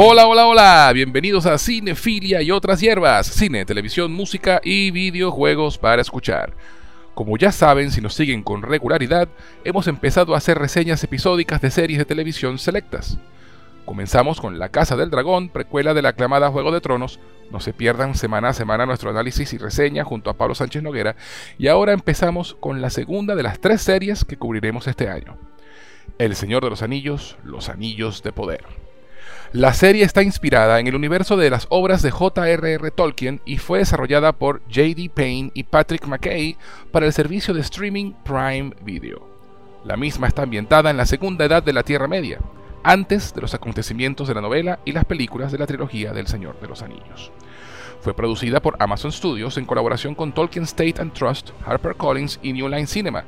Hola, hola, hola, bienvenidos a Cinefilia y otras hierbas, cine, televisión, música y videojuegos para escuchar. Como ya saben, si nos siguen con regularidad, hemos empezado a hacer reseñas episódicas de series de televisión selectas. Comenzamos con La Casa del Dragón, precuela de la aclamada Juego de Tronos. No se pierdan semana a semana nuestro análisis y reseña junto a Pablo Sánchez Noguera. Y ahora empezamos con la segunda de las tres series que cubriremos este año. El Señor de los Anillos, Los Anillos de Poder. La serie está inspirada en el universo de las obras de J.R.R. Tolkien y fue desarrollada por J.D. Payne y Patrick McKay para el servicio de streaming Prime Video. La misma está ambientada en la segunda edad de la Tierra Media, antes de los acontecimientos de la novela y las películas de la trilogía del Señor de los Anillos. Fue producida por Amazon Studios en colaboración con Tolkien State and Trust, HarperCollins y New Line Cinema.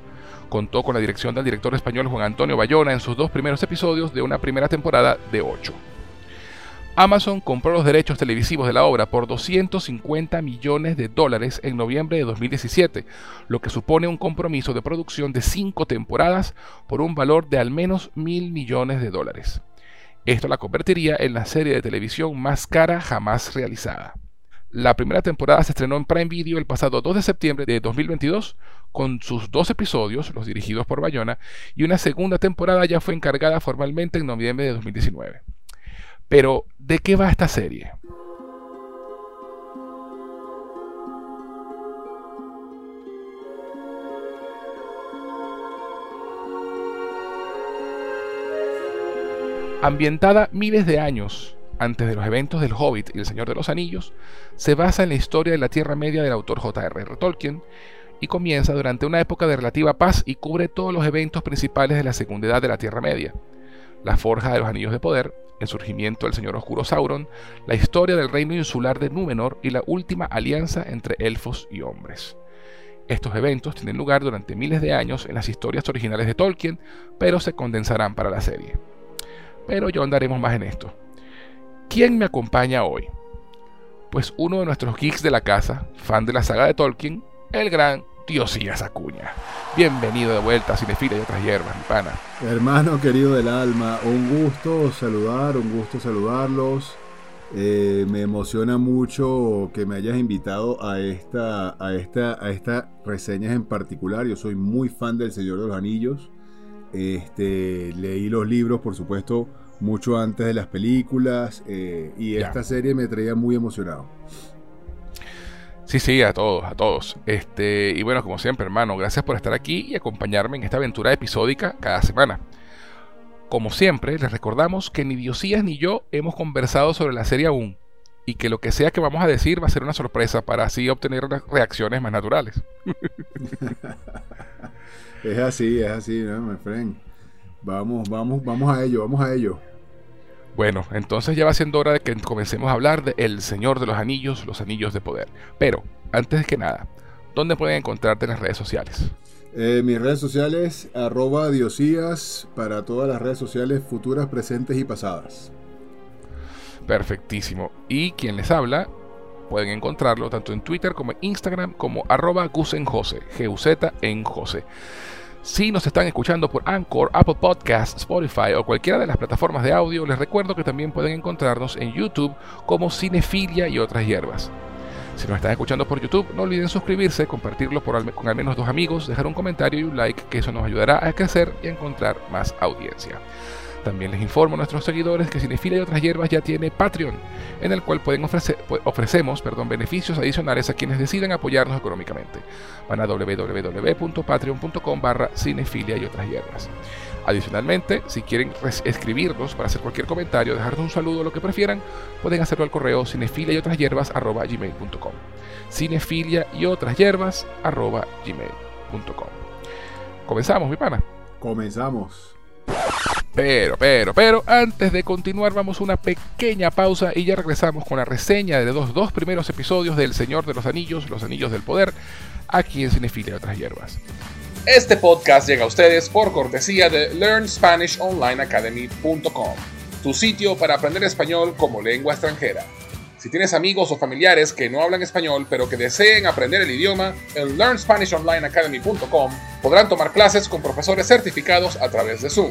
Contó con la dirección del director español Juan Antonio Bayona en sus dos primeros episodios de una primera temporada de ocho. Amazon compró los derechos televisivos de la obra por 250 millones de dólares en noviembre de 2017, lo que supone un compromiso de producción de cinco temporadas por un valor de al menos mil millones de dólares. Esto la convertiría en la serie de televisión más cara jamás realizada. La primera temporada se estrenó en Prime Video el pasado 2 de septiembre de 2022 con sus dos episodios, los dirigidos por Bayona, y una segunda temporada ya fue encargada formalmente en noviembre de 2019. Pero, ¿de qué va esta serie? Ambientada miles de años antes de los eventos del Hobbit y el Señor de los Anillos, se basa en la historia de la Tierra Media del autor J.R.R. Tolkien y comienza durante una época de relativa paz y cubre todos los eventos principales de la Segunda Edad de la Tierra Media. La forja de los Anillos de Poder, el surgimiento del Señor Oscuro Sauron, la historia del reino insular de Númenor y la última alianza entre elfos y hombres. Estos eventos tienen lugar durante miles de años en las historias originales de Tolkien, pero se condensarán para la serie. Pero yo andaremos más en esto. ¿Quién me acompaña hoy? Pues uno de nuestros geeks de la casa, fan de la saga de Tolkien, el gran Diosías Acuña. Bienvenido de vuelta a Cinefila y otras hierbas, mi pana. Hermano querido del alma, un gusto saludar, un gusto saludarlos. Eh, me emociona mucho que me hayas invitado a esta, a esta, a estas reseñas en particular. Yo soy muy fan del Señor de los Anillos. Este, leí los libros, por supuesto, mucho antes de las películas. Eh, y esta serie me traía muy emocionado. Sí, sí, a todos, a todos. Este, y bueno, como siempre, hermano, gracias por estar aquí y acompañarme en esta aventura episódica cada semana. Como siempre, les recordamos que ni Diosías ni yo hemos conversado sobre la serie aún, y que lo que sea que vamos a decir va a ser una sorpresa para así obtener reacciones más naturales. es así, es así, ¿no, my friend? Vamos, vamos, vamos a ello, vamos a ello. Bueno, entonces ya va siendo hora de que comencemos a hablar de El Señor de los Anillos, los Anillos de Poder. Pero, antes que nada, ¿dónde pueden encontrarte en las redes sociales? Eh, mis redes sociales, arroba diosías, para todas las redes sociales futuras, presentes y pasadas. Perfectísimo. Y quien les habla, pueden encontrarlo tanto en Twitter como en Instagram como arroba gusenjose, G-U-Z en Jose. Si nos están escuchando por Anchor, Apple Podcasts, Spotify o cualquiera de las plataformas de audio, les recuerdo que también pueden encontrarnos en YouTube como Cinefilia y otras hierbas. Si nos están escuchando por YouTube, no olviden suscribirse, compartirlo con al menos dos amigos, dejar un comentario y un like, que eso nos ayudará a crecer y a encontrar más audiencia. También les informo a nuestros seguidores que Cinefila y otras hierbas ya tiene Patreon, en el cual pueden ofrecer, ofrecemos perdón, beneficios adicionales a quienes decidan apoyarnos económicamente. Van a www.patreon.com barra cinefilia y otras hierbas. Adicionalmente, si quieren escribirnos para hacer cualquier comentario, dejarnos un saludo o lo que prefieran, pueden hacerlo al correo cinefilia y otras hierbas gmail.com. Cinefilia y otras hierbas gmail.com. Comenzamos, mi pana. Comenzamos. Pero, pero, pero, antes de continuar vamos a una pequeña pausa y ya regresamos con la reseña de los dos primeros episodios del Señor de los Anillos, Los Anillos del Poder, aquí en Cinefilia y otras hierbas. Este podcast llega a ustedes por cortesía de LearnSpanishOnlineAcademy.com, tu sitio para aprender español como lengua extranjera. Si tienes amigos o familiares que no hablan español pero que deseen aprender el idioma, en LearnSpanishOnlineAcademy.com podrán tomar clases con profesores certificados a través de Zoom.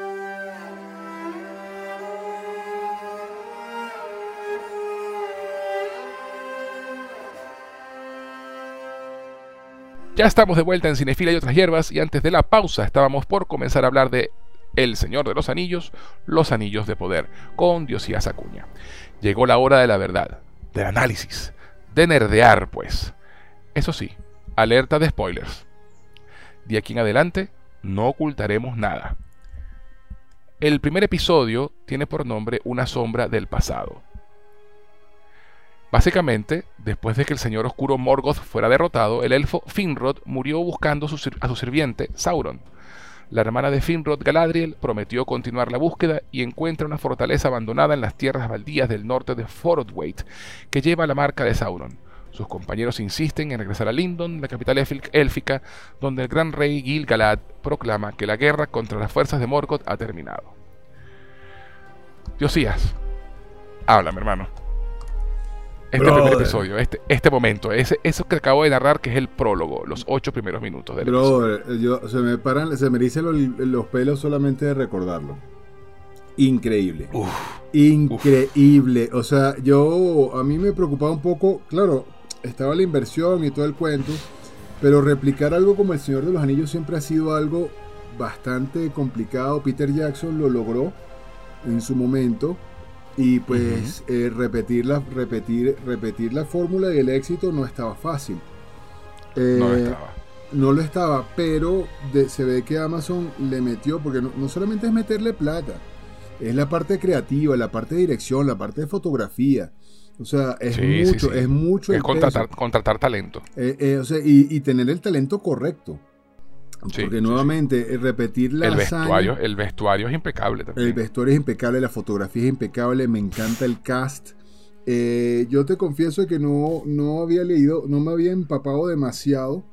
Ya estamos de vuelta en Cinefila y otras hierbas y antes de la pausa estábamos por comenzar a hablar de El Señor de los Anillos, Los Anillos de Poder, con Diosías Acuña. Llegó la hora de la verdad, del análisis, de nerdear, pues. Eso sí, alerta de spoilers. De aquí en adelante, no ocultaremos nada. El primer episodio tiene por nombre Una sombra del pasado. Básicamente, después de que el señor oscuro Morgoth fuera derrotado, el elfo Finrod murió buscando a su sirviente Sauron. La hermana de Finrod, Galadriel, prometió continuar la búsqueda y encuentra una fortaleza abandonada en las tierras baldías del norte de Forodwaite, que lleva la marca de Sauron. Sus compañeros insisten en regresar a Lindon, la capital élfica, donde el gran rey Gil-galad proclama que la guerra contra las fuerzas de Morgoth ha terminado. Diosías, háblame, hermano este primer episodio, este, este momento, ese, eso que acabo de narrar, que es el prólogo, los ocho primeros minutos del episodio. se me paran, se me dicen los, pelos solamente de recordarlo. Increíble. Increíble. O sea, yo, a mí me preocupaba un poco, claro, estaba la inversión y todo el cuento, pero replicar algo como El Señor de los Anillos siempre ha sido algo bastante complicado. Peter Jackson lo logró en su momento y pues eh, repetir, la, repetir, repetir la fórmula del éxito no estaba fácil. Eh, no estaba. No lo estaba, pero se ve que Amazon le metió, porque no, solamente es meterle plata, es la parte creativa, la parte de dirección, la parte de fotografía. O sea, es mucho, es mucho. Es contratar, contratar, talento. Eh, o sea, y, tener el talento correcto. Porque nuevamente, repetir la el vestuario, el vestuario es impecable también. El vestuario es impecable, la fotografía es impecable, me encanta el cast. Eh, yo te confieso que no, no había leído, no me había empapado demasiado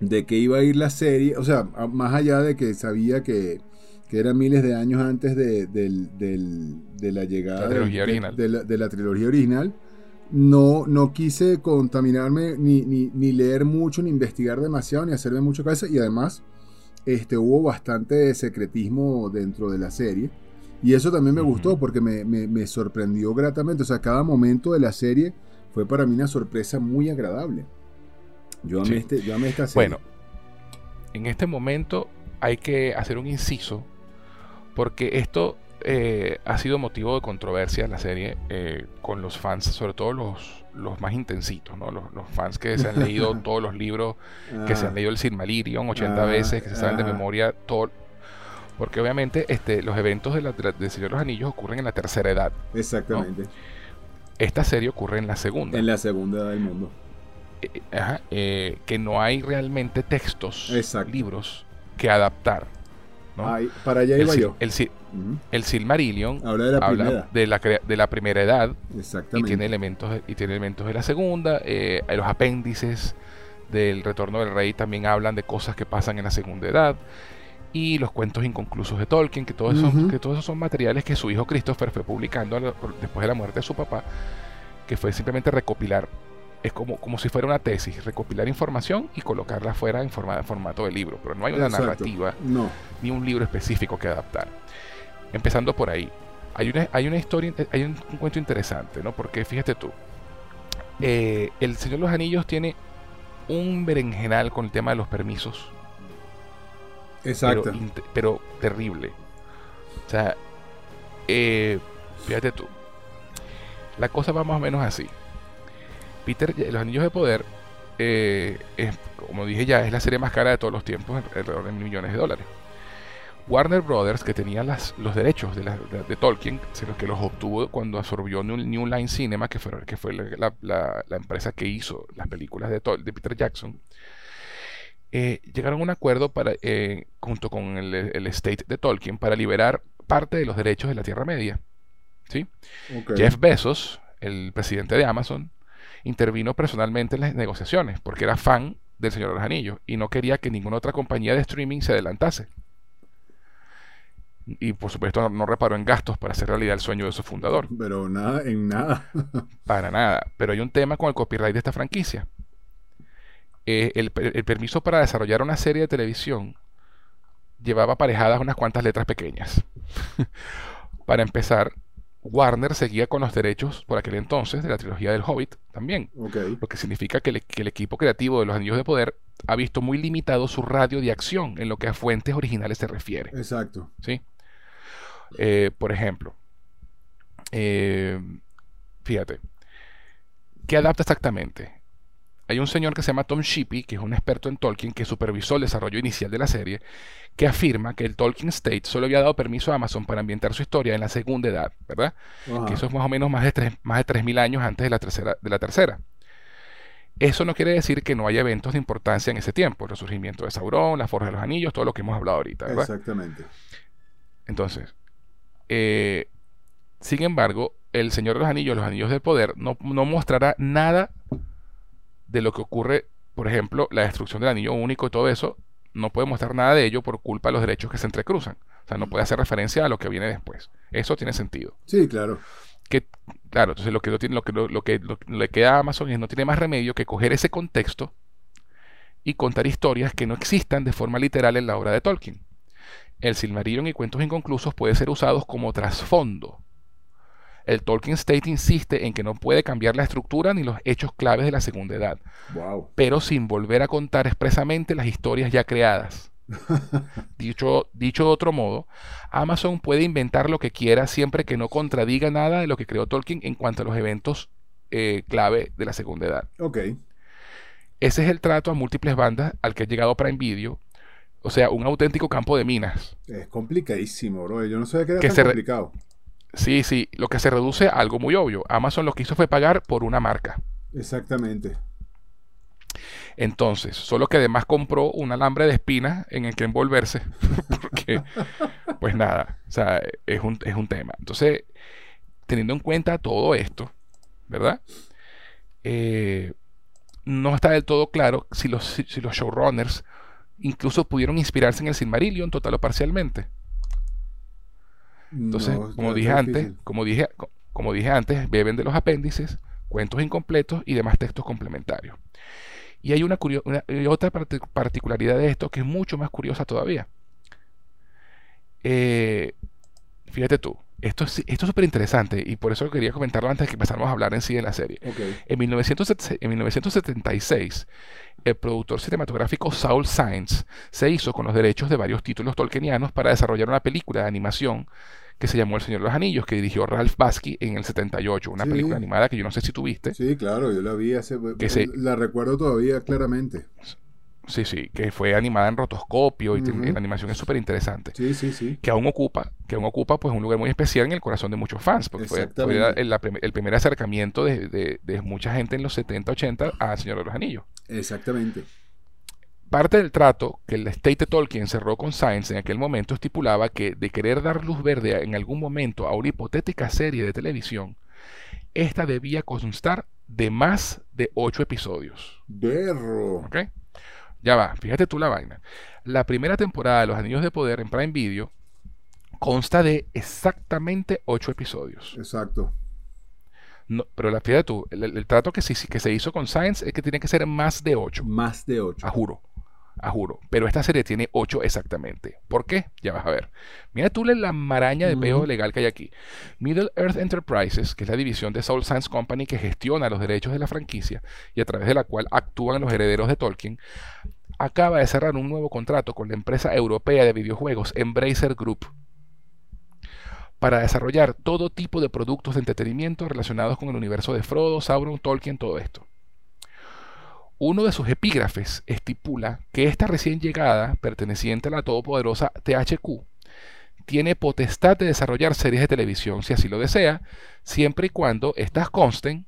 de que iba a ir la serie. O sea, más allá de que sabía que, que era miles de años antes de, la llegada de, la, trilogía original. No, no quise contaminarme ni, ni, leer mucho, ni investigar demasiado, ni hacerme mucho cabeza. Y además, este, hubo bastante secretismo dentro de la serie. Y eso también me gustó porque me, me, sorprendió gratamente. O sea, cada momento de la serie fue para mí una sorpresa muy agradable. Yo amé, este, yo amé esta serie. Bueno, en este momento hay que hacer un inciso porque esto eh, ha sido motivo de controversia en la serie eh, con los fans, sobre todo los, los más intensitos, ¿no? Los, fans que se han leído todos los libros, que se han ah. leído el Silmarillion 80 ah, veces, que se saben de ah. memoria todo. Porque obviamente este, los eventos de, la, de, Señor de los Anillos ocurren en la tercera edad. Exactamente. Esta serie ocurre en la segunda. En la segunda edad del mundo. Eh, ajá, que no hay realmente textos, libros que adaptar para allá iba el, yo. El, Silmarillion habla, de la, de, la primera edad y tiene elementos de, y tiene elementos de la segunda. Eh, los apéndices del Retorno del Rey también hablan de cosas que pasan en la segunda edad. Y los cuentos inconclusos de Tolkien, que todos, esos, que todos esos son materiales que su hijo Christopher fue publicando después de la muerte de su papá, que fue simplemente recopilar es como, como si fuera una tesis, recopilar información y colocarla fuera en, formato de libro, pero no hay una narrativa ni un libro específico que adaptar. Empezando por ahí, hay una, hay una historia, hay un, cuento interesante, ¿no? Porque fíjate tú, eh, El Señor de los Anillos tiene un berenjenal con el tema de los permisos. Exacto. Pero, terrible. O sea, eh, fíjate tú, la cosa va más o menos así Peter, Los Anillos de Poder, eh, es, como dije ya, es la serie más cara de todos los tiempos, alrededor de mil millones de dólares. Warner Brothers, que tenía las, los derechos de, de, Tolkien, que los obtuvo cuando absorbió New, Line Cinema, que fue, que fue la, empresa que hizo las películas de, de Peter Jackson, eh, llegaron a un acuerdo para, eh, junto con el, el, estate de Tolkien para liberar parte de los derechos de la Tierra Media. ¿sí? Jeff Bezos, el presidente de Amazon, intervino personalmente en las negociaciones porque era fan del Señor de los Anillos y no quería que ninguna otra compañía de streaming se adelantase. Y por supuesto no, reparó en gastos para hacer realidad el sueño de su fundador. Pero nada, en nada. para nada. Pero hay un tema con el copyright de esta franquicia. Eh, el, el, permiso para desarrollar una serie de televisión llevaba aparejadas unas cuantas letras pequeñas. para empezar, Warner seguía con los derechos por aquel entonces de la trilogía del Hobbit también. Lo que significa que, el equipo creativo de los Anillos de Poder ha visto muy limitado su radio de acción en lo que a fuentes originales se refiere. Exacto. ¿Sí? Eh, por ejemplo, eh, fíjate, ¿qué adapta exactamente? Hay un señor que se llama Tom Shippey, que es un experto en Tolkien, que supervisó el desarrollo inicial de la serie, que afirma que el Tolkien State solo había dado permiso a Amazon para ambientar su historia en la segunda edad, ¿verdad? Que eso es más o menos más de, tres, más de 3.000 años antes de la, tercera, de la tercera. Eso no quiere decir que no haya eventos de importancia en ese tiempo, el resurgimiento de Sauron, la Forja de los Anillos, todo lo que hemos hablado ahorita, ¿verdad? Exactamente. Entonces, eh, sin embargo, el Señor de los Anillos, los Anillos del Poder, no, no mostrará nada de lo que ocurre, por ejemplo, la destrucción del anillo único y todo eso, no puede mostrar nada de ello por culpa de los derechos que se entrecruzan. O sea, no puede hacer referencia a lo que viene después. Eso tiene sentido. Sí, claro. Que, claro, entonces lo que, lo, tiene, lo, que, lo, que le queda a Amazon es no tiene más remedio que coger ese contexto y contar historias que no existan de forma literal en la obra de Tolkien. El Silmarillion y cuentos inconclusos pueden ser usados como trasfondo el Tolkien State insiste en que no puede cambiar la estructura ni los hechos claves de la segunda edad, pero sin volver a contar expresamente las historias ya creadas. dicho, dicho de otro modo, Amazon puede inventar lo que quiera siempre que no contradiga nada de lo que creó Tolkien en cuanto a los eventos eh, clave de la segunda edad. Ese es el trato a múltiples bandas al que ha llegado Prime Video. O sea, un auténtico campo de minas. Es complicadísimo, bro. Yo no sé qué era tan complicado. Sí, sí, lo que se reduce a algo muy obvio. Amazon lo que hizo fue pagar por una marca. Exactamente. Entonces, solo que además compró un alambre de espinas en el que envolverse. porque, pues nada, o sea, es un, es un tema. Entonces, teniendo en cuenta todo esto, ¿verdad? Eh, no está del todo claro si los, si los showrunners incluso pudieron inspirarse en el Silmarillion total o parcialmente. Entonces, como dije antes, como dije, como dije antes, beben de los apéndices, cuentos incompletos y demás textos complementarios. Y hay una, otra particularidad de esto que es mucho más curiosa todavía. Eh, fíjate tú, esto es esto súper interesante y por eso quería comentarlo antes de que empezáramos a hablar en sí de la serie. En, 1976, el productor cinematográfico Saul Sainz se hizo con los derechos de varios títulos tolkienianos para desarrollar una película de animación que se llamó El Señor de los Anillos, que dirigió Ralph Basky en el 78, una película animada que yo no sé si tuviste. Sí, claro, yo la vi hace... Que la recuerdo todavía claramente. Sí, sí, que fue animada en rotoscopio y la animación es súper interesante. Sí, sí, sí. Que aún ocupa, que aún ocupa pues un lugar muy especial en el corazón de muchos fans, porque fue, el, primer acercamiento de, de, mucha gente en los 70, 80 a Señor de los Anillos. Exactamente. Parte del trato que el State Tolkien cerró con Science en aquel momento estipulaba que de querer dar luz verde en algún momento a una hipotética serie de televisión, esta debía constar de más de ocho episodios. Berro. ¿Ok? Ya va, fíjate tú la vaina. La primera temporada de Los Anillos de Poder en Prime Video consta de exactamente ocho episodios. Exacto. No, pero la fíjate tú, el, trato que, sí, que se hizo con Science es que tiene que ser más de ocho. Más de ocho. A juro. A juro. Pero esta serie tiene ocho exactamente. ¿Por qué? Ya vas a ver. Mira tú la maraña de peo legal que hay aquí. Middle Earth Enterprises, que es la división de Soul Science Company que gestiona los derechos de la franquicia y a través de la cual actúan los herederos de Tolkien, acaba de cerrar un nuevo contrato con la empresa europea de videojuegos Embracer Group para desarrollar todo tipo de productos de entretenimiento relacionados con el universo de Frodo, Sauron, Tolkien, todo esto. Uno de sus epígrafes estipula que esta recién llegada, perteneciente a la todopoderosa THQ, tiene potestad de desarrollar series de televisión si así lo desea, siempre y cuando estas consten,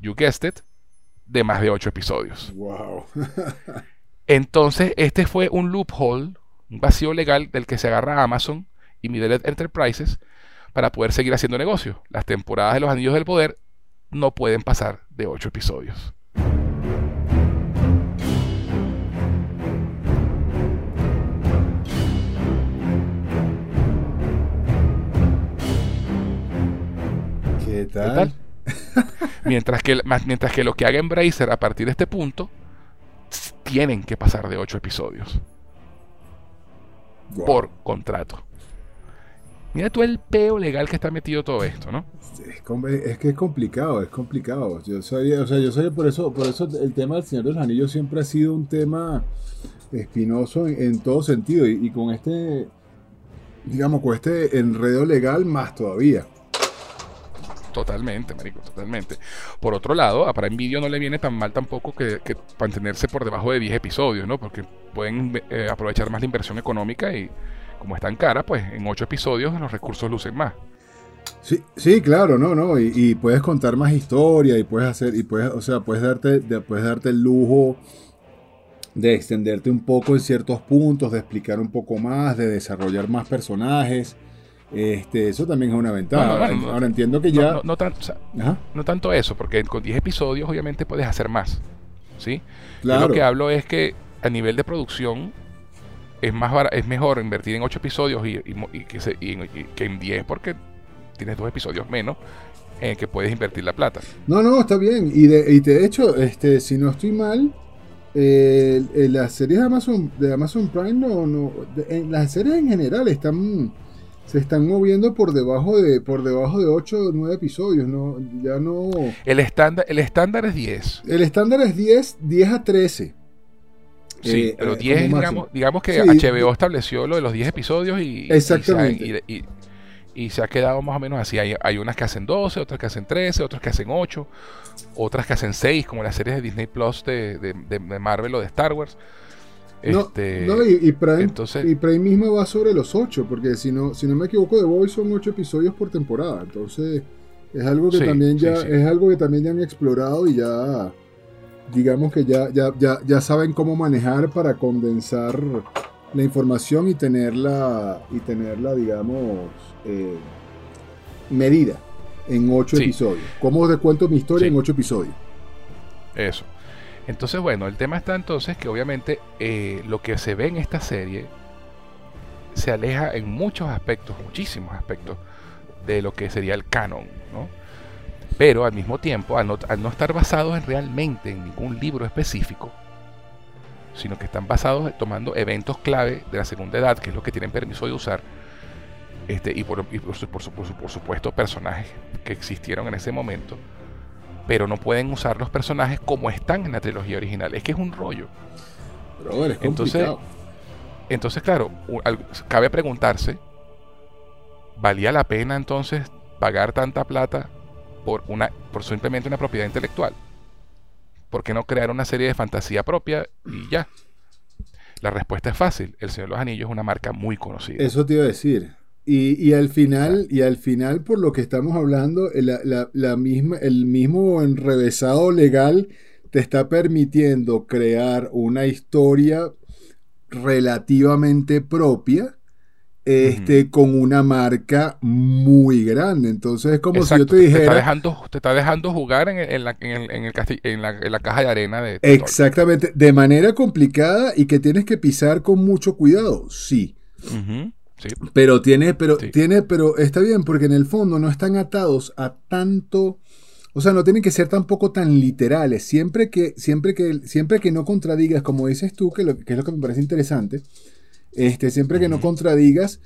you guessed it, de más de 8 episodios. Wow. Entonces, este fue un loophole, un vacío legal del que se agarra Amazon y Middle Enterprises para poder seguir haciendo negocio. Las temporadas de los Anillos del Poder no pueden pasar de 8 episodios. ¿Qué tal? mientras, que, mientras que lo que haga Embracer a partir de este punto tienen que pasar de ocho episodios. Por contrato. Mira tú el peo legal que está metido todo esto, ¿no? Es, que es complicado, es complicado. Yo sabía, o sea, yo sabía por eso, por eso el tema del Señor de los Anillos siempre ha sido un tema espinoso en, todo sentido. Y, y, con este, digamos, con este enredo legal más todavía. Totalmente, marico, totalmente. Por otro lado, a Prime Video no le viene tan mal tampoco que, mantenerse por debajo de 10 episodios, ¿no? Porque pueden eh, aprovechar más la inversión económica y como es tan cara, pues en 8 episodios los recursos lucen más. Sí, sí, claro, no, no, y, puedes contar más historia y puedes hacer, y puedes, o sea, puedes darte, puedes darte el lujo de extenderte un poco en ciertos puntos, de explicar un poco más, de desarrollar más personajes. Este, eso también es una ventaja. Ahora entiendo que ya. No, tanto eso, porque con 10 episodios, obviamente, puedes hacer más. ¿Sí? Lo que hablo es que a nivel de producción es más es mejor invertir en 8 episodios y, que, en 10 porque tienes dos episodios menos en que puedes invertir la plata. No, no, está bien. Y de, de hecho, este, si no estoy mal, eh, las series de Amazon, de Amazon Prime, no, no, las series en general están se están moviendo por debajo de por debajo de 8 o 9 episodios, no ya no El estándar el estándar es 10. El estándar es 10, 10 a 13. Sí, eh, pero 10 eh, digamos, digamos que HBO estableció lo de los 10 episodios y Exactamente. Y, se ha quedado más o menos así. Hay, hay, unas que hacen 12, otras que hacen 13, otras que hacen 8, otras que hacen 6, como las series de Disney Plus de, de, de Marvel o de Star Wars. No, este, y, Prime, mismo va sobre los 8, porque si no, si no me equivoco, The Voice son 8 episodios por temporada. Entonces, es algo que también ya, es algo que también ya han explorado y ya digamos que ya, ya, ya, saben cómo manejar para condensar la información y tenerla, y tenerla digamos, eh, medida en 8 episodios. ¿Cómo te cuento mi historia en 8 episodios? Eso. Entonces, bueno, el tema está entonces que obviamente eh, lo que se ve en esta serie se aleja en muchos aspectos, muchísimos aspectos, de lo que sería el canon, ¿no? Pero al mismo tiempo, al no, estar basados en realmente en ningún libro específico, sino que están basados tomando eventos clave de la segunda edad, que es lo que tienen permiso de usar, este, y, por, por, supuesto personajes que existieron en ese momento, pero no pueden usar los personajes como están en la trilogía original. Es que es un rollo. entonces, entonces, claro, cabe preguntarse, ¿valía la pena entonces pagar tanta plata por, una, por simplemente una propiedad intelectual? ¿Por qué no crear una serie de fantasía propia y ya? La respuesta es fácil. El Señor de los Anillos es una marca muy conocida. Eso te iba a decir. Y, al final, y al final, por lo que estamos hablando, la, misma, el mismo enrevesado legal te está permitiendo crear una historia relativamente propia este, con una marca muy grande. Entonces es como si yo te dijera... Te está dejando, te está dejando jugar en, en, la, en, el, en, la, caja de arena de... Exactamente, de manera complicada y que tienes que pisar con mucho cuidado, sí. Pero tiene, pero tiene, pero está bien porque en el fondo no están atados a tanto, o sea, no tienen que ser tampoco tan literales. Siempre que, siempre que, siempre que no contradigas, como dices tú, que, lo, que es lo que me parece interesante, este, siempre que no contradigas,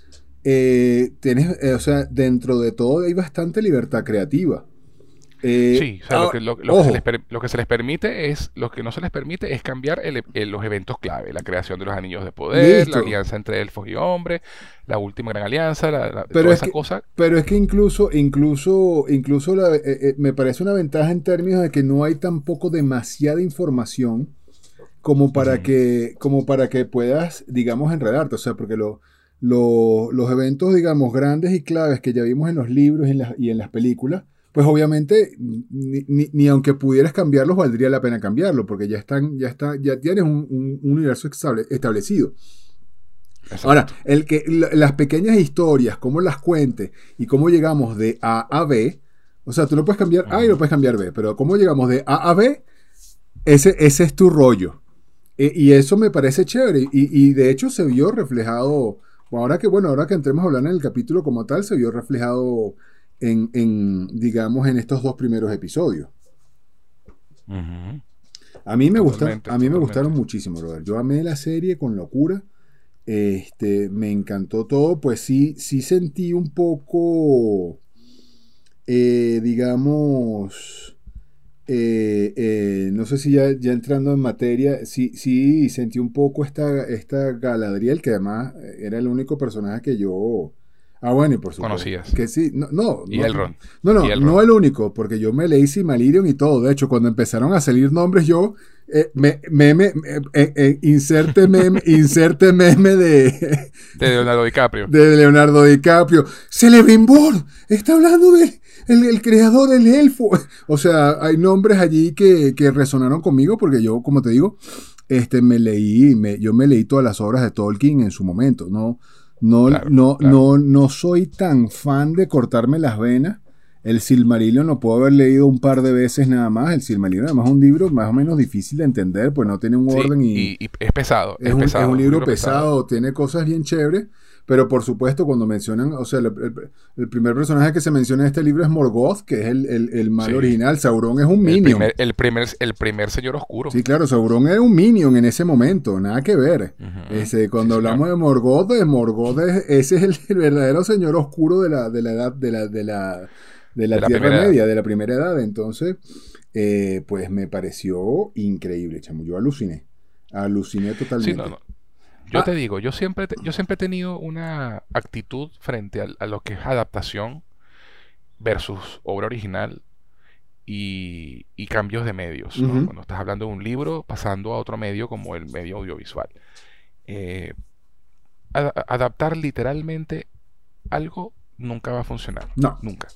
eh, tienes, eh, o sea, dentro de todo hay bastante libertad creativa. Eh, sí, o sea, lo, que, lo, que se les lo, que, se les, permite es, lo que no se les permite es cambiar los eventos clave, la creación de los anillos de poder, la alianza entre elfos y hombres, la última gran alianza, la, pero toda esa cosa. Pero es que incluso, incluso, incluso eh, eh, me parece una ventaja en términos de que no hay tampoco demasiada información como para que, como para que puedas, digamos, enredarte. O sea, porque lo, los eventos, digamos, grandes y claves que ya vimos en los libros y en las películas pues obviamente ni, aunque pudieras cambiarlos valdría la pena cambiarlo porque ya están ya está ya tienes un, universo establecido. Ahora el que las pequeñas historias cómo las cuentes y cómo llegamos de A a B o sea tú no puedes cambiar A y no puedes cambiar B pero cómo llegamos de A a B ese, ese es tu rollo. E, y eso me parece chévere y, y, de hecho se vio reflejado ahora que bueno ahora que entremos a hablar en el capítulo como tal se vio reflejado en, digamos, en estos dos primeros episodios. A mí me gusta, a mí me gustaron muchísimo. Yo amé la serie con locura. Este, me encantó todo, pues sí, sí sentí un poco, eh, digamos, eh, eh, no sé si ya, ya, entrando en materia, sí, sí sentí un poco esta, esta Galadriel, que además era el único personaje que yo Ah, bueno, y por supuesto. Conocías. Que sí, no, no. Y el Ron. No, no, no el único, porque yo me leí Simalirion y todo. De hecho, cuando empezaron a salir nombres, yo eh, me, meme, eh, eh, inserte meme, inserte meme de. de Leonardo DiCaprio. De Leonardo DiCaprio. Celebrimbor, está hablando de el, creador del elfo. O sea, hay nombres allí que, que resonaron conmigo, porque yo, como te digo, este, me leí, me, yo me leí todas las obras de Tolkien en su momento, ¿no? No, no, no, no soy tan fan de cortarme las venas. El Silmarillion lo puedo haber leído un par de veces nada más. El Silmarillion además es un libro más o menos difícil de entender, pues no tiene un orden y, es pesado. Es, un, pesado, es un, libro, pesado, tiene cosas bien chéveres. Pero por supuesto, cuando mencionan, o sea, el, primer personaje que se menciona en este libro es Morgoth, que es el, mal original. Sauron es un minion. el, primer, el primer señor oscuro. Sí, claro, Sauron era un minion en ese momento, nada que ver. ese, cuando hablamos de Morgoth, de Morgoth ese es el, verdadero señor oscuro de la, de la edad, de la, de la, de la, Tierra Media, de la primera edad. Entonces, eh, pues me pareció increíble, chamo. Yo aluciné. Aluciné totalmente. Sí, no, no. Yo ah. te digo, yo siempre, yo siempre he tenido una actitud frente a, lo que es adaptación versus obra original y, cambios de medios. Cuando estás hablando de un libro, pasando a otro medio como el medio audiovisual. Eh, adaptar literalmente algo nunca va a funcionar. No. Nunca.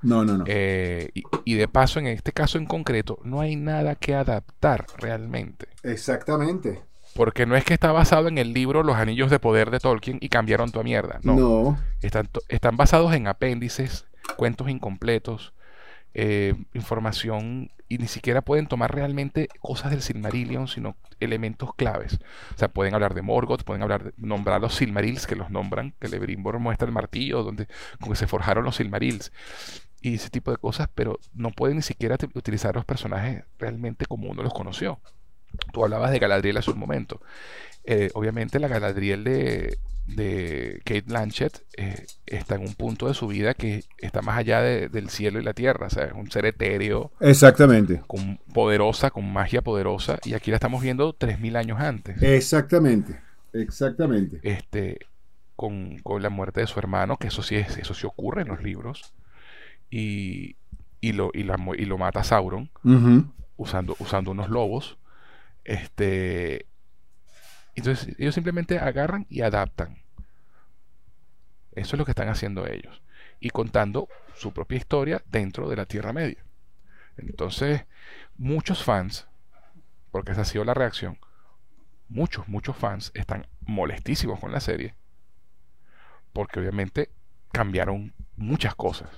No, no, no. Eh, y, y, de paso, en este caso en concreto, no hay nada que adaptar realmente. Exactamente. Porque no es que está basado en el libro Los Anillos de Poder de Tolkien y cambiaron tu mierda. No. Están, están basados en apéndices, cuentos incompletos, eh, información y ni siquiera pueden tomar realmente cosas del Silmarillion, sino elementos claves. O sea, pueden hablar de Morgoth, pueden hablar de, nombrar los Silmarils, que los nombran, que Lebrimbor muestra el martillo donde con que se forjaron los Silmarils y ese tipo de cosas, pero no pueden ni siquiera utilizar los personajes realmente como uno los conoció. Tú hablabas de Galadriel hace un momento. Eh, obviamente la Galadriel de, de Kate Blanchett eh, está en un punto de su vida que está más allá del cielo y la tierra, o sea, es un ser etéreo. Exactamente. Con poderosa, con magia poderosa, y aquí la estamos viendo 3.000 años antes. Exactamente, exactamente. Este, con, la muerte de su hermano, que eso sí, es, eso sí ocurre en los libros, y, y, lo, y, lo mata Sauron, usando, usando unos lobos. Este, entonces ellos simplemente agarran y adaptan. Eso es lo que están haciendo ellos. Y contando su propia historia dentro de la Tierra Media. Entonces, muchos fans, porque esa ha sido la reacción, muchos, muchos fans están molestísimos con la serie. Porque obviamente cambiaron muchas cosas.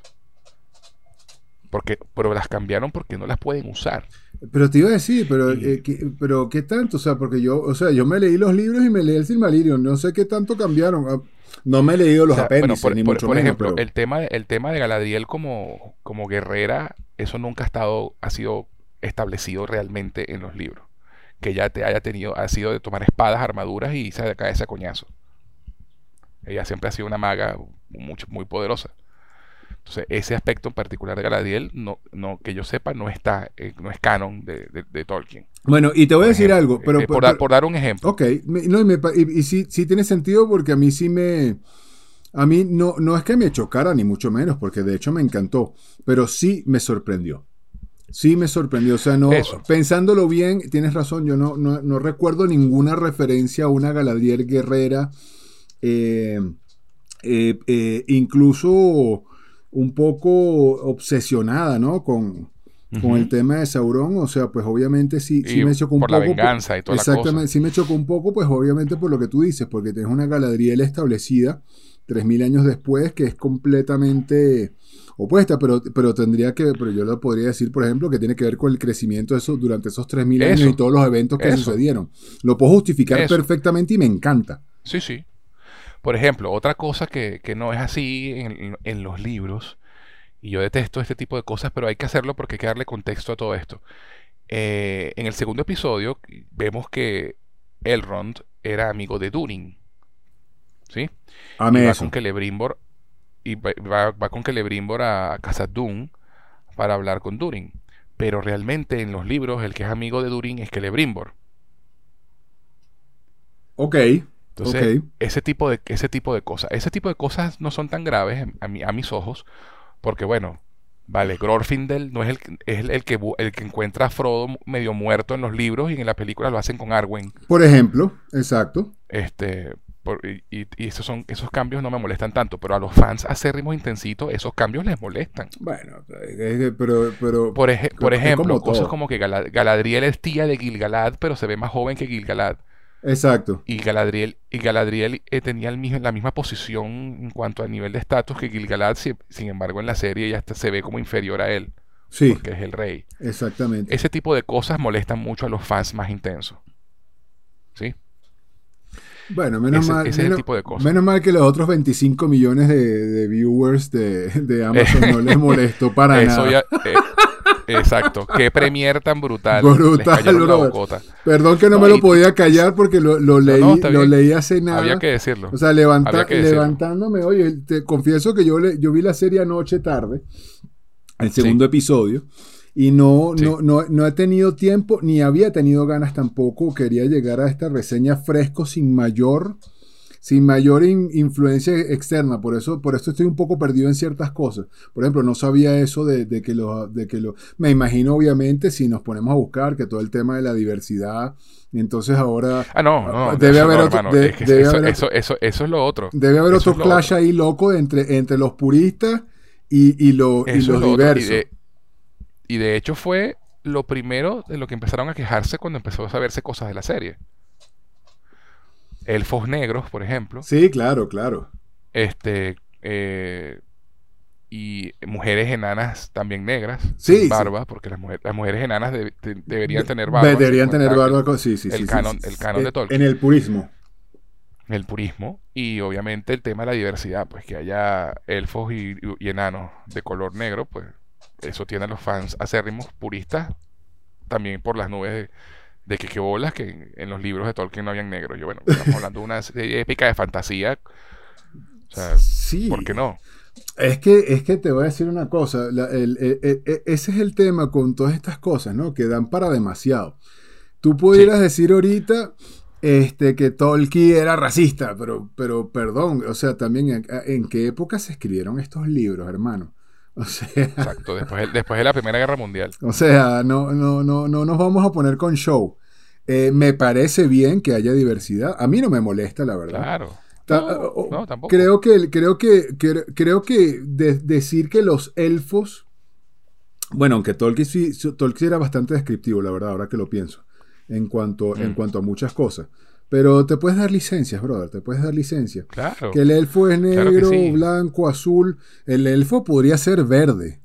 Porque, pero las cambiaron porque no las pueden usar. Pero te iba a decir, pero, eh, ¿qué, pero ¿qué tanto? O sea, porque yo, o sea, yo me leí los libros y me leí el Silmarillion, no sé qué tanto cambiaron. Ah, no me he leído los apéndices, por, ni mucho por menos, ejemplo, el tema, el tema de Galadriel como, como guerrera, eso nunca ha estado, ha sido establecido realmente en los libros. Que ya te haya tenido, ha sido de tomar espadas, armaduras y se cae ese coñazo. Ella siempre ha sido una maga muy, muy poderosa. Entonces, ese aspecto en particular de Galadriel, no, no, que yo sepa, no está, eh, no es canon de, Tolkien. Bueno, y te voy a decir algo, pero, eh, por, dar un ejemplo. Ok, no, y, y, sí, sí, tiene sentido porque a mí sí me... A mí no, no es que me chocara, ni mucho menos, porque de hecho me encantó, pero sí me sorprendió. Sí me sorprendió, o sea, no, pensándolo bien, tienes razón, yo no, no, recuerdo ninguna referencia a una Galadriel guerrera, eh, incluso un poco obsesionada, ¿no? Con, con el tema de Sauron, o sea, pues obviamente sí, sí me chocó un por poco. la venganza y toda Exactamente, sí me chocó un poco, pues obviamente por lo que tú dices, porque tienes una Galadriel establecida 3.000 años después que es completamente opuesta, pero, pero tendría que, pero yo lo podría decir, por ejemplo, que tiene que ver con el crecimiento de eso durante esos 3.000 años y todos los eventos que sucedieron. Lo puedo justificar perfectamente y me encanta. Sí, sí. Por ejemplo, otra cosa que, no es así en, los libros, y yo detesto este tipo de cosas, pero hay que hacerlo porque hay que darle contexto a todo esto. Eh, en el segundo episodio vemos que Elrond era amigo de Durin. ¿Sí? y va con Celebrimbor y va, con Celebrimbor a, a Casa Dune para hablar con Durin. Pero realmente en los libros el que es amigo de Durin es Celebrimbor. Ok. Entonces, ese, tipo de, ese tipo de cosas. Ese tipo de cosas no son tan graves a, a mis ojos, porque bueno, vale, Glorfindel no es el, es el, que, el que encuentra a Frodo medio muerto en los libros y en la película lo hacen con Arwen. Por ejemplo, exacto. Este, y, esos, son, esos cambios no me molestan tanto, pero a los fans acérrimos intensitos, esos cambios les molestan. Bueno, pero... pero por, por ejemplo, cosas como que Galadriel es tía de Gilgalad, pero se ve más joven que Gilgalad. Exacto. Y Galadriel, y Galadriel eh, tenía el mismo, la misma posición en cuanto a nivel de estatus que Gilgalad, sin embargo en la serie ya se ve como inferior a él. Sí. Porque es el rey. Exactamente. Ese tipo de cosas molestan mucho a los fans más intensos. ¿Sí? Bueno, menos mal. menos, mal que los otros 25 millones de, viewers de, Amazon no les molestó para nada. Eh, Exacto. Qué premier tan brutal. Brutal, Perdón que no me lo podía callar porque lo, leí, lo leí hace nada. Había que decirlo. O sea, levantándome, oye, te confieso que yo, yo vi la serie anoche tarde, el segundo episodio, y no, no, no, no he tenido tiempo, ni había tenido ganas tampoco. Quería llegar a esta reseña fresco, sin mayor sin mayor influencia externa. Por eso, por eso estoy un poco perdido en ciertas cosas. Por ejemplo, no sabía eso de, que lo, de que lo. Me imagino, obviamente, si nos ponemos a buscar que todo el tema de la diversidad. Entonces ahora. Ah, no, no. Debe haber otro. eso, eso, eso, es lo otro. Debe haber otro clash ahí loco entre, entre los puristas y, y, lo, y los diversos. Y de, hecho fue lo primero de lo que empezaron a quejarse cuando empezó a saberse cosas de la serie elfos negros, por ejemplo. Sí, claro, claro. Este, eh, y mujeres enanas también negras, Sí, sí. barba, porque las, mujeres las mujeres enanas de- de- deberían tener barba. Deberían tener el- barba. Sí, sí, el sí, sí, canon- sí, el canon de En- Tolkien. En el purismo. el purismo y obviamente el tema de la diversidad, pues que haya elfos y, y enanos de color negro, pues eso tiene a los fans acérrimos puristas también por las nubes de, de que qué bolas que en, en los libros de Tolkien no habían negros. Yo bueno, estamos hablando de una serie épica de fantasía, o sea, Sí. ¿por qué no? Es que, es que te voy a decir una cosa, la- el- el- el- el- ese es el tema con todas estas cosas, ¿no? Que dan para demasiado. Tú pudieras decir ahorita este, que Tolkien era racista, pero, pero perdón, o sea, también en, en qué época se escribieron estos libros, hermano. O sea, Exacto, después, de- después de la Primera Guerra Mundial. o sea, no, no, no, no nos vamos a poner con show. Eh, me parece bien que haya diversidad. A mí no me molesta, la verdad. Claro. No, tampoco. Creo que, creo que, cre- creo que de- decir que los elfos, bueno, aunque Tolkien, sí- Tolkien era bastante descriptivo, la verdad, ahora que lo pienso, en cuanto, en Mm. cuanto a muchas cosas. Pero te puedes dar licencias, brother, te puedes dar licencias. Claro. Que el elfo es Claro negro, sí. blanco, azul. El elfo podría ser verde.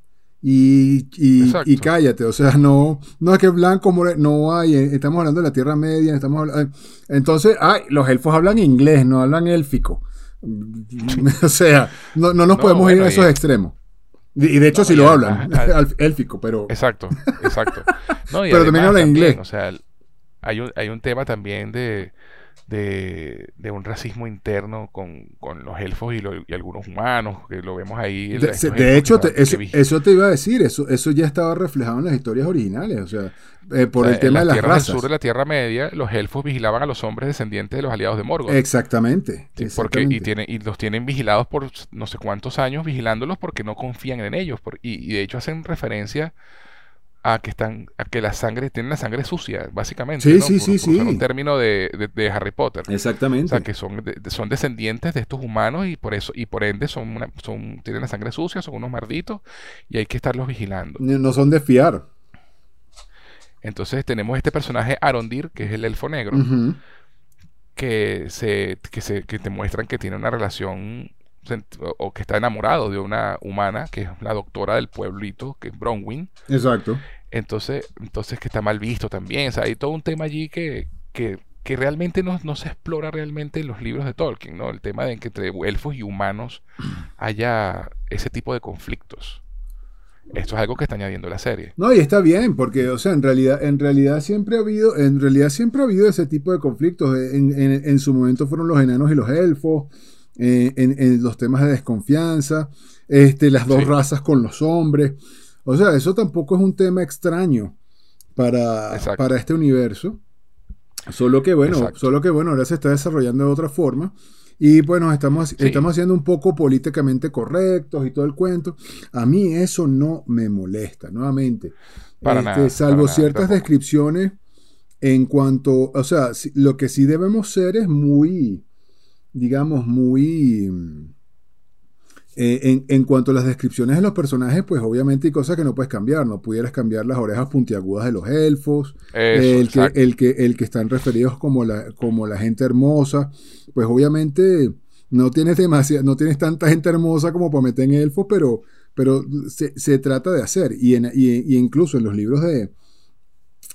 Y, y, cállate, o sea, no, no es que blanco, more- no hay, eh, estamos hablando de la Tierra Media, estamos hablando, entonces, ay, los elfos hablan inglés, no hablan élfico. o sea, no, no nos No, podemos ir a esos y- extremos. Y de hecho No, sí lo hablan, al- élfico, pero... Exacto, exacto. Pero también además habla inglés. O sea, hay un, hay un tema también de, de, de un racismo interno con, con los elfos y, lo- y algunos humanos, que lo vemos ahí. De, hecho, te- eso, eso te iba a decir, eso, eso ya estaba reflejado en las historias originales, o sea, eh, por o sea, el tema en de las del razas. sur de la Tierra Media, los elfos vigilaban a los hombres descendientes de los aliados de Morgoth. Exactamente. Sí, porque, y, y los tienen vigilados por no sé cuántos años, vigilándolos porque no confían en ellos. por- y, y de hecho hacen referencia a que están, a que la sangre, tienen la sangre sucia, básicamente. Sí, ¿no? sí, Por- sí, por sí. un término de, de- de Harry Potter. O Exactamente. sea, que son, de- son descendientes de estos humanos y por eso, y por ende son, una- son, tienen la sangre sucia, son unos malditos, y hay que estarlos vigilando. No son de fiar. Entonces tenemos este personaje Arondir, que es el elfo negro, que se, que se, que te muestran que tiene una relación o, que está enamorado de una humana, que es la doctora del pueblito, que es Bronwyn. Exacto. Entonces, entonces que está mal visto también. O sea, hay todo un tema allí que, que, que realmente no, no se explora realmente en los libros de Tolkien, ¿no? El tema de que entre elfos y humanos haya ese tipo de conflictos. Esto es algo que está añadiendo la serie. No, y está bien, porque, o sea, en realidad, en realidad siempre ha habido, en realidad siempre ha habido ese tipo de conflictos. En, en- en su momento fueron los enanos y los elfos, eh, en, en los temas de desconfianza, este, las dos Sí. razas con los hombres. O sea, eso tampoco es un tema extraño para, Exacto. para este universo. Solo que bueno, Exacto. solo que bueno, ahora se está desarrollando de otra forma. Y bueno, estamos, Sí. estamos haciendo un poco políticamente correctos y todo el cuento. A mí eso no me molesta, nuevamente. Para Este, nada, salvo para ciertas descripciones en cuanto, o sea, lo que sí debemos ser es muy, digamos, muy... mm, eh, en, en cuanto a las descripciones de los personajes, pues obviamente hay cosas que no puedes cambiar. No pudieras cambiar las orejas puntiagudas de los elfos, Eso, el, que, el, que, el que están referidos como la, como la gente hermosa, pues obviamente no tienes demasiado, no tienes tanta gente hermosa como para meter en elfos, pero, pero se, se trata de hacer. Y, en, y, y incluso en los libros de,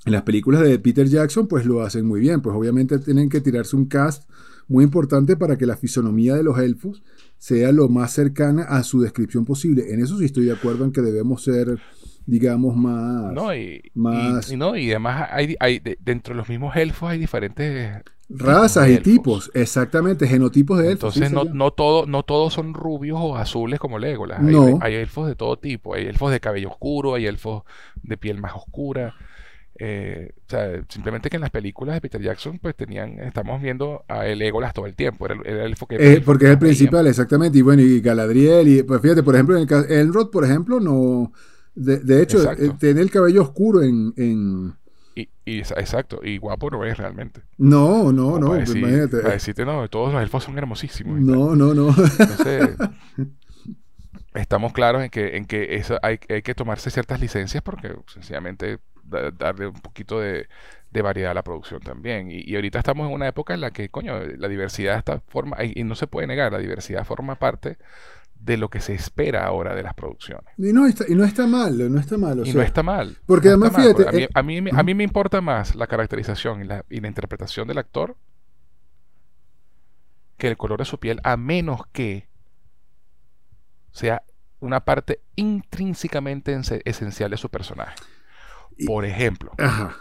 en las películas de Peter Jackson, pues lo hacen muy bien. Pues obviamente tienen que tirarse un cast muy importante para que la fisonomía de los elfos sea lo más cercana a su descripción posible. En eso sí estoy de acuerdo en que debemos ser, digamos, más... No, y, más- y- y no, y además hay, hay de- dentro de los mismos elfos hay diferentes Razas y tipos, exactamente, genotipos de elfos. Entonces sí, no, no, todo, no todos son rubios o azules como Legolas. Hay, No. hay elfos de todo tipo. Hay elfos de cabello oscuro, hay elfos de piel más oscura. Eh, o sea, simplemente que en las películas de Peter Jackson pues tenían, estamos viendo a el Legolas todo el tiempo. Era, era el. Eh, porque es el principal, exactamente. Y bueno, y Galadriel, y pues fíjate, por ejemplo, en el ca- Elrond, por ejemplo, no. De, de hecho, eh, tiene el cabello oscuro en. en- Y, y esa- exacto, y guapo no es realmente. No, no, Como no, para pues decir- imagínate. para decirte, no, todos los elfos son hermosísimos. No, no, no. Entonces, estamos claros en que, en que eso hay, hay que tomarse ciertas licencias porque sencillamente da- darle un poquito de, de variedad a la producción también. Y, y ahorita estamos en una época en la que, coño, la diversidad está forma, y no se puede negar, la diversidad forma parte de lo que se espera ahora de las producciones. Y no está, y no está mal, no está mal. o y sea, no está mal. porque no además, fíjate, porque eh, a, mí, a, mí, a mí me importa más la caracterización y la, y la interpretación del actor que el color de su piel, a menos que sea una parte intrínsecamente esencial de su personaje. Por ejemplo, Ajá.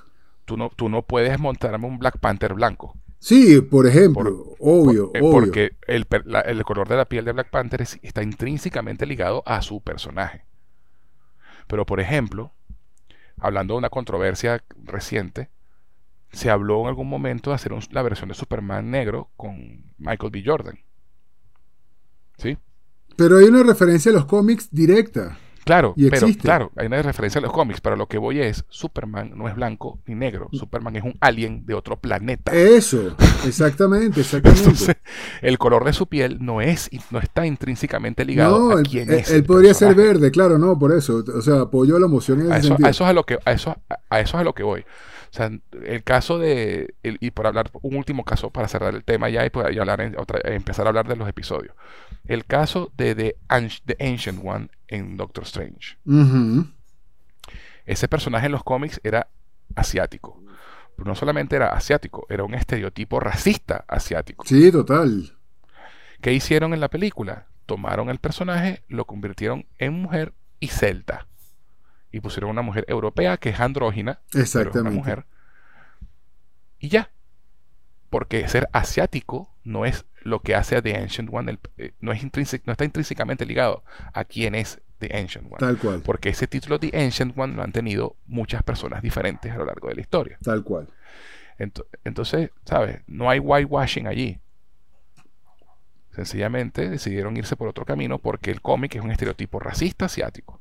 tú no, tú no puedes montarme un Black Panther blanco. Sí, por ejemplo, obvio, Por- eh, obvio. Porque el, la- el color de la piel de Black Panther es- está intrínsecamente ligado a su personaje. Pero, por ejemplo, hablando de una controversia reciente, se habló en algún momento de hacer un- la versión de Superman negro con Michael B. Jordan. ¿Sí? Pero hay una referencia a los cómics directa. Claro, Y pero existe. claro, hay una referencia a los cómics, pero lo que voy es, Superman no es blanco ni negro, Superman es un alien de otro planeta. Eso, exactamente, exactamente. Entonces, el color de su piel no es no está intrínsecamente ligado no, a quién él- es. él el podría ser verde, claro, no, por eso. O sea, apoyó la emoción en A ese eso, sentido. a eso es a lo que a eso a, a eso es a lo que voy. O sea, el caso de el- y por hablar un último caso para cerrar el tema ya y, pues, y hablar en otra- empezar a hablar de los episodios. El caso de The, Anci- The Ancient One en Doctor Strange. Ese personaje en los cómics era asiático. Pero no solamente era asiático, era un estereotipo racista asiático. Sí, total. ¿Qué hicieron en la película? Tomaron el personaje, lo convirtieron en mujer y celta. Y pusieron una mujer europea que es andrógina, pero es una Exactamente. mujer. Y ya. Porque ser asiático no es lo que hace a The Ancient One, el- eh, no, es no está intrínsecamente ligado a quién es The Ancient One. Tal cual. Porque ese título The Ancient One lo han tenido muchas personas diferentes a lo largo de la historia. Tal cual. Ento- Entonces, ¿sabes? No hay whitewashing allí. Sencillamente decidieron irse por otro camino porque el cómic es un estereotipo racista asiático.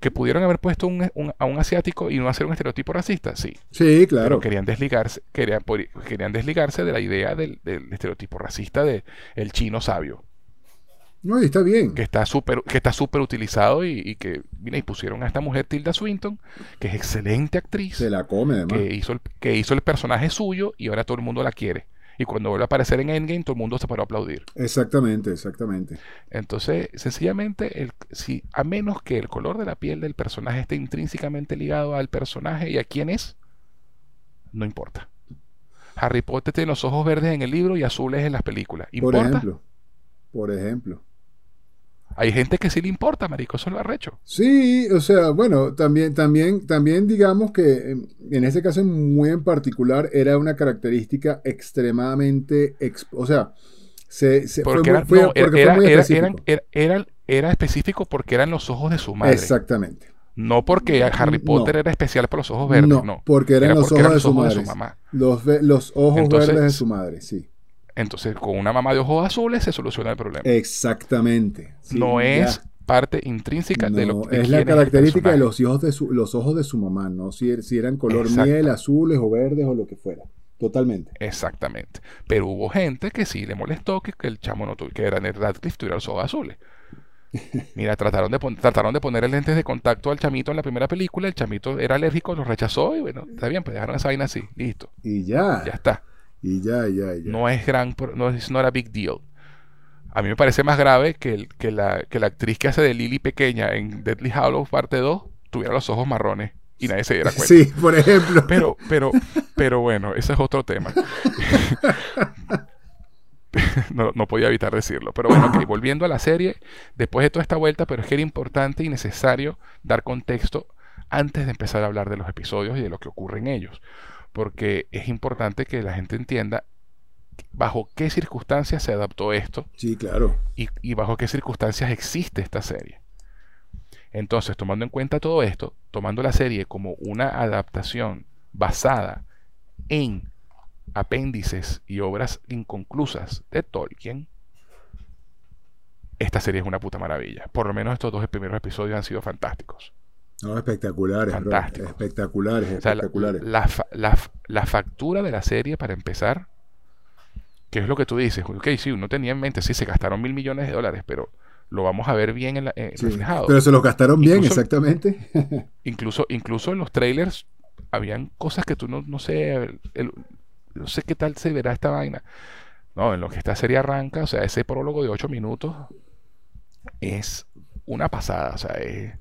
Que pudieron haber puesto un- un- a un asiático y no hacer un estereotipo racista, sí. Sí, claro. Pero querían desligarse, querían, querían desligarse de la idea del, del estereotipo racista de el chino sabio, No, y está bien. que está súper que está súper utilizado y, y que mira, y pusieron a esta mujer Tilda Swinton, que es excelente actriz Se la come, además. que hizo, el, que hizo el personaje suyo y ahora todo el mundo la quiere. Y cuando vuelve a aparecer en Endgame, todo el mundo se paró a aplaudir. Exactamente, exactamente. Entonces, sencillamente, el, si, a menos que el color de la piel del personaje esté intrínsecamente ligado al personaje y a quién es, no importa. Harry Potter tiene los ojos verdes en el libro y azules en las películas. Por ejemplo. Por ejemplo. Hay gente que sí le importa, marico, eso es lo arrecho. Sí, o sea, bueno, también, también, también digamos que en, en este caso muy en particular era una característica extremadamente, ex- o sea, se, se- Porque, muy- era, fue- no, porque era, fue era, muy era- específico. era, era- era porque eran los ojos de su madre. Exactamente. No porque Harry No. Potter era especial por los ojos verdes, no, no. porque eran Era los porque ojos eran de los su ojos de madre. su mamá. Los, ojos Entonces- verdes de su madre, sí. Entonces, con una mamá de ojos azules se soluciona el problema. Exactamente. sí, no es ya. parte intrínseca de lo de es la el característica de los ojos de su, los ojos de su mamá, no si, er- si eran color Exacto. miel, azules o verdes o lo que fuera. Totalmente. Exactamente. Pero hubo gente que sí le molestó que, que el chamo no tuviera, que Daniel Radcliffe tuviera los ojos azules. Mira, trataron de, trataron de poner lentes de contacto al chamito en la primera película, el chamito era alérgico, lo rechazó y bueno, está bien, pues dejaron esa vaina así, listo, Y ya. ya está. Y ya, ya, ya. No es gran, no es not a big deal. A mí me parece más grave que, el- que, la, que la actriz que hace de Lily pequeña en Deadly Hallows parte 2 tuviera los ojos marrones y nadie se diera cuenta. Sí, por ejemplo. Pero, pero, pero bueno, ese es otro tema. No, no podía evitar decirlo. Pero bueno, ok, volviendo a la serie, después de toda esta vuelta, pero es que era importante y necesario dar contexto antes de empezar a hablar de los episodios y de lo que ocurre en ellos. Porque es importante que la gente entienda bajo qué circunstancias se adaptó esto Sí, claro. y, y bajo qué circunstancias existe esta serie. Entonces, tomando en cuenta todo esto, tomando la serie como una adaptación basada en apéndices y obras inconclusas de Tolkien, esta serie es una puta maravilla. Por lo menos estos dos primeros episodios han sido fantásticos. No, espectaculares, bro. Fantástico. Espectaculares, O sea, la, espectaculares. la la la factura de la serie, para empezar, que es lo que tú dices, ok, sí, uno tenía en mente, sí, se gastaron mil millones de dólares, pero lo vamos a ver bien en la- eh, Sí, reflejado. Pero se los gastaron bien, exactamente. incluso, incluso en los trailers habían cosas que tú no, no sé, el- el- no sé qué tal se verá esta vaina. No, en lo que esta serie arranca, o sea, ese prólogo de 8 minutos, es una pasada, o sea, es,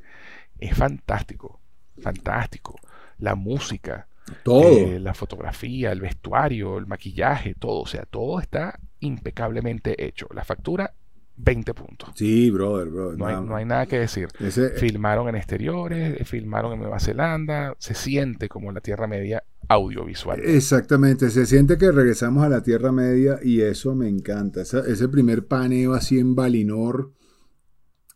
es fantástico, fantástico. La música, Todo. eh, la fotografía, el vestuario, el maquillaje, todo, o sea, todo está impecablemente hecho. La factura, 20 puntos. Sí, brother, brother. No hay, nada- no hay nada que decir. Ese, Filmaron en exteriores, filmaron en Nueva Zelanda, se siente como la Tierra Media audiovisual. Exactamente, se siente que regresamos a la Tierra Media y eso me encanta. Esa- ese primer paneo así en Valinor,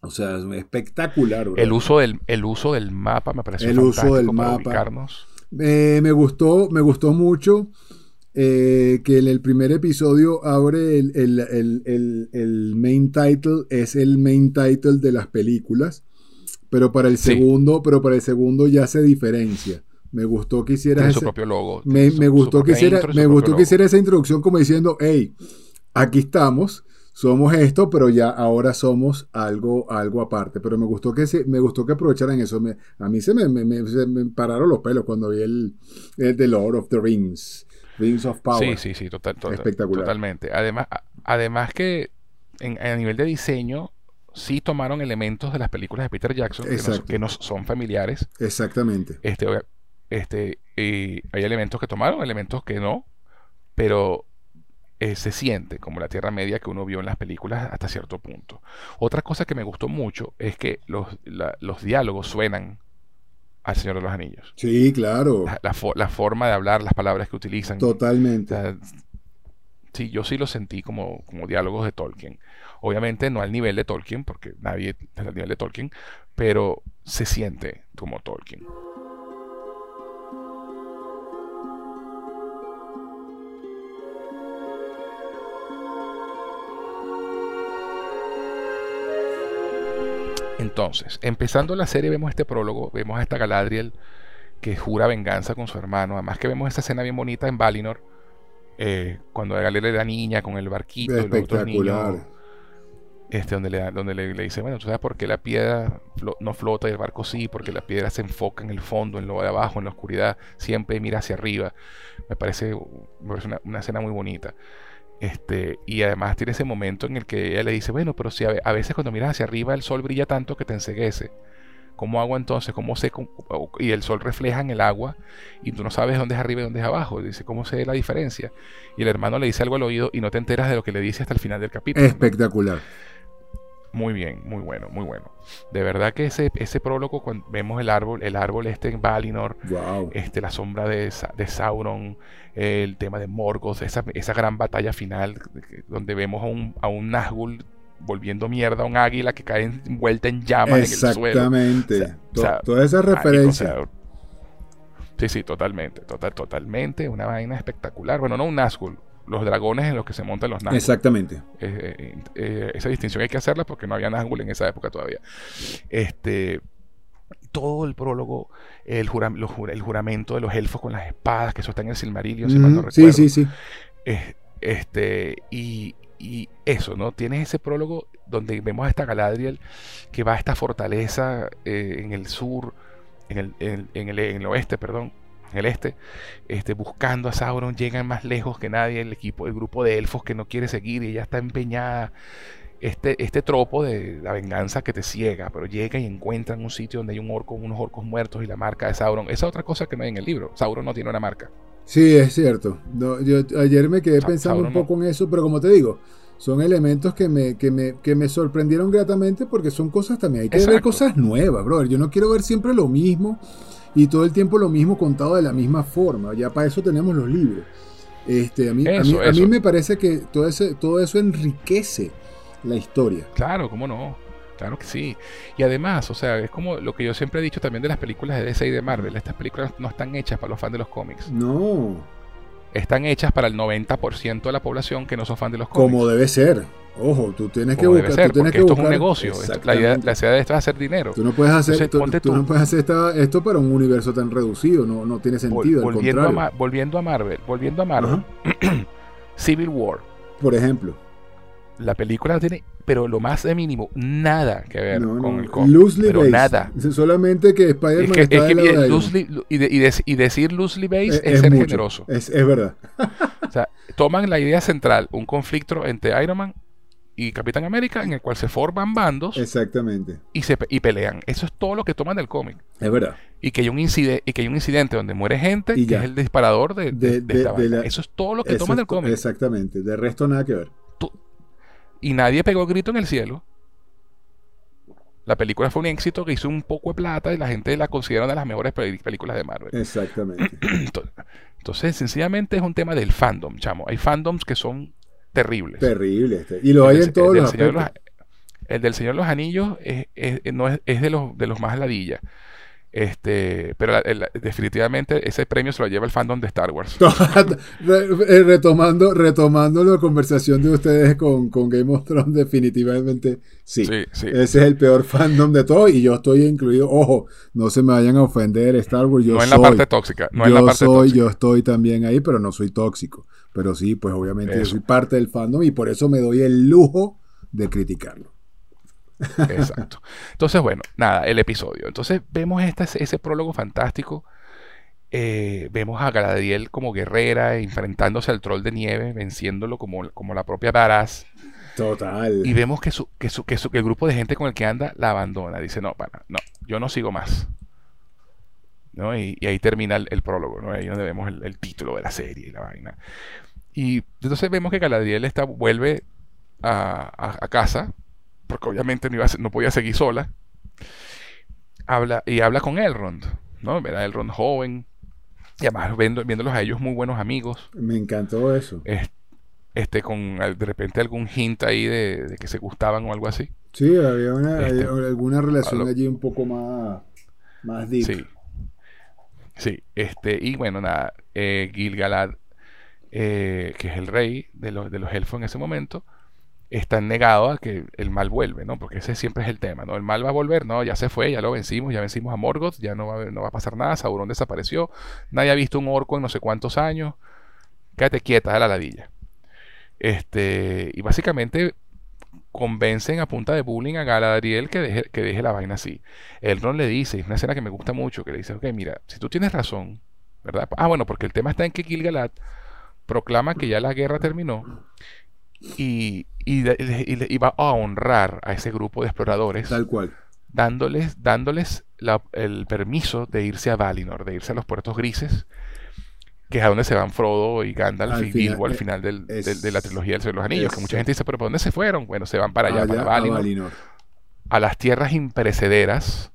o sea, es espectacular. El uso del, el uso del mapa me pareció El uso del para mapa. ubicarnos. Eh, me gustó, me gustó mucho eh, que en el primer episodio abre el, el- el- main title, es el main title de las películas, pero para el Sí. segundo, pero para el segundo ya se diferencia. Me gustó que hicieras Tiene su ese- propio logo. me, su- me gustó que hiciera, me gustó que hiciera esa introducción como diciendo, hey, aquí estamos, somos esto, pero ya ahora somos algo, algo aparte. Pero me gustó que se, me gustó que aprovecharan eso. Me- a mí se me, se me pararon los pelos cuando vi el, el The Lord of the Rings, Rings of Power. Sí, sí, sí, total, total- Espectacular. totalmente. Además, a- además que en- a nivel de diseño, sí tomaron elementos de las películas de Peter Jackson que nos, Exacto. que nos son familiares. Exactamente. Este, este, y hay elementos que tomaron, elementos que no, pero eh, se siente como la Tierra Media que uno vio en las películas hasta cierto punto. Otra cosa que me gustó mucho es que los, la- los diálogos suenan al Señor de los Anillos. Sí, claro. La, la fo- la forma de hablar, las palabras que utilizan. Totalmente. sí, yo sí lo sentí como, como diálogos de Tolkien. Obviamente no al nivel de Tolkien, porque nadie está al nivel de Tolkien, pero se siente como Tolkien. Entonces, empezando la serie, vemos este prólogo, vemos a esta Galadriel que jura venganza con su hermano. Además que vemos esta escena bien bonita en Valinor, eh, cuando Galadriel era niña con el barquito otros niños, Espectacular. este, donde, le, donde le, le dice, bueno, ¿tú sabes por qué la piedra flo- no flota y el barco sí? Porque la piedra se enfoca en el fondo, en lo de abajo, en la oscuridad, siempre mira hacia arriba. Me parece, me parece una, una escena muy bonita. Este, y además tiene ese momento en el que ella le dice, bueno, pero si a, a veces cuando miras hacia arriba el sol brilla tanto que te enceguece. ¿Cómo hago entonces? ¿Cómo sé? y el sol refleja en el agua y tú no sabes dónde es arriba y dónde es abajo. Dice, ¿cómo sé la diferencia? Y el hermano le dice algo al oído y no te enteras de lo que le dice hasta el final del capítulo. ¿no? Muy bien, muy bueno, muy bueno. De verdad que ese, ese prólogo, cuando vemos el árbol, el árbol este en Valinor, Wow. este, la sombra de, de Sauron, el tema de Morgoth, esa, esa gran batalla final donde vemos a un, a un Nazgûl volviendo mierda a un águila que cae envuelta en llamas en el suelo. Exactamente. O sea, o sea, Toda esa o referencia. sea, sí, sí, totalmente, total, totalmente, una vaina espectacular. Bueno, no un Nazgûl, los dragones en los que se montan los Nazgûl. Exactamente. Eh, eh, eh, esa distinción hay que hacerla porque no había Nazgûl en esa época todavía. Este, todo el prólogo, el, jura- los el juramento de los elfos con las espadas, que eso está en el Silmarillion, si mal no Ujú, sí, sí, sí. Eh, este, y, y eso, ¿no? Tienes ese prólogo donde vemos a esta Galadriel que va a esta fortaleza eh, en el sur, en el, en, en el, en el oeste, perdón, el este, este, buscando a Sauron, llegan más lejos que nadie, el equipo, el grupo de elfos que no quiere seguir y ella está empeñada. Este, este tropo de la venganza que te ciega, pero llega y encuentran un sitio donde hay un orco, unos orcos muertos y la marca de Sauron. Esa es otra cosa que no hay en el libro. Sauron no tiene una marca. Sí, es cierto. No, yo ayer me quedé Sa- pensando un Sauron no. poco en eso, pero como te digo, son elementos que me, que me, que me sorprendieron gratamente porque son cosas también. Hay que ver cosas nuevas, brother. Yo no quiero ver siempre lo mismo y todo el tiempo lo mismo contado de la misma forma. Ya para eso tenemos los libros. Este, a, mí, a, mí, a mí eso. me parece que todo, ese, todo eso enriquece la historia. Claro, cómo no. Claro que sí. Y además, o sea, es como lo que yo siempre he dicho también de las películas de DC y de Marvel. Estas películas no están hechas para los fans de los cómics. No, Están hechas para el 90% de la población que no son fans de los cómics. como debe ser. Ojo, tú tienes que buscar. ser, tú tienes porque que esto es un negocio. Esto- la, idea, Exactamente. la idea de esto es hacer dinero. Tú no puedes hacer, Entonces, tú, ponte tú tú. no puedes hacer esta- esto para un universo tan reducido, no, no tiene sentido, volviendo, a contrario. Volviendo a Marvel, volviendo a Marvel. Civil War. Por ejemplo, La película no tiene, pero lo más mínimo, nada que ver no, con no, el cómic. loosely pero based. nada. Solamente que Es Spider-Man que, está es que de loosely- y, de- y de- y decir loosely based Es- es, es ser mucho. generoso. Es, es verdad. O sea, toman la idea central, un conflicto entre Iron Man y Capitán América, en el cual se forman bandos Exactamente. y, se, y pelean. Eso es todo lo que toman del cómic. Es verdad. Y que hay un, incide y que hay un incidente donde muere gente, Y que ya. es el disparador de, de- De- esta la- Eso es todo lo que toman es del cómic. Exactamente. De resto nada que ver. Y nadie pegó grito en el cielo. La película fue un éxito que hizo un poco de plata y la gente la considera una de las mejores pel- películas de Marvel. Exactamente. Ento- Entonces, sencillamente es un tema del fandom, chamo. Hay fandoms que son terribles. Terrible. este. Y lo El hay en todos los los- el del Señor de los Anillos es, es- no es, es de los de los más ladilla. Este, pero la- el- definitivamente ese premio se lo lleva el fandom de Star Wars. Eh, retomando, retomando la conversación de ustedes con, con Game of Thrones, definitivamente sí. Sí, sí. Ese es el peor fandom de todo y yo estoy incluido. Ojo, no se me vayan a ofender Star Wars. Yo no en la parte tóxica, no en la yo parte soy, tóxica. yo estoy también ahí, pero no soy tóxico. Pero sí, pues obviamente yo soy parte del fandom y por eso me doy el lujo de criticarlo. Exacto. Entonces, bueno, nada, el episodio. Entonces vemos esta, ese prólogo fantástico. Eh, vemos a Galadriel como guerrera, enfrentándose al troll de nieve, venciéndolo como, como la propia Varaz. Total. Y vemos que, su, que, su, que, su- que el grupo de gente con el que anda la abandona. Dice, no, para, no, yo no sigo más. ¿No? Y, y ahí termina el, el prólogo, ¿no? Ahí donde vemos el, el título de la serie y la vaina. Y entonces vemos que Galadriel está, vuelve a, a- a casa, porque obviamente no, iba a no podía seguir sola. Habla, y habla con Elrond, ¿no? Ver a Elrond joven. Y además viendo, viéndolos a ellos muy buenos amigos Me encantó eso. es- este con de repente algún hint ahí de, de que se gustaban o algo así. Sí, había una, Este, alguna relación lo- allí un poco más, más deep. Sí. Sí, este, y bueno, nada, eh, Gil-galad, eh, que es el rey de los, de los elfos en ese momento, está negado a que el mal vuelve, ¿no? Porque ese siempre es el tema, ¿no? El mal va a volver, no, ya se fue, ya lo vencimos, ya vencimos a Morgoth, ya no va, no va a pasar nada, Sauron desapareció, nadie ha visto un orco en no sé cuántos años, quédate quieta, a la ladilla. Este, y básicamente convencen a punta de bullying a Galadriel que deje, que deje la vaina así. Elrond le dice, es una escena que me gusta mucho, que le dice, ok, mira, si tú tienes razón, ¿verdad? Ah, bueno, porque el tema está en que Gil-galad proclama que ya la guerra terminó y, y, y va a honrar a ese grupo de exploradores Tal cual. dándoles, dándoles la- el permiso de irse a Valinor, de irse a los puertos grises, que es a donde se van Frodo y Gandalf Al y final, Bilbo al eh, final del- es- del- de la trilogía del Señor de los Anillos, que mucha gente dice, pero ¿por dónde se fueron? Bueno, se van para allá, Allá para a Valinor, Valinor. a las tierras imperecederas,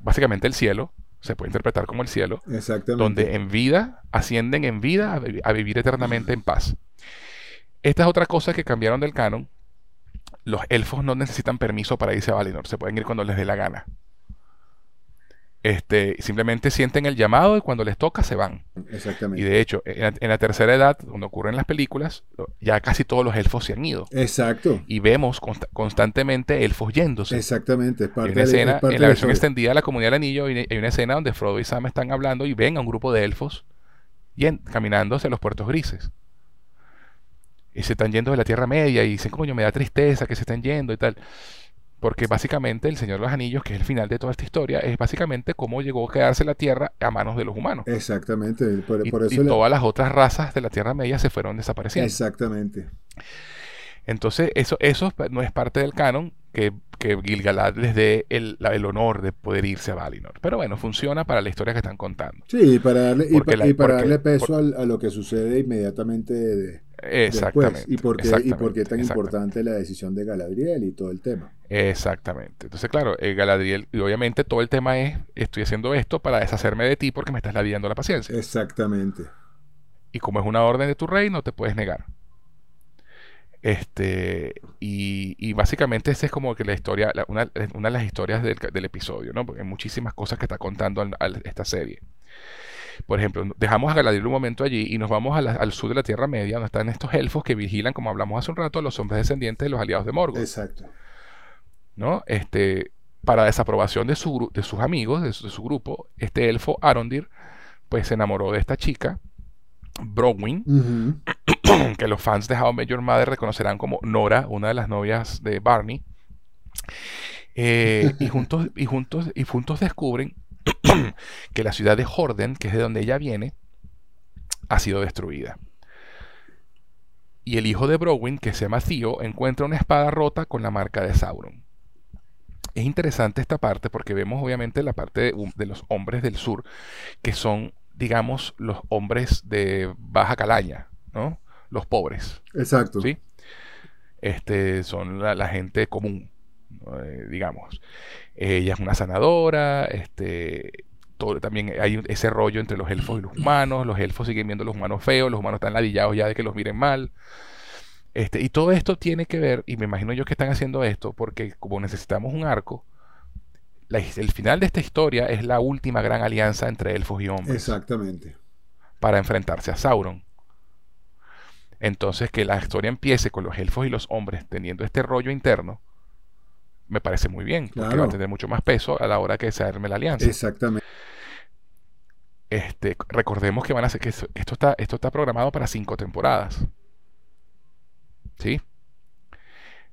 básicamente el cielo, se puede interpretar como el cielo, Exactamente. donde en vida ascienden en vida a, vi- a vivir eternamente en paz. Esta es otra cosa que cambiaron del canon. Los elfos no necesitan permiso para irse a Valinor, se pueden ir cuando les dé la gana. Este, simplemente sienten el llamado y cuando les toca se van. Y Exactamente. de hecho, en la, en la tercera edad, donde ocurren las películas, ya casi todos los elfos se han ido. Exacto. Y vemos consta- constantemente elfos yéndose. Exactamente. Hay una escena, parte en la versión extendida de la Comunidad del Anillo, hay una escena donde Frodo y Sam están hablando y ven a un grupo de elfos yen- caminando hacia los puertos grises. Y se están yendo de la Tierra Media y dicen, coño, me da tristeza que se estén yendo y tal. Porque básicamente el Señor de los Anillos, que es el final de toda esta historia, es básicamente cómo llegó a quedarse la Tierra a manos de los humanos. Exactamente. Por, Y, por y eso la- todas las otras razas de la Tierra Media se fueron desapareciendo. Exactamente. Entonces, eso, eso no es parte del canon que, que Gil-galad les dé el, la- el honor de poder irse a Valinor. Pero bueno, funciona para la historia que están contando. Sí, y para darle, y, la- y para darle peso por- a lo que sucede inmediatamente de- Exactamente. después. Y por qué, y exactamente, por qué tan importante la decisión de Galadriel y todo el tema. Exactamente. Entonces, claro, eh, Galadriel, y obviamente todo el tema es, estoy haciendo esto para deshacerme de ti porque me estás labiando la paciencia. Exactamente. Y como es una orden de tu rey, no te puedes negar. Este, y, y básicamente esa es como que la historia, la- una, una de las historias del, del episodio, ¿no? Porque hay muchísimas cosas que está contando al- al- esta serie. Por ejemplo, dejamos a Galadriel un momento allí y nos vamos la- al sur de la Tierra Media, donde están estos elfos que vigilan, como hablamos hace un rato, a los hombres descendientes de los aliados de Morgoth. Exacto. ¿no? Este, para desaprobación de, su, de sus amigos, de su, de su grupo, este elfo Arondir, pues se enamoró de esta chica, Browin, que los fans de How Your Mother reconocerán como Nora, una de las novias de Barney. Eh, y, juntos, y, juntos, y juntos descubren que la ciudad de Horden, que es de donde ella viene, ha sido destruida. y el hijo de Browin, que se llama Theo, encuentra una espada rota con la marca de Sauron. Es interesante esta parte porque vemos obviamente la parte de, los hombres del sur, que son, digamos, los hombres de baja calaña, ¿no? Los pobres. Exacto. ¿Sí? Este, son la, gente común, eh, digamos. Ella es una sanadora, este, todo, también hay ese rollo entre los elfos y los humanos, los elfos siguen viendo a los humanos feos, los humanos están ladillados ya de que los miren mal. Este, y todo esto tiene que ver, y me imagino yo que están haciendo esto, porque como necesitamos un arco, el final de esta historia es la última gran alianza entre elfos y hombres. Exactamente. Para enfrentarse a Sauron. Entonces, que la historia empiece con los elfos y los hombres teniendo este rollo interno, me parece muy bien, porque va a tener mucho más peso a la hora que se arme la alianza. Exactamente. Este, recordemos que van a ser que esto está, esto está programado para cinco temporadas. ¿Sí?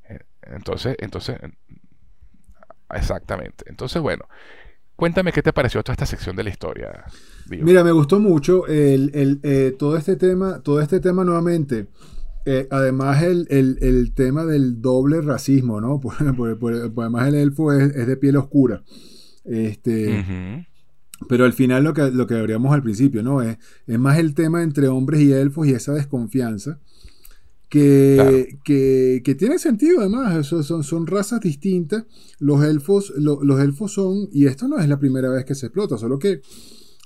Eh, entonces, entonces, exactamente. Entonces, bueno, cuéntame qué te pareció toda esta sección de la historia. Mira, me gustó mucho el, eh, todo este tema, todo este tema nuevamente. Eh, además, el, tema del doble racismo, ¿no? además, el elfo es, de piel oscura. Este. Pero al final lo que, lo que habríamos al principio, ¿no? Es, es más el tema entre hombres y elfos y esa desconfianza que, que, tiene sentido además, son, son razas distintas. Los elfos, los elfos son, y esto no es la primera vez que se explota, solo que,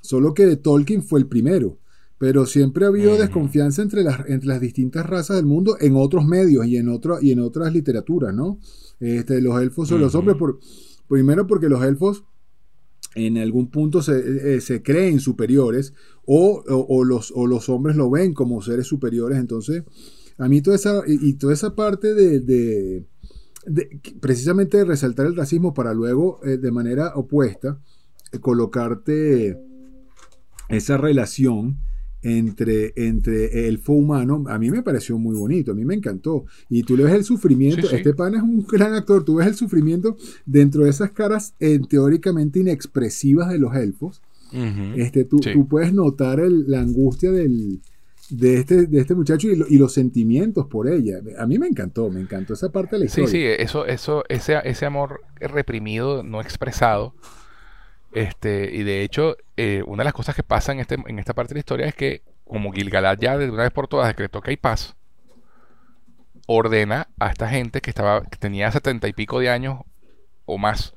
solo que Tolkien fue el primero. Pero siempre ha habido desconfianza entre las, entre las distintas razas del mundo en otros medios y en, otro, y en otras literaturas, ¿no? Este, los elfos son los hombres, por, primero porque los elfos en algún punto se, eh, creen superiores o, los, o los hombres lo ven como seres superiores, entonces a mí toda esa, y, toda esa parte de, precisamente de resaltar el racismo para luego, eh, de manera opuesta, eh, colocarte esa relación entre, entre elfo humano, a mí me pareció muy bonito, a mí me encantó. Y tú le ves el sufrimiento, este pan es un gran actor, tú ves el sufrimiento dentro de esas caras eh, teóricamente inexpresivas de los elfos. este, tú, tú, puedes notar la angustia del, de este, de este muchacho y, los sentimientos por ella. A mí me encantó, me encantó esa parte de la historia. Sí, sí, eso, eso, ese, ese amor reprimido, no expresado. Este, y de hecho, eh, una de las cosas que pasa en, este, esta parte de la historia es que, como Gilgalad ya de una vez por todas decretó que hay paz, ordena a esta gente que estaba, que tenía setenta y pico de años o más,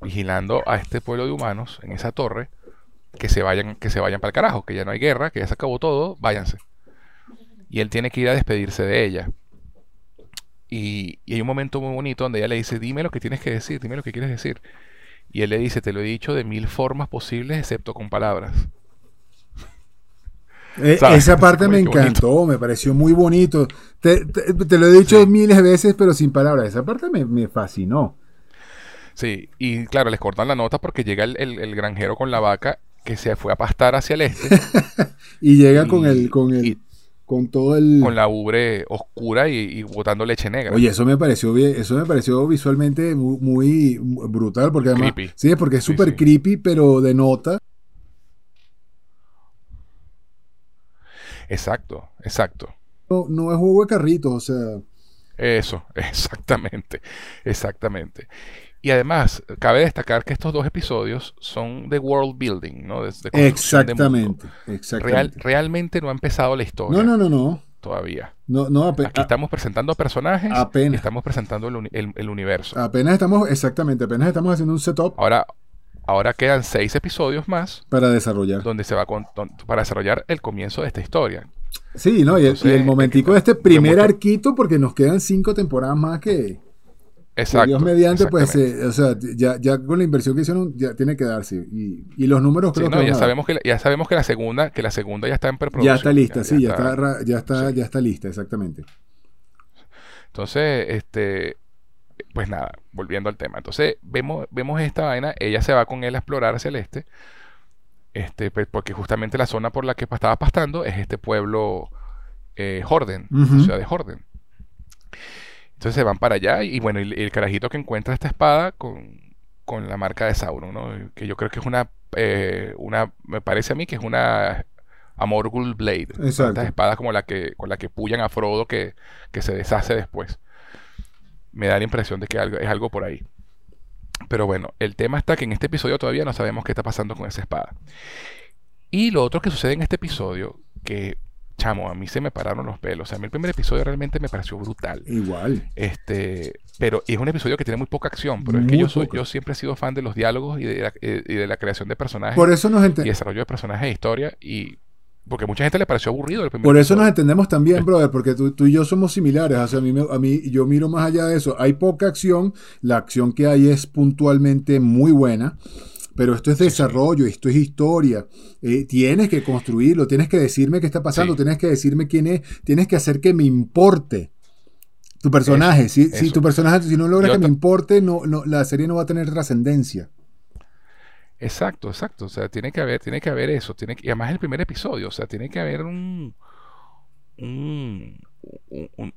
vigilando a este pueblo de humanos en esa torre, que se vayan, que se vayan para el carajo, que ya no hay guerra, que ya se acabó todo, váyanse. Y él tiene que ir a despedirse de ella. Y, hay un momento muy bonito donde ella le dice, dime lo que tienes que decir, dime lo que quieres decir. Y él le dice, te lo he dicho de mil formas posibles excepto con palabras. Eh, esa parte me encantó, me pareció muy bonito. Te, lo he dicho miles de veces, pero sin palabras. Esa parte me, me fascinó. Sí, y claro, les cortan la nota porque llega el, el, granjero con la vaca que se fue a pastar hacia el este. y llega con el, con el, con todo el. Con la ubre oscura y, botando leche negra. Oye, eso me pareció eso me pareció visualmente muy, brutal, porque además. Sí, porque es súper creepy, pero de nota. Exacto, exacto. No, no es juego de carritos, o sea. Eso, exactamente, exactamente. Y además, cabe destacar que estos dos episodios son de world building, ¿no? De, exactamente, exactamente. realmente no ha empezado la historia. No, no, no, no. Todavía. No, no, Aquí estamos presentando personajes apenas. y estamos presentando el, universo. Apenas estamos, exactamente, apenas estamos haciendo un setup. Ahora, ahora quedan seis episodios más. Para desarrollar. Donde se va para desarrollar el comienzo de esta historia. Sí, ¿no? y, el, momentico de este primer arquito, porque nos quedan cinco temporadas más que, Exacto. Dios mediante, pues, eh, o sea, ya, ya, con la inversión que hicieron, ya tiene que darse. Y, y los números creo que. ya, sabemos que ya sabemos que la segunda, que la segunda ya está en preproducción. Ya está lista, sí, ya, está, ya está, ya está lista, exactamente. Entonces, este, pues nada, volviendo al tema. Entonces, vemos, vemos esta vaina, ella se va con él a explorar hacia el este. Este, pues, porque justamente la zona por la que estaba pastando es este pueblo eh, Jorden, la ciudad de Jorden. Entonces se van para allá y bueno, el, carajito que encuentra esta espada con, con, la marca de Sauron, ¿no? Que yo creo que es una, eh, una, me parece a mí que es una a Morgul Blade. Exacto. Estas espadas como la que, con la que pullan a Frodo que, que se deshace después. Me da la impresión de que algo, es algo por ahí. Pero bueno, el tema está que en este episodio todavía no sabemos qué está pasando con esa espada. Y lo otro que sucede en este episodio, que, chamo, a mí se me pararon los pelos. A mí el primer episodio realmente me pareció brutal. Igual. Este, pero es un episodio que tiene muy poca acción. Pero es que Muy yo soy, yo siempre he sido fan de los diálogos y de la, eh, y de la creación de personajes Por eso nos y desarrollo de personajes de historia. Y porque mucha gente le pareció aburrido el primer Por eso nos episodio. entendemos también, brother, porque tú, tú y yo somos similares. O sea, a mí, a mí, yo miro más allá de eso. Hay poca acción, la acción que hay es puntualmente muy buena, pero esto es desarrollo, esto es historia. Eh, tienes que construirlo, tienes que decirme qué está pasando, Sí. tienes que decirme quién es, tienes que hacer que me importe. Tu personaje, Eso, si, tu personaje, si no logras que me importe, no, no, la serie no va a tener trascendencia. Exacto, exacto. O sea, tiene que haber, tiene que haber eso. Tiene que- y además el primer episodio. O sea, tiene que haber un, un-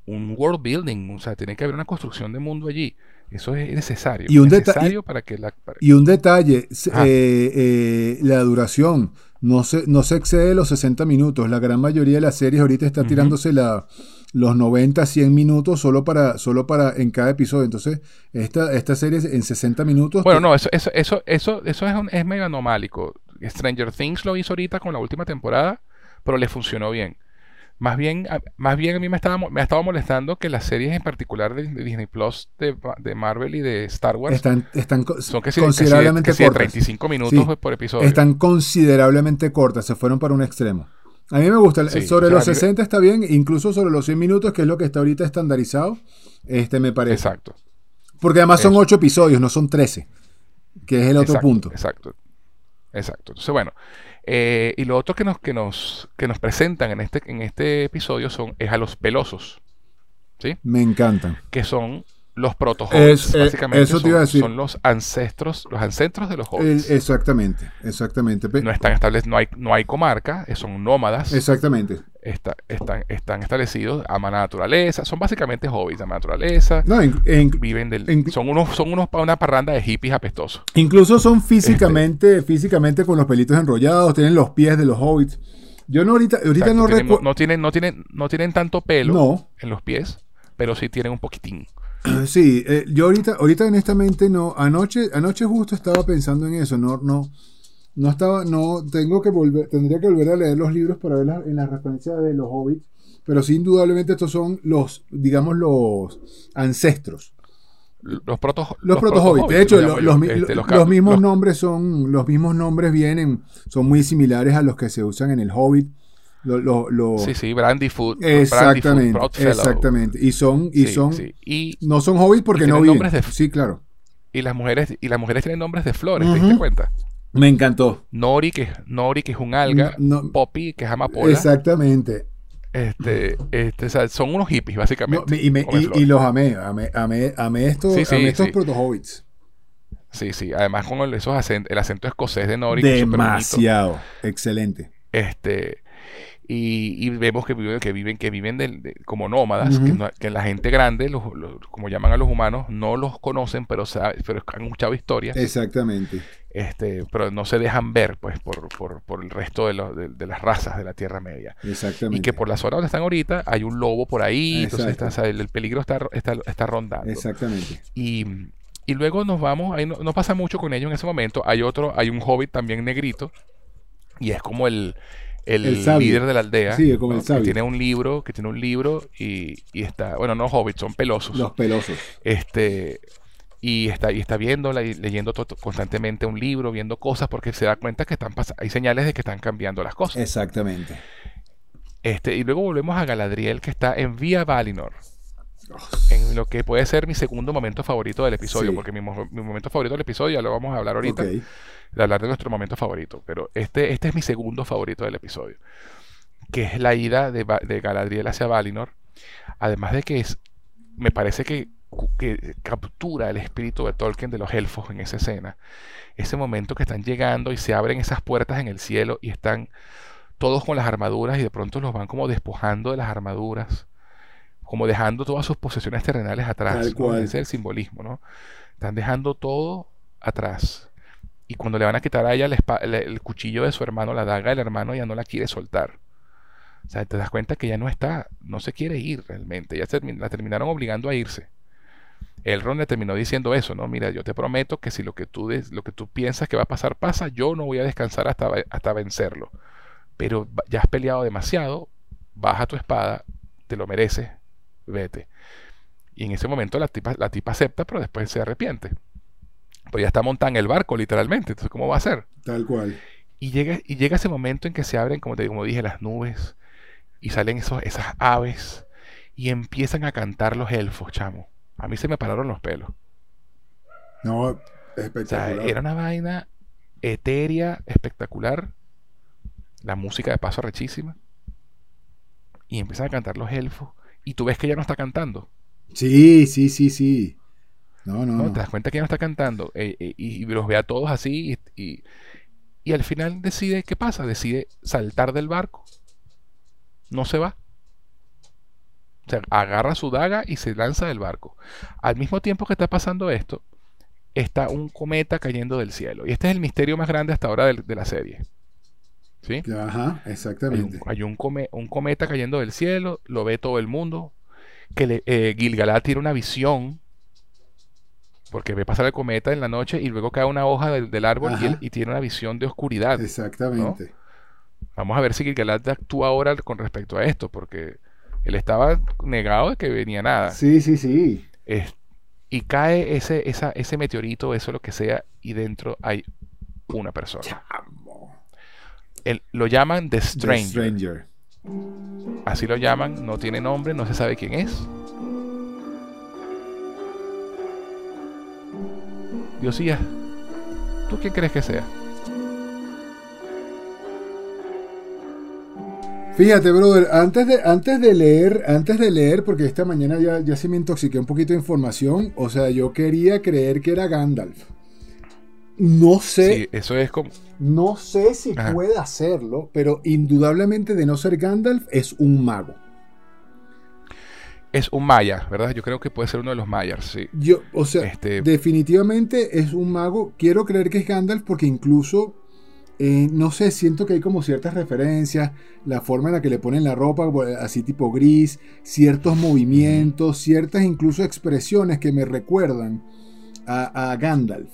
un world building. O sea, tiene que haber una construcción de mundo allí. Eso es necesario. Y un necesario para que la. para- Y un detalle, eh, eh, la duración no se, no se excede los 60 minutos. La gran mayoría de las series ahorita está Ujú. tirándose la, los 90, 100 minutos solo para, solo para en cada episodio. Entonces, esta, esta serie en 60 minutos. Bueno, te- no, eso, eso, eso, eso, eso es, un- es medio anomálico. Stranger Things lo hizo ahorita con la última temporada, pero le funcionó bien. Más bien, a, más bien a mí me estaba, me estaba molestando que las series en particular de, de Disney Plus, de, de Marvel y de Star Wars, están, están son que considerablemente que sí de cortas. 35 minutos Sí. por episodio. Están considerablemente cortas, se fueron para un extremo. A mí me gusta, Sí, sobre o sea, los a mí- 60 está bien, incluso sobre los 100 minutos, que es lo que está ahorita estandarizado, este me parece. Exacto. Porque además son Eso. 8 episodios, no son 13, que es el otro exacto, punto. Exacto. Exacto. Entonces, bueno. Eh, y lo otro que nos, que nos, que nos presentan en este, en este episodio son, es a los pelosos. ¿Sí? Me encantan. que son los proto Es- eh, básicamente eso te son, iba a decir. son los ancestros, los ancestros de los El- hobbits. exactamente, exactamente. No están establecidos, no hay, no hay comarca, eh, son nómadas, Exactamente. está- están, están establecidos, aman la naturaleza, son básicamente hobbits, aman la naturaleza, No, in- in- viven del, en- son unos, son unos una parranda de hippies apestosos. incluso son Este. físicamente, físicamente con los pelitos enrollados, tienen los pies de los hobbits. Yo no ahorita, ahorita Exacto, no recuerdo. no tienen, no tienen, no tienen tanto pelo No. en los pies, pero sí tienen un poquitín. Sí, eh, yo ahorita, ahorita honestamente no. Anoche, anoche justo estaba pensando en eso. No, no, no estaba, no, tengo que volver, tendría que volver a leer los libros para ver la- en las referencias de los hobbits. Pero sí, indudablemente estos son los, digamos, los ancestros. Los proto Los, proto hobbits. De hecho, lo- los, este, los cap- mismos los- nombres son, los mismos nombres vienen, son muy similares a los que se usan en el Hobbit. Lo, lo- lo- Sí, sí, Brandyfoot. exactamente, Proudfellow. exactamente. Y son, y Sí, son, sí. Y, no son hobbits porque no viven. nombres de- Sí, claro. y las mujeres y las mujeres tienen nombres de flores, ¿te Ujú. diste cuenta? Me encantó. Nori que Nori que es un alga, No- Poppy que es amapola, Exactamente. este, este, o sea, son unos hippies No, básicamente. y, me- y- los amé. Amé, amé, amé estos, Sí, sí, estos sí. proto-hobbits. Sí, sí. Además con el, esos acent- el acento escocés de Nori. Demasiado. Excelente. Este y, y vemos que viven, que viven, que viven del- de- como nómadas, que, no- que la gente grande, los, los- como llaman a los humanos, no los conocen, pero, sabe- pero han escuchado historias. Exactamente. este, pero no se dejan ver pues por, por, por el resto de, los- de- de las razas de la Tierra Media. Exactamente. Y que por la zona donde están ahorita hay un lobo por ahí, entonces está- el peligro está, está, está rondando. Exactamente. Y, y luego nos vamos, ahí no, no pasa mucho con ellos en ese momento, hay otro, hay un hobbit también negrito, y es como el, el, líder de la aldea, Sí, como el que tiene un libro, que tiene un libro y, y está, bueno, no hobbits, son pelosos. Los pelosos. Este, y está, y está viendo, leyendo to- constantemente un libro, viendo cosas, porque se da cuenta que están hay señales de que están cambiando las cosas. Exactamente. Este, y luego volvemos a Galadriel, que está en Vía Valinor, en lo que puede ser mi segundo momento favorito del episodio, Sí. porque mi, mi momento favorito del episodio ya lo vamos a hablar ahorita. De hablar de nuestro momento favorito, pero este, este es mi segundo favorito del episodio, que es la ida de, Galadriel hacia Valinor, además de que es, me parece que, que captura el espíritu de Tolkien de los elfos en esa escena, ese momento que están llegando y se abren esas puertas en el cielo y están todos con las armaduras y de pronto los van como despojando de las armaduras, como dejando todas sus posesiones terrenales atrás. Tal ¿no? cual. Ese es el simbolismo, ¿no? Están dejando todo atrás. Y cuando le van a quitar a ella el, cuchillo de su hermano, la daga del hermano, ella no la quiere soltar. O sea, te das cuenta que ya no está, no se quiere ir realmente. Ya la terminaron obligando a irse. Elrond le terminó diciendo eso, ¿no? Mira, yo te prometo que si lo que tú, piensas que va a pasar pasa, yo no voy a descansar hasta, ve- hasta vencerlo. Pero ya has peleado demasiado, baja tu espada, te lo mereces, vete. Y en ese momento la tipa acepta, pero después se arrepiente. Pues ya está montada en el barco, literalmente. Entonces, ¿cómo va a ser? Tal cual. Y llega, y llega ese momento en que se abren, como te como dije, las nubes y salen esos, esas aves y empiezan a cantar los elfos, chamo. A mí se me pararon los pelos. No, O sea, espectacular. era una vaina etérea, espectacular. La música de paso rechísima. Y empiezan a cantar los elfos. Y tú ves que ella no está cantando. Sí, sí, sí, sí. No, no, ¿no? Te das cuenta que ella no está cantando. eh, eh, y, y los ve a todos así. Y, y- y al final decide, ¿qué pasa? Decide saltar del barco. No se va. O sea, agarra su daga y se lanza del barco. Al mismo tiempo que está pasando esto, está un cometa cayendo del cielo. Y este es el misterio más grande hasta ahora de, la serie. ¿Sí? Ajá, Hay, un, exactamente. hay un come- un cometa cayendo del cielo, lo ve todo el mundo. Que le- eh, Gilgalad tiene una visión. Porque ve pasar el cometa en la noche y luego cae una hoja del, del árbol y, él- y tiene una visión de oscuridad. Exactamente. Vamos a ver si Gilgalad actúa ahora con respecto a esto, porque él estaba negado de que venía nada. Sí, sí, sí. Es- y cae ese, esa, ese meteorito, eso lo que sea, y dentro hay una persona. Chamo. Él- lo llaman The The Stranger. Stranger. Así lo llaman, no tiene nombre, no se sabe quién es. Diosía, ¿tú quién crees que sea? Fíjate, brother, antes de, antes de leer, antes de leer, porque esta mañana ya, ya se me intoxiqué un poquito de información, o sea, yo quería creer que era Gandalf. No sé, Sí, eso es como... no sé si Ajá. puede hacerlo, pero indudablemente de no ser Gandalf es un mago. Es un maya, ¿verdad? Yo creo que puede ser uno de los mayas, sí. Yo, o sea, Este- definitivamente es un mago. Quiero creer que es Gandalf porque incluso, eh, no sé, siento que hay como ciertas referencias, la forma en la que le ponen la ropa, así tipo gris, ciertos movimientos, ciertas incluso expresiones que me recuerdan a, a Gandalf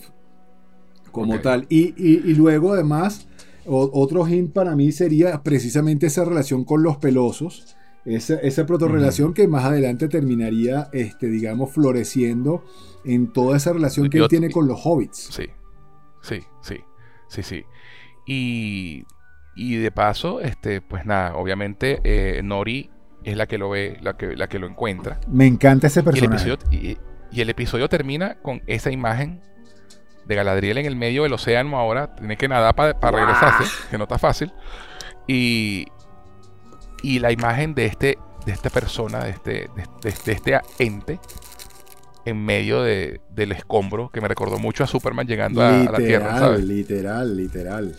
como tal. Y, y- y luego además, o- otro hint para mí sería precisamente esa relación con los pelosos. Esa, esa protorrelación que más adelante terminaría, este, digamos, floreciendo en toda esa relación que Yo- él tiene con los hobbits. Sí, sí, sí, sí, sí. Y, y de paso, este, pues nada, obviamente eh, Nori es la que lo ve, la que, la que lo encuentra. Me encanta ese Y el, personaje. episodio, y, y el episodio termina con esa imagen de Galadriel en el medio del océano ahora. Tiene que nadar para regresarse, que no está fácil. Y, y la imagen de este de esta persona, de este, de, este ente en medio de- del escombro, que me recordó mucho a Superman llegando a, a la Tierra, literal, ¿sabes? literal, literal.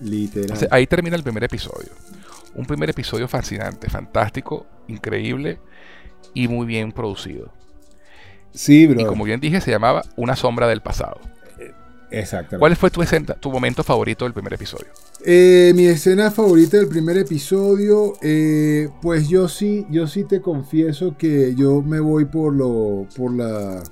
Literal. Ahí termina el primer episodio. Un primer episodio fascinante, fantástico, increíble y muy bien producido. sí, Y bro. como bien dije, se llamaba Una sombra del pasado. Exactamente. ¿Cuál fue tu, escena- tu momento favorito del primer episodio? Eh, mi escena favorita del primer episodio, eh, pues yo sí, yo sí te confieso que yo me voy por lo, por la,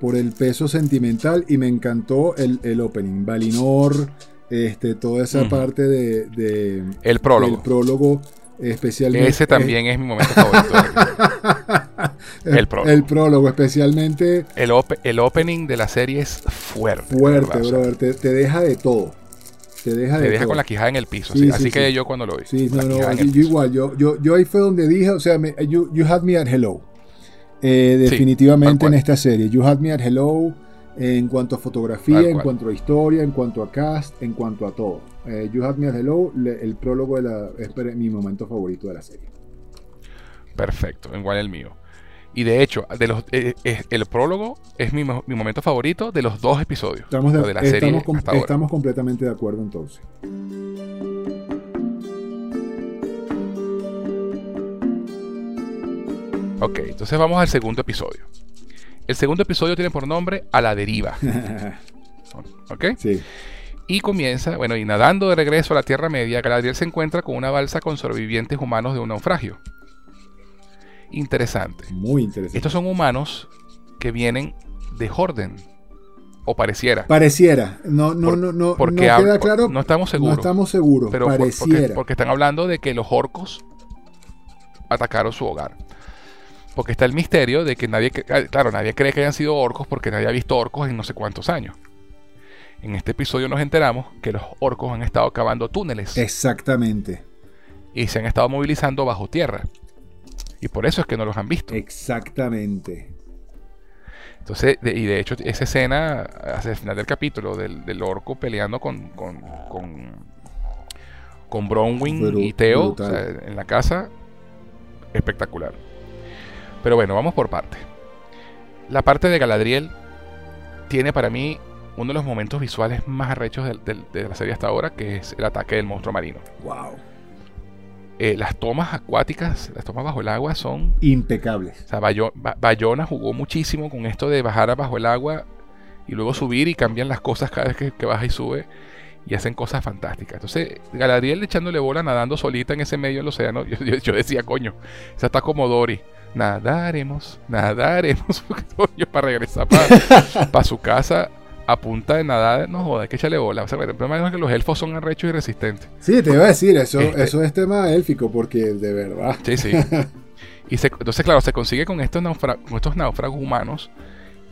por el peso sentimental y me encantó el, el opening, Valinor, este, toda esa parte de, de- El prólogo. del prólogo, especialmente Ese también es mi momento favorito. el prólogo. el prólogo, especialmente el, op- el opening de la serie es fuerte. fuerte, brother, te, te deja de todo, te deja te de deja todo. con la quijada en el piso. Sí, así sí, así sí. que yo cuando lo vi. Sí, no, no, yo igual, yo, yo, yo ahí fue donde dije, o sea, me- you, you had me at hello. Eh, definitivamente en esta serie. You had me at hello en cuanto a fotografía, en cuanto a historia, en cuanto a cast, en cuanto a todo. Eh, you had me at hello, le- el prólogo de la, es mi momento favorito de la serie. Perfecto, igual el mío. Y de hecho, de los, eh, eh, el prólogo es mi, mi momento favorito de los dos episodios. Estamos, de- de la serie estamos, com- hasta ahora. estamos completamente de acuerdo entonces. Ok, entonces vamos al segundo episodio. El segundo episodio tiene por nombre A la deriva. ¿Ok? Sí. Y comienza, bueno, y nadando de regreso a la Tierra Media, Galadriel se encuentra con una balsa con sobrevivientes humanos de un naufragio. Interesante. Muy interesante. Estos son humanos que vienen de Jorden. O pareciera. Pareciera. No, no, Por- no, no, porque no queda claro. no estamos seguros. No estamos seguros. pero porque, pareciera. porque están hablando de que los orcos atacaron su hogar. Porque está el misterio de que nadie, ah, claro, nadie cree que hayan sido orcos porque nadie ha visto orcos en no sé cuántos años. En este episodio nos enteramos que los orcos han estado cavando túneles Exactamente. y se han estado movilizando bajo tierra. Y por eso es que no los han visto. Exactamente. Entonces, de- y de hecho, esa escena hacia el final del capítulo del, del orco peleando con, con, con, con Bronwyn y Theo o sea, en la casa, espectacular. Pero bueno, vamos por parte. La parte de Galadriel tiene para mí uno de los momentos visuales más arrechos del- de, la serie hasta ahora, que es el ataque del monstruo marino. Wow. Eh, las tomas acuáticas, las tomas bajo el agua son Impecables. O sea, Bayo- Ba- Bayona jugó muchísimo con esto de bajar bajo el agua y luego subir y cambian las cosas cada vez que, que baja y sube y hacen cosas fantásticas. Entonces, Galadriel echándole bola nadando solita en ese medio del océano, yo, yo- yo decía, coño, esa está como Dory. Nadaremos, nadaremos, coño, para regresar para su casa a punta de nadar. No joda, hay que echarle bola. O sea, el problema es que los elfos son arrechos y resistentes. Sí, te iba a decir, eso, Este- eso es tema élfico, porque de verdad. Sí, sí. Y se- entonces, claro, se consigue con estos, naufra- con estos náufragos humanos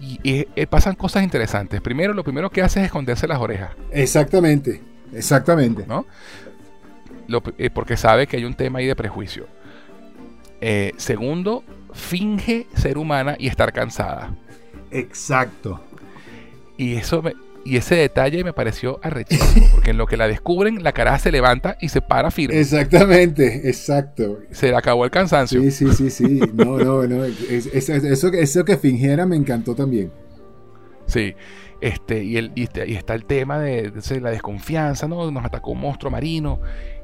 y, y, eh, pasan cosas interesantes. Primero, lo primero que hace es esconderse las orejas, Exactamente. Exactamente. ¿no? Lo eh, porque sabe que hay un tema ahí de prejuicio. Eh, segundo, finge ser humana y estar cansada. Exacto. Y eso me- y ese detalle me pareció arrechísimo, porque en lo que la descubren, la cara se levanta y se para firme. Exactamente. Exacto. Se le acabó el cansancio. Sí, sí, sí, sí. No, no, no. Es- es- eso, que- eso que fingiera me encantó también. Sí. Este, y, el, y, este- y está el tema de, la desconfianza, ¿no? Nos atacó un monstruo marino.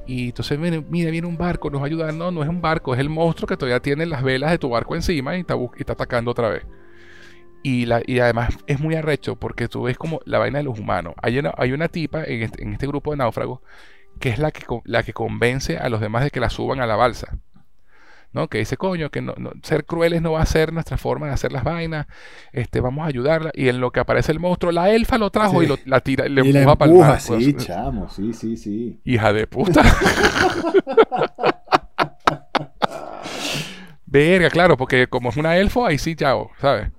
Y entonces, mira, mira, viene un barco, nos va a ayudar. No, no es un barco, es el monstruo que todavía tiene las velas de tu barco encima y está, y está atacando otra vez. Y, la, y además es muy arrecho porque tú ves como la vaina de los humanos. Hay una, hay una tipa en este, en este grupo de náufragos que es la que, la que convence a los demás de que la suban a la balsa. ¿no? Que dice, coño, que no, no- ser crueles no va a ser nuestra forma de hacer las vainas, este, vamos a ayudarla. Y en lo que aparece el monstruo, la elfa lo trajo Sí. y lo- la tira, le y la empuja para empuja, el mar. sí, Pues, chamo, sí, sí, sí. Hija de puta. Verga, claro, porque como es una elfo, ahí sí, chao, ¿sabes?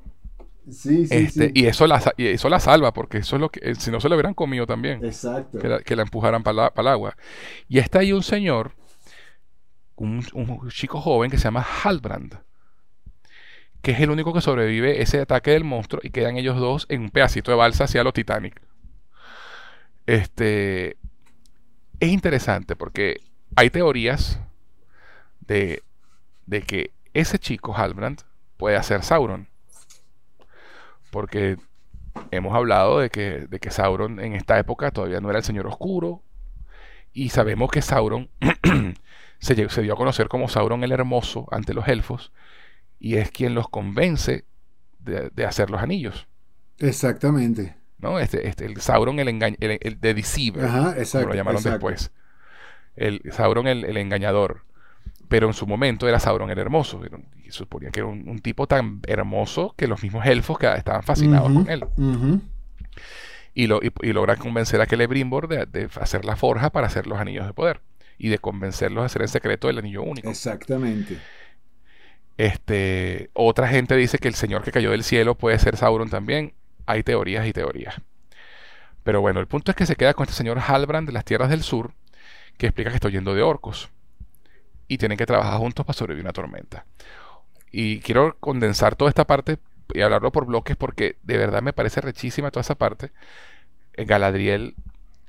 Sí, sí, Este, sí. Y, eso la, y eso la salva, porque eso es lo que, eh, si no se lo hubieran comido también, Exacto. que la, que la empujaran para el agua. Y está ahí un señor, un, un chico joven que se llama Halbrand, que es el único que sobrevive ese ataque del monstruo y quedan ellos dos en un pedacito de balsa hacia los Titanic. Este es interesante porque hay teorías de, de que ese chico Halbrand puede ser Sauron. Porque hemos hablado de que, de que Sauron en esta época todavía no era el Señor Oscuro. Y sabemos que Sauron se, dio a conocer como Sauron el Hermoso ante los elfos. Y es quien los convence de, de hacer los anillos. Exactamente. ¿no? Este, este, el Sauron el, engañ- el, el de Deceiver, Ajá, como exacto. lo llamaron exacto. después. El Sauron el, el engañador. Pero en su momento era Sauron el hermoso. Y suponía que era un, un tipo tan hermoso que los mismos elfos que estaban fascinados con él. Y, lo, y, y logra convencer a Celebrimbor de, de hacer la forja para hacer los anillos de poder. Y de convencerlos a hacer el secreto del anillo único. Exactamente. Este, otra gente dice que el señor que cayó del cielo puede ser Sauron también. Hay teorías y teorías. Pero bueno, el punto es que se queda con este señor Halbrand de las tierras del sur, que explica que está huyendo de orcos. Y tienen que trabajar juntos para sobrevivir una tormenta. Y quiero condensar toda esta parte y hablarlo por bloques porque de verdad me parece rechísima toda esa parte. Eh, Galadriel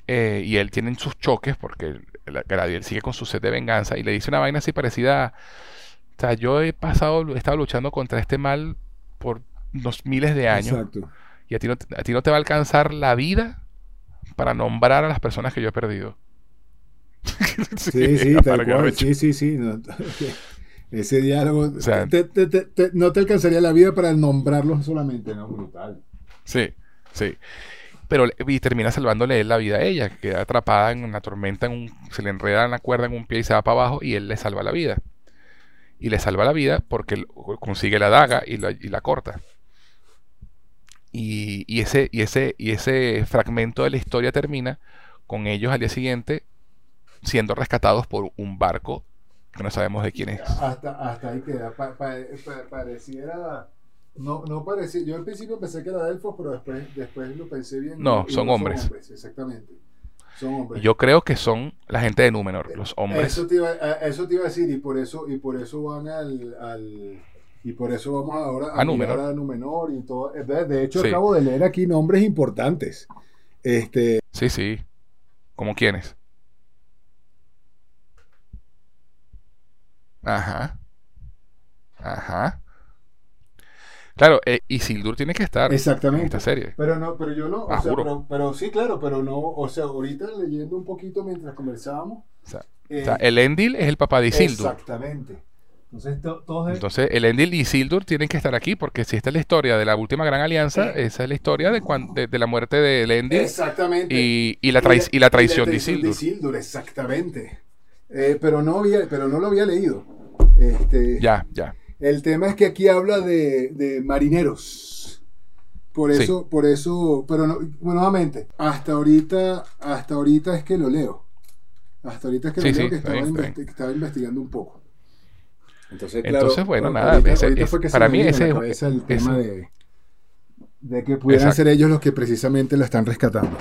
eh, y él tienen sus choques porque la- Galadriel sigue con su sed de venganza y le dice una vaina así parecida a, o sea, yo he pasado, he estado luchando contra este mal por unos miles de años Exacto. y a ti, no, a ti no te va a alcanzar la vida para nombrar a las personas que yo he perdido. Sí, sí, tal cual. Sí, sí, sí. no, ese diálogo. O sea- te- te- te- te- no te alcanzaría la vida para nombrarlos solamente, ¿no? Brutal. Sí, sí. pero y termina salvándole él la vida a ella, que queda atrapada en una tormenta, en un, se le enreda en la cuerda en un pie y se va para abajo y él le salva la vida. Y le salva la vida porque consigue la daga y la, y la corta. Y, y, ese, y, ese, y ese fragmento de la historia termina con ellos al día siguiente siendo rescatados por un barco que no sabemos de quién es. Hasta, hasta ahí queda. Pa, pa, pa, pareciera no, no parecía. Yo al principio pensé que era elfos, pero después, después lo pensé bien. No, son, hombres. son hombres. Exactamente. Son hombres. Yo creo que son la gente de Númenor, los hombres. Eso te iba, eso te iba a decir, y por eso, y por eso van al, al y por eso vamos ahora a, a Númenor. a Númenor y todo. De, hecho, acabo de leer aquí nombres importantes. Este. Sí, sí. ¿Como quiénes? Ajá. Ajá. Claro, eh, Isildur tiene que estar Exactamente. en esta serie. Pero no, pero yo no, o sea, pero, sí, claro, pero no, o sea, ahorita leyendo un poquito mientras conversábamos. O sea, eh, el Endil es el papá de Isildur. Exactamente. Entonces, Entonces, el Endil y Isildur tienen que estar aquí, porque si esta es la historia de la última gran alianza, esa es la historia de, de, la muerte de Elendil. Exactamente. Y, y, la, y, la, traición, de Isildur. Isildur exactamente. Eh, pero, no había, pero no lo había leído. Este, ya, ya. El tema es que aquí habla de, marineros. Por eso, por eso, pero no, nuevamente, hasta ahorita, hasta ahorita es que lo leo. Hasta ahorita es que lo leo que estaba, investigando un poco. Entonces, claro, bueno, nada, para mí ese es el tema de, de, que pudieran ser ellos los que precisamente lo están rescatando.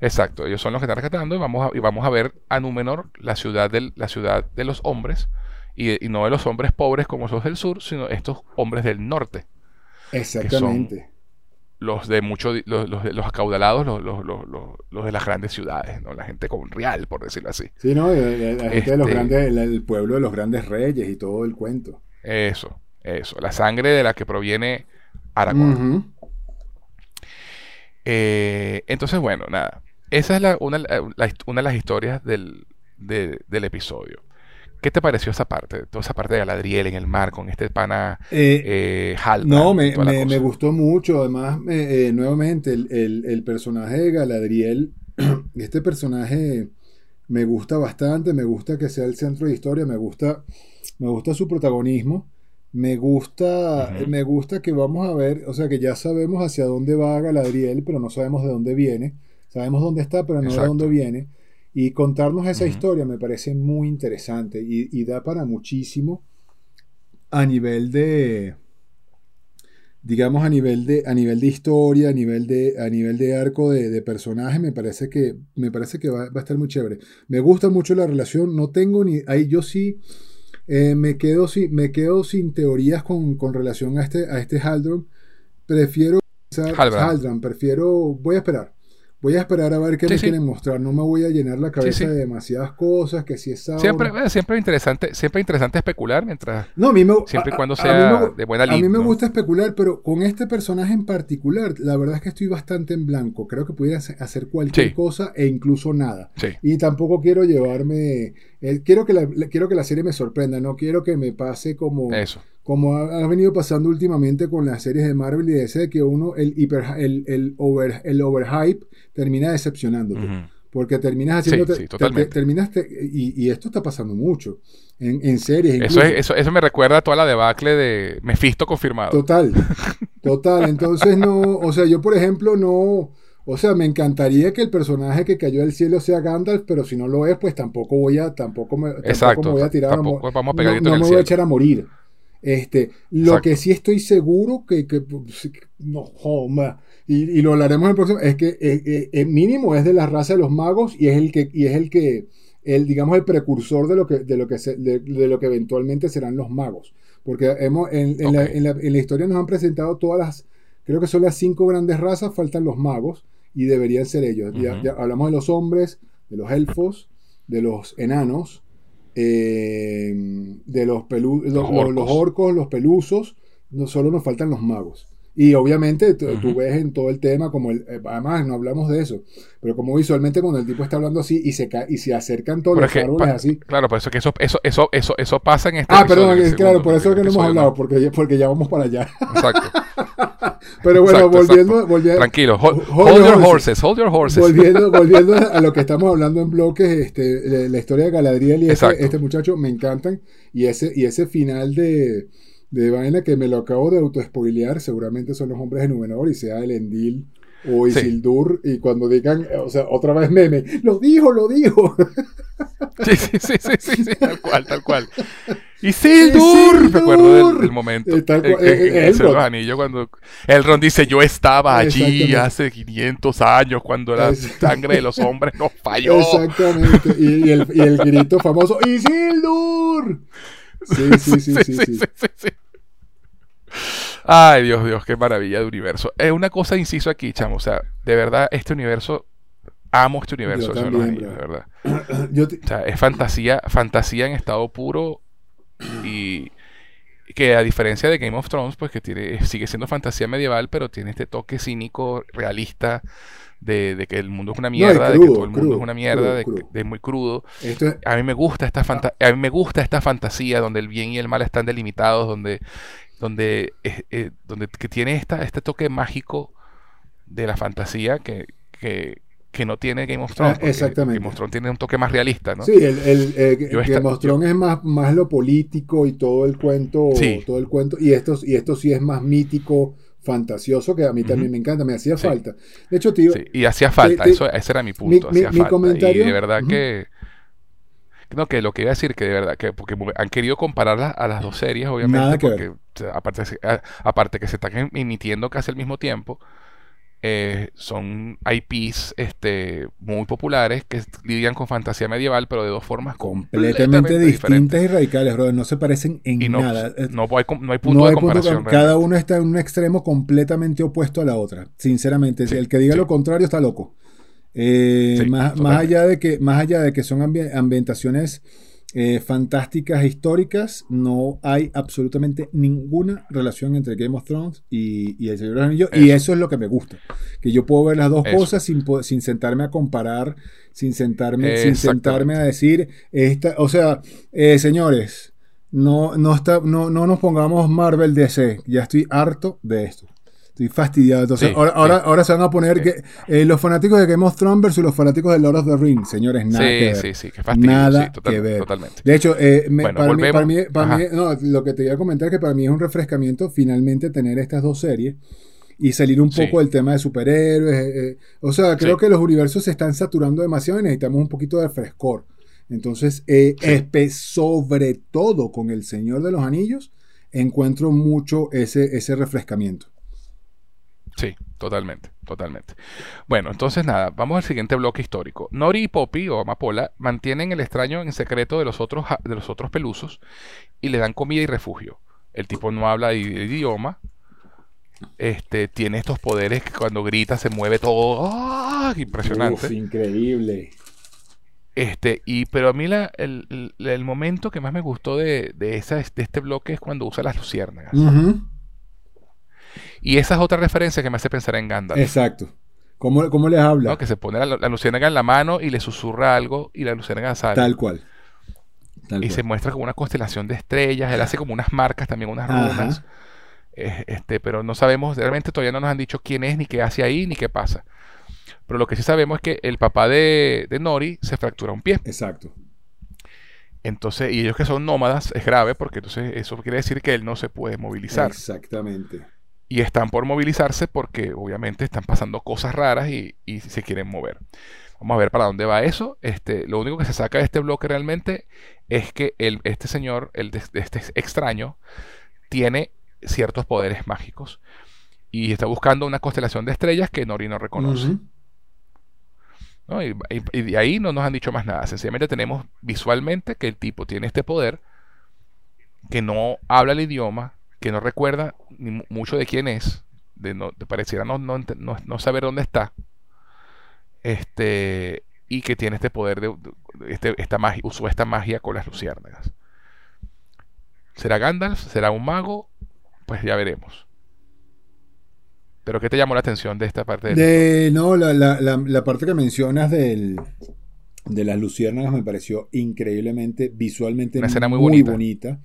Exacto, ellos son los que están rescatando y vamos a, y vamos a ver a Númenor, la ciudad, del, la ciudad de los hombres, y, no de los hombres pobres como esos del sur, sino estos hombres del norte. Exactamente. los de mucho, los, los, acaudalados, los, los, de las grandes ciudades, ¿no? La gente con real, por decirlo así. Sí, ¿no? La, gente de los este grandes, el, pueblo de los grandes reyes y todo el cuento. Eso, eso. La sangre de la que proviene Aragorn. Eh, entonces, bueno, nada. Esa es una, una de las historias del, del episodio. ¿Qué te pareció esa parte? Toda esa parte de Galadriel en el mar con este pana eh, eh No, me, me, gustó mucho. Además, eh, nuevamente, el, el, personaje de Galadriel, este personaje me gusta bastante. Me gusta que sea el centro de historia. Me gusta, me gusta su protagonismo. Me gusta, me gusta que vamos a ver, o sea, que ya sabemos hacia dónde va Galadriel, pero no sabemos de dónde viene. Sabemos dónde está, pero no de dónde viene. Y contarnos esa historia me parece muy interesante y, da para muchísimo a nivel de, digamos, a nivel de, a nivel de historia, a nivel de, a nivel de arco de, personaje, me parece que, me parece que va, a estar muy chévere. Me gusta mucho la relación, no tengo ni, ahí yo sí eh, me, quedo, me quedo sin teorías con, relación a este, a este Haldron. Prefiero Haldron, prefiero, voy a esperar. Voy a esperar a ver qué me quieren mostrar. No me voy a llenar la cabeza de demasiadas cosas, que si es Siempre, eh, siempre interesante, siempre interesante especular mientras. No, a mí me, siempre y cuando sea de buena línea. A mí me gusta especular, pero con este personaje en particular, la verdad es que estoy bastante en blanco. Creo que pudiera hacer cualquier cosa e incluso nada. Y tampoco quiero llevarme. Eh, quiero que la, quiero que la serie me sorprenda. No quiero que me pase como. Eso como ha, venido pasando últimamente con las series de Marvel y DC, que uno, el, hiper, el, el, over, el overhype termina decepcionándote. Porque terminas haciendo. terminaste, y, esto está pasando mucho en, en series. Eso, eso, eso, me recuerda a toda la debacle de Mephisto confirmado. Total, total. Entonces, no. O sea, yo, por ejemplo, no. O sea, me encantaría que el personaje que cayó del cielo sea Gandalf, pero si no lo es, pues tampoco voy a, tampoco me, tampoco voy a tirar a vamos a no, me voy a echar a morir. Este, lo que sí estoy seguro que, que no, y, y, lo hablaremos en el próximo, es que el eh, eh, eh, mínimo es de la raza de los magos y es el que, y es el que, el, digamos, el precursor de lo que, de lo que, de, lo que eventualmente serán los magos. Porque hemos, en, la, en, la, en, la, historia nos han presentado todas las, creo que son las cinco grandes razas, faltan los magos y deberían ser ellos. ya, ya hablamos de los hombres, de los elfos, de los enanos, eh, de los, los, orcos. los, orcos, los pelusos, no solo nos faltan los magos. Y obviamente tú, tú ves en todo el tema como el, eh, además no hablamos de eso, pero como visualmente cuando el tipo está hablando así y se y se acercan todos Pero los es que, árboles así. Claro, por eso que eso, eso, eso, eso, eso pasa en este Ah, perdón, el es claro, por eso es que no hemos hablado, porque porque ya vamos para allá. Exacto. Pero bueno, Exacto, volviendo, exacto. volviendo, Tranquilo. Hold, Hold hold your horses. Hold your horses. volviendo, volviendo a lo que estamos hablando en bloques, este, la, la historia de Galadriel y este, este muchacho me encantan. Y ese, y ese final de, de vaina que me lo acabo de autoespoilear, seguramente son los hombres de Númenor y sea el Endil o Sí. Isildur. Y cuando digan, o sea, otra vez meme, lo dijo, lo dijo. Sí, sí, sí, sí, sí, sí, tal cual, tal cual. Isildur, me acuerdo del, del momento. Eh, tal cual, eh, eh, el cuando Elrond dice, yo estaba allí hace 500 años cuando la sangre de los hombres nos falló. Exactamente. Y, y el, y el grito famoso, ¡Isildur! Sí, sí, sí, sí, sí. sí. Ay, Dios, Dios, qué maravilla de universo. Es una cosa, inciso aquí, chamo. O sea, de verdad, este universo, amo este universo de verdad. Yo te- O sea, es fantasía, fantasía en estado puro y que a diferencia de Game of Thrones, pues que tiene, sigue siendo fantasía medieval, pero tiene este toque cínico, realista, de, de que el mundo es una mierda, de que todo el mundo crudo, es una mierda, crudo, de, de muy crudo. esto es, A mí me gusta esta fanta- a mí me gusta esta fantasía donde el bien y el mal están delimitados, donde, donde, eh, eh, donde que tiene esta, este toque mágico de la fantasía que, que, que no tiene Game of Thrones. Ah, porque exactamente. Game of Thrones tiene un toque más realista, ¿no? Sí, el, el, eh, Game esta- of Thrones es más, más lo político y todo el cuento, Sí. todo el cuento, y esto, y esto sí es más mítico, fantasioso, que a mí también me encanta, me hacía Sí. falta. De hecho, tío, Sí, y hacía falta, te- eso, ese era mi punto, mi- hacía mi comentario- y de verdad que... No, que lo que iba a decir, que de verdad, que porque han querido compararlas a las dos series, obviamente, Nada que porque aparte, aparte que se están emitiendo casi al mismo tiempo, eh, son IPs este, muy populares que lidian con fantasía medieval, pero de dos formas completamente distintas y radicales, brother, no se parecen en Y no, nada. Eh, no, hay, no hay punto no de hay comparación. cada uno está en un extremo completamente opuesto a la otra. Sinceramente, si el que diga sí. lo contrario está loco. Eh, Sí, más, más allá de que, más allá de que son ambi- ambientaciones eh, fantásticas e históricas, no hay absolutamente ninguna relación entre Game of Thrones y, y El Señor de los Anillos. Y Eso. eso es lo que me gusta. Que yo puedo ver las dos Eso. cosas sin, sin sentarme a comparar, sin sentarme, sin sentarme a decir, esta, o sea, eh, señores, no, no, está, no, no nos pongamos Marvel DC. Ya estoy harto de esto. Estoy fastidiado. Entonces, Sí, ahora, sí. ahora, ahora se van a poner Sí. que eh, los fanáticos de Game of Thrones versus los fanáticos de Lord of the Rings. Señores, nada que ver. sí, sí, qué fastidio. Nada total- que ver. Totalmente. De hecho, eh, me- Bueno, para, mí, para, mí, para no, lo que te iba a comentar es que para mí es un refrescamiento finalmente tener estas dos series y salir un poco del tema de superhéroes. eh. O sea, creo que los universos se están saturando demasiado y necesitamos un poquito de frescor. Entonces, sobre todo con El Señor de los Anillos, encuentro mucho ese, ese refrescamiento. Sí, totalmente, totalmente. Bueno, entonces nada, vamos al siguiente bloque histórico. Nori y Poppy, o Amapola, mantienen el extraño en secreto de los otros, de los otros pelusos y le dan comida y refugio. El tipo no habla idioma. Este, tiene estos poderes que cuando grita se mueve todo. ¡Ah! Impresionante. Uf, increíble. Este, y, pero a mí la- el, el- el momento que más me gustó de, de, esa, de este bloque es cuando usa las luciérnagas. Y esa es otra referencia que me hace pensar en Gandalf. Exacto. ¿Cómo, cómo les habla? ¿no? Que se pone la, la luciérnaga en la mano y le susurra algo y la luciérnaga sale. Tal cual. Tal y cual. se muestra como una constelación de estrellas. Él hace como unas marcas también, unas runas. Eh, este, pero no sabemos, realmente todavía no nos han dicho quién es, ni qué hace ahí, ni qué pasa. Pero lo que sí sabemos es que el papá de, de Nori se fractura un pie. Exacto. Entonces, y ellos que son nómadas, es grave porque entonces eso quiere decir que él no se puede movilizar. Exactamente. Y están por movilizarse porque obviamente están pasando cosas raras y, y se quieren mover. Vamos a ver para dónde va eso. Este, lo único que se saca de este bloque realmente es que el, este señor, el este extraño, tiene ciertos poderes mágicos y está buscando una constelación de estrellas que Nori no reconoce. ¿no? Y, y- y de ahí no nos han dicho más nada. Sencillamente tenemos visualmente que el tipo tiene este poder, que no habla el idioma, que no recuerda ni mu- mucho de quién es, de no, de pareciera no, no, saber dónde está, este, y que tiene este poder de, de- este, esta magia, usó esta magia con las luciérnagas. ¿Será Gandalf? ¿Será un mago? Pues ya veremos. Pero ¿qué te llamó la atención de esta parte? De, no, la, la, la, la, parte que mencionas del, de las luciérnagas me pareció increíblemente, visualmente Una escena muy, muy bonita. bonita.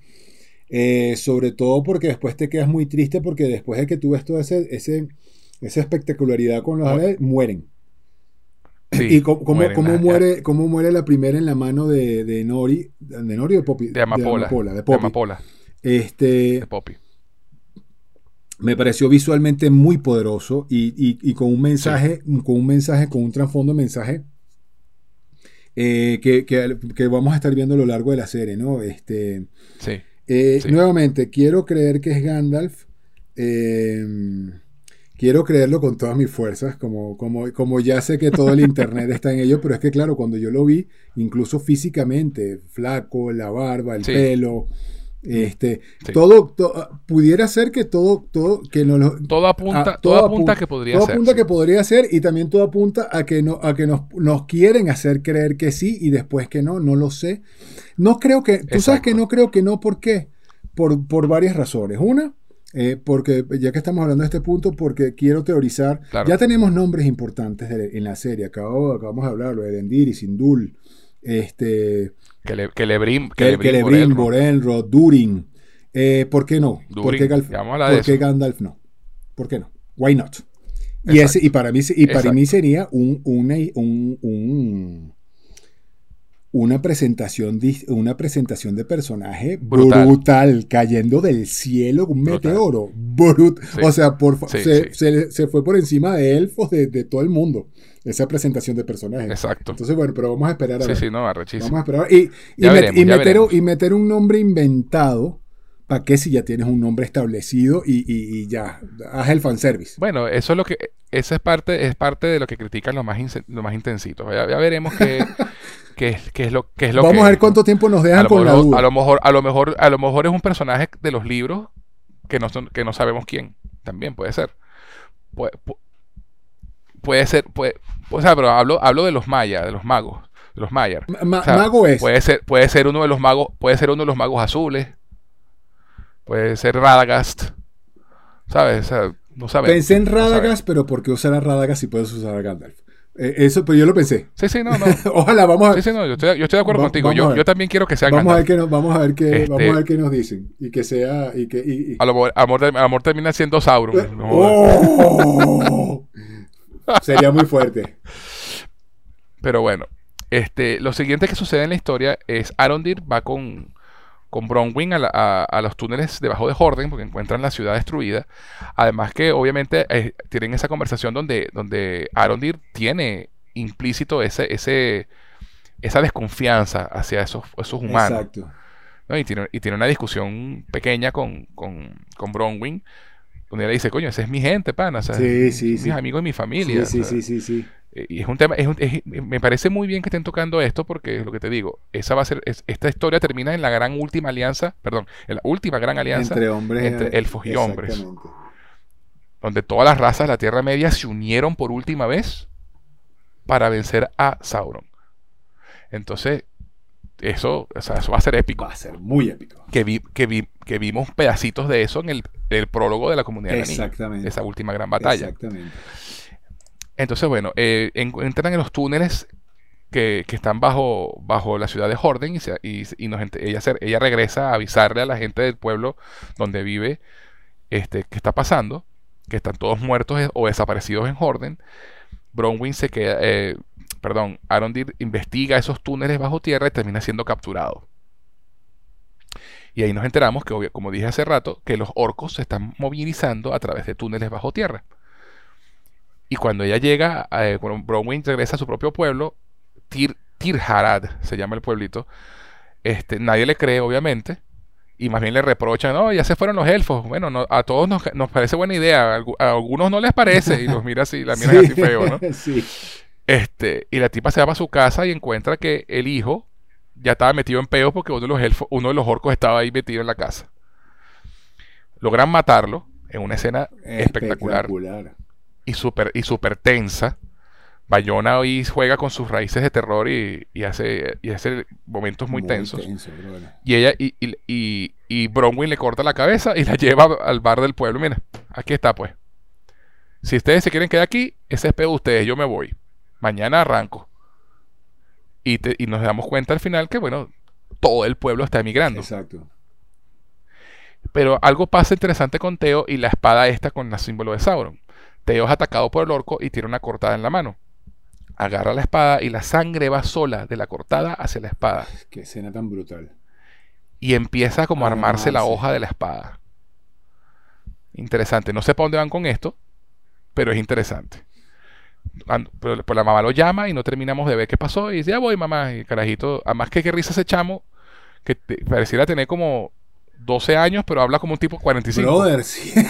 Eh, sobre todo porque después te quedas muy triste porque después de que tú ves toda ese, ese, esa espectacularidad con los árabes, mueren. Sí, y cómo, cómo, muere, cómo muere la primera en la mano de, de Nori, de Nori o de Poppy, De Amapola. de. Amapola, Este, de Poppy. me pareció visualmente muy poderoso y, y- y con un mensaje, con un mensaje, con un trasfondo de mensaje eh, que, que- que vamos a estar viendo a lo largo de la serie, ¿no? Este, Sí. Eh, Sí. Nuevamente, quiero creer que es Gandalf. eh, quiero creerlo con todas mis fuerzas, como, como, como ya sé que todo el internet está en ello, pero es que claro, cuando yo lo vi, incluso físicamente, flaco, la barba, el Sí. pelo, este, Sí. todo, to- pudiera ser que todo, todo, que no lo, Todo apunta, Ah, todo todo apunta apunta- que podría todo ser. apunta sí. que podría ser y también todo apunta a que, no, a que nos, nos quieren hacer creer que sí y después que no, no lo sé. No creo que, tú sabes que no creo que no, ¿por qué? Por, por varias razones. Una, eh, porque ya que estamos hablando de este punto, porque quiero teorizar, Claro. ya tenemos nombres importantes de- en la serie, Acabo, acabamos de hablarlo, de Dendiri, Sindul, este, Que le, que Lebrim, que Kel- Lebrim Celebrimbor, Borel, ¿no? Elrond, Durin. Eh, ¿Por qué no? ¿Por Durin, qué, Galf- por qué. Gandalf no? ¿Por qué no? Why not? Y, ese, y para mí, y para Exacto. mí sería un, una, un- un- una, presentación, una presentación de personaje Brutal. brutal, cayendo del cielo un Brutal. meteoro. Brut- Sí. O sea, por, Sí, se, sí. se- se fue por encima de elfos de, de todo el mundo. Esa presentación de personajes. Exacto. Entonces, bueno, pero vamos a esperar a Sí, ver. sí, no, arrechísimo. Vamos a esperar. Y, y, Ya met- veremos, y ya meter, y meter un nombre inventado. ¿Para qué si ya tienes un nombre establecido y, y- y ya? Haz el fanservice. Bueno, eso es lo que, eso es parte, es parte de lo que critican los más, inse- los más intensitos. Ya, ya veremos qué, qué, qué es lo, qué es lo Vamos que a ver cuánto tiempo nos ¿no? dejan con la duda. a lo mejor, a lo mejor, a lo mejor es un personaje de los libros que no son, que no sabemos quién. También puede ser. Pu- puede ser, puede, o sea, pero hablo, hablo de los mayas, de los magos, de los mayas. Ma- ma- O sea, mago es. Puede ser, puede ser uno de los magos, puede ser uno de los magos azules. Puede ser Radagast. ¿Sabes? O sea, no sabemos. Pensé en Radagast, pero ¿por qué usar a Radagast si puedes usar a Gandalf? Eh, eso, pero yo lo pensé. Sí, sí, no, no. Ojalá, vamos a Sí, sí, no, yo estoy, yo estoy de acuerdo Va- contigo. Yo, también quiero que sea Vamos a ver nos, vamos a ver qué, Este- vamos a ver qué nos dicen. Y que sea. Y que, y- y- A lo mejor, amor, amor termina siendo Sauron. No jodas. ¡Oh! Sería muy fuerte. Pero bueno, este, lo siguiente que sucede en la historia es Arondir va con, con Bronwyn a, la- a- a los túneles debajo de Horden porque encuentran la ciudad destruida. Además que obviamente eh, tienen esa conversación donde, donde Arondir tiene implícito ese, ese, esa desconfianza hacia esos, esos humanos. Exacto. ¿no? Y, tiene, y tiene una discusión pequeña con, con, con Bronwyn donde le dice, coño, ese es mi gente, pana. O sea, Sí, sí, sí. mis amigos y mi familia. Sí, sí, sí, sí, sí. Y es un tema, es un- es- me parece muy bien que estén tocando esto porque es lo que te digo, esa va a ser, es- esta historia termina en la gran última alianza, perdón, en la última gran alianza, Entre hombres. entre elfos y hombres. Donde todas las razas de la Tierra Media se unieron por última vez para vencer a Sauron. Entonces, eso, o sea, eso va a ser épico. Va a ser muy épico. Que, vi, que, vi, que vimos pedacitos de eso en el, el prólogo de la comunidad de Exactamente. esa última gran batalla. Exactamente. Entonces, bueno, eh, en- entran en los túneles que, que están bajo, bajo la ciudad de Horden y, se- y, y nos ella, regresa a avisarle a la gente del pueblo donde vive este, qué está pasando, que están todos muertos eh, o desaparecidos en Horden. Bronwyn se queda, eh, perdón, Arondir investiga esos túneles bajo tierra y termina siendo capturado. Y ahí nos enteramos que, obvio- como dije hace rato, que los orcos se están movilizando a través de túneles bajo tierra. Y cuando ella llega, eh, cuando Bronwyn regresa a su propio pueblo, Tir, Tirharad se llama el pueblito, este, nadie le cree, obviamente, y más bien le reprochan, no, ya se fueron los elfos. Bueno, no- a todos nos, nos parece buena idea, a, algu- a algunos no les parece, y los mira así, la miran Sí. así feo, ¿no? sí. Este, y la tipa se va a su casa y encuentra que el hijo ya estaba metido en peos porque uno de los elfos, uno de los orcos estaba ahí metido en la casa. Logran matarlo en una escena espectacular Espectacular. y súper y super tensa. Bayona hoy juega con sus raíces de terror y, y hace, y hace momentos muy, tensos. tenso. Y ella y, y, y, y Bronwyn le corta la cabeza y la lleva al bar del pueblo. Mira, aquí está pues. si ustedes se quieren quedar aquí, ese es pedo de ustedes, yo me voy. Mañana arranco. Y, te- y nos damos cuenta al final que, bueno, todo el pueblo está emigrando. Exacto. Pero algo pasa interesante con Teo y la espada esta con el símbolo de Sauron. Teo es atacado por el orco y tiene una cortada en la mano. Agarra la espada y la sangre va sola de la cortada hacia la espada. Qué escena tan brutal. Y empieza como a armarse la hoja de la espada. Interesante. No sé para dónde van con esto, pero es interesante. Pero, pues la mamá lo llama y no terminamos de ver qué pasó. Y dice, ya voy, mamá. Y carajito, además que qué risa ese chamo, que te- pareciera tener como 12 años, pero habla como un tipo 45. Brother, sí.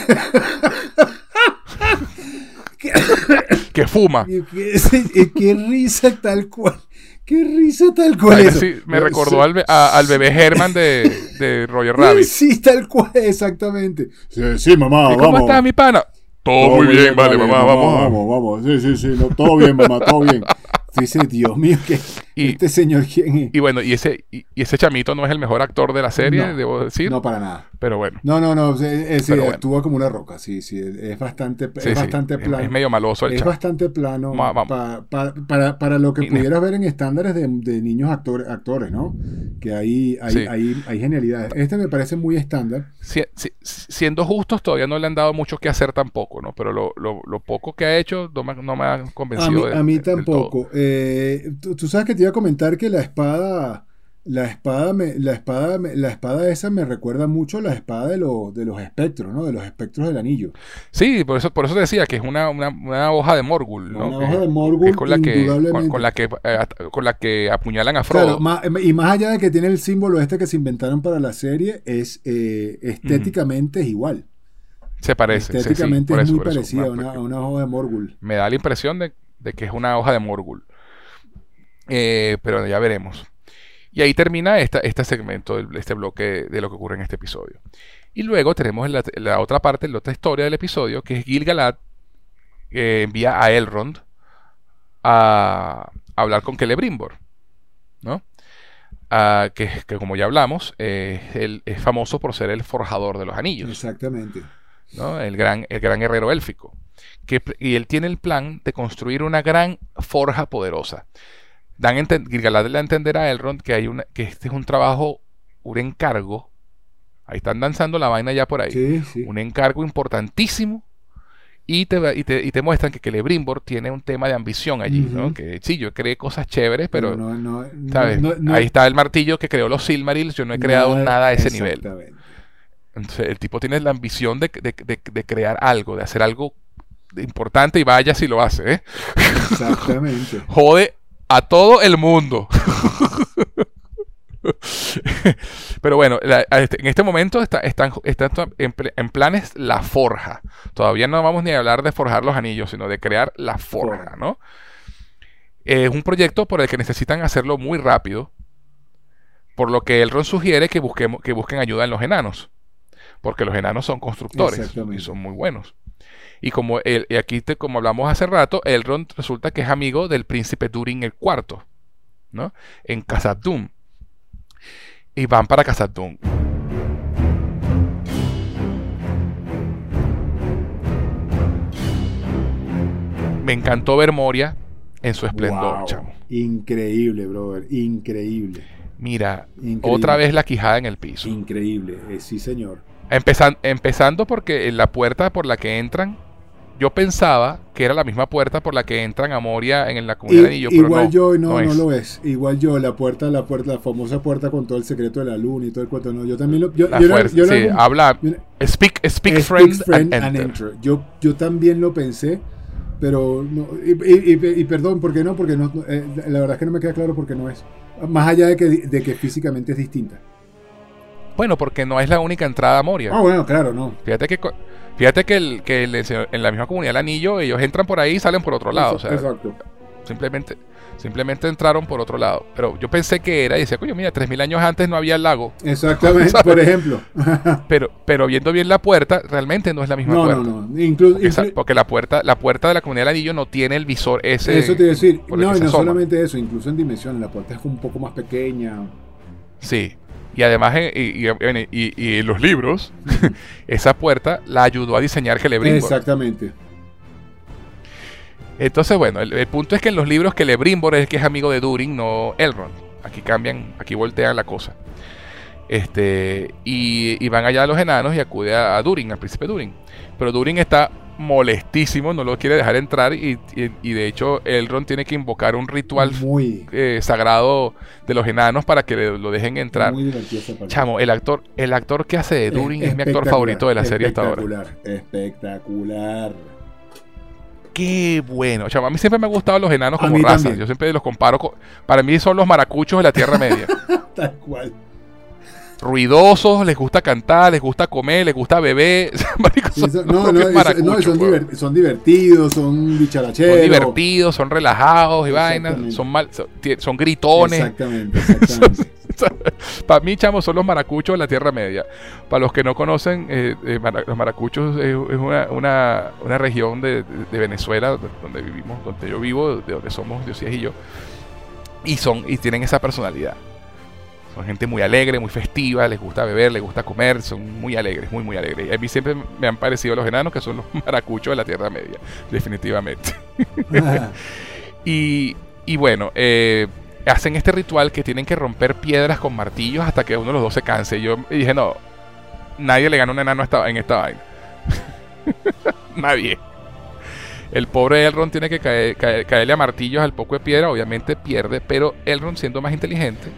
Que fuma. qué, risa tal cual. Qué risa tal cual. Ay, eso. sí, me No, recordó sí. al, be- a- al bebé Herman de, de Roger Rabbit. Sí, tal cual, exactamente. Sí, sí, mamá, ¿Y cómo está mi pana? Todo, muy bien, vale, mamá, vamos. Vamos, vamos. Sí, sí, sí. no, todo bien, mamá, todo bien. Dice, Dios mío, que Y- este señor quién es. Y bueno, y ese, y, y ese chamito no es el mejor actor de la serie, No, debo decir. No, para nada. Pero bueno, No, no, no. eh, sí, Pero bueno. actúa como una roca. Sí, sí. Es bastante, sí, es bastante plano. es medio maloso el Es bastante plano vamos. pa- pa- para, para lo que Y- pudieras ver en estándares de, de niños actores, actores, ¿no? Que ahí hay, Sí. hay, hay genialidades. Este me parece muy estándar. Si- si- siendo justos, todavía no le han dado mucho que hacer tampoco, ¿no? Pero lo, lo- lo poco que ha hecho no me, no me ha A convencido. mí, de- a mí de- del todo. tampoco. Eh, tú, tú sabes que te iba a comentar que la espada, la espada, me, la espada, me- la espada esa me recuerda mucho a la espada de, los de los espectros, ¿no? De los espectros del anillo. Sí, por eso, por eso te decía que es una, una, una hoja de Morgul, ¿no? Una hoja de Morgul, es con la que, con, indudablemente. con la que eh, con la que apuñalan a Frodo. Claro, ma- y más allá de que tiene el símbolo este que se inventaron para la serie, es eh, estéticamente es igual. Se parece. sí, sí, estéticamente es eso, muy parecida a una, una hoja de Morgul. Me da la impresión de, de que es una hoja de Morgul. Eh, pero ya veremos. Y ahí termina esta, este segmento, este bloque de lo que ocurre en este episodio. Y luego tenemos la, la otra parte, la otra historia del episodio, que es Gil-galad que envía a Elrond a, a hablar con Celebrimbor, ¿no? Ah, que, que como ya hablamos, eh, él es famoso por ser el forjador de los anillos. Exactamente. ¿no? El gran, el gran guerrero élfico. Que, y él tiene el plan de construir una gran forja poderosa. Dan Gil-galad le da a entender a Elrond que, hay una, que este es un trabajo, un encargo. Ahí están danzando la vaina ya por ahí. Sí, sí. Un encargo importantísimo. Y te, y te, y te muestran que Celebrimbor tiene un tema de ambición allí, ¿no? Que sí, yo creé cosas chéveres, pero, no, no, no, ¿sabes? ahí está el martillo que creó los Silmarils, yo no he creado nada, a ese nivel. Entonces, el tipo tiene la ambición de, de- de- de crear algo, de hacer algo importante y vaya si lo hace, ¿eh? Exactamente. Jode a todo el mundo. Pero bueno, este- en este momento está, están, están en, pl- en planes la forja. Todavía no vamos ni a hablar de forjar los anillos, sino de crear la forja. ¿no? Es un proyecto por el que necesitan hacerlo muy rápido, por lo que Elrond sugiere que, busquemos, que busquen ayuda en los enanos, porque los enanos son constructores y son muy buenos. Y como el, aquí, te- como hablamos hace rato, Elrond resulta que es amigo del príncipe Durin el cuarto, ¿no? En Dûm. Y van para Dûm. Me encantó ver Moria en su esplendor, Wow. chamo. Increíble, brother. Increíble. Mira, Increíble. otra vez la quijada en el piso. Increíble. Eh, sí, señor. Empezan- empezando porque en la puerta por la que entran, yo pensaba que era la misma puerta por la que entran a Moria en la comunidad de I- Anillo, pero igual no, yo no, no, lo es. Igual yo, la puerta, la puerta, la famosa puerta con todo el secreto de la luna y todo el cuento. No, yo también lo. Yo, La yo la- fuerza, yo la- sí, habla, speak, speak, Speak friend, friend and and enter. enter. Yo, yo también lo pensé, pero no, y, y- y- y perdón, ¿por qué no? Porque no, eh, la verdad es que no me queda claro por qué no es. Más allá de que, de que físicamente es distinta. Bueno, porque no es la única entrada a Moria. Ah, bueno, claro, no. Fíjate que, fíjate que, el, que el- en la misma comunidad del Anillo, ellos entran por ahí y salen por otro lado. O sea, Exacto. simplemente, simplemente entraron por otro lado. Pero yo pensé que era, y decía, coño, mira, 3.000 años antes no había lago. Exactamente, ¿Sabes? por ejemplo. Pero, pero viendo bien la puerta, realmente no es la misma no, puerta. no, no. Incluso, Porque, esa- porque la puerta, la puerta de la comunidad del anillo no tiene el visor ese. eso te iba a decir. el No, y no solamente eso, incluso en dimensiones. La puerta es un poco más pequeña. Sí. Y además, y, y- los libros, esa puerta la ayudó a diseñar Celebrimbor. Exactamente. Entonces, bueno, el, punto es que en los libros que Lebrimbor es el que es amigo de Durin, no Elrond. Aquí cambian, aquí voltean la cosa. Este, y, van allá los enanos y acude a, Durin, al príncipe Durin. Pero Durin está molestísimo, no lo quiere dejar entrar y, de hecho Elrond tiene que invocar un ritual muy eh, sagrado de los enanos para que lo dejen entrar. Muy Chamo, el actor, el actor que hace de Durin es, mi actor favorito de la serie hasta ahora. Espectacular, espectacular. Qué bueno. Chamo, a mí siempre me han gustado los enanos como raza. Yo siempre los comparo con. Para mí son los maracuchos de la Tierra Media. Tal cual ruidosos, les gusta cantar, les gusta comer, les gusta beber. son, no, no, son, divertidos, son bicharacheros. Son divertidos, son relajados y vainas, son, mal, son, gritones. Exactamente, exactamente. Para mí, chamo, son los maracuchos de la Tierra Media. Para los que no conocen, eh, eh, los maracuchos es, una, una, una, región de, de, Venezuela donde vivimos, donde yo vivo, de donde somos Diosías y yo. Y, son, y tienen esa personalidad. Son gente muy alegre, muy festiva, les gusta beber, les gusta comer, son muy alegres, muy, muy alegres. A mí siempre me han parecido los enanos que son los maracuchos de la Tierra Media, definitivamente. y, y, bueno, eh, hacen este ritual que tienen que romper piedras con martillos hasta que uno de los dos se canse. Y yo dije, no, nadie le gana un enano en esta vaina. nadie. El pobre Elrond tiene que caerle a martillos al poco de piedra, obviamente pierde, pero Elrond siendo más inteligente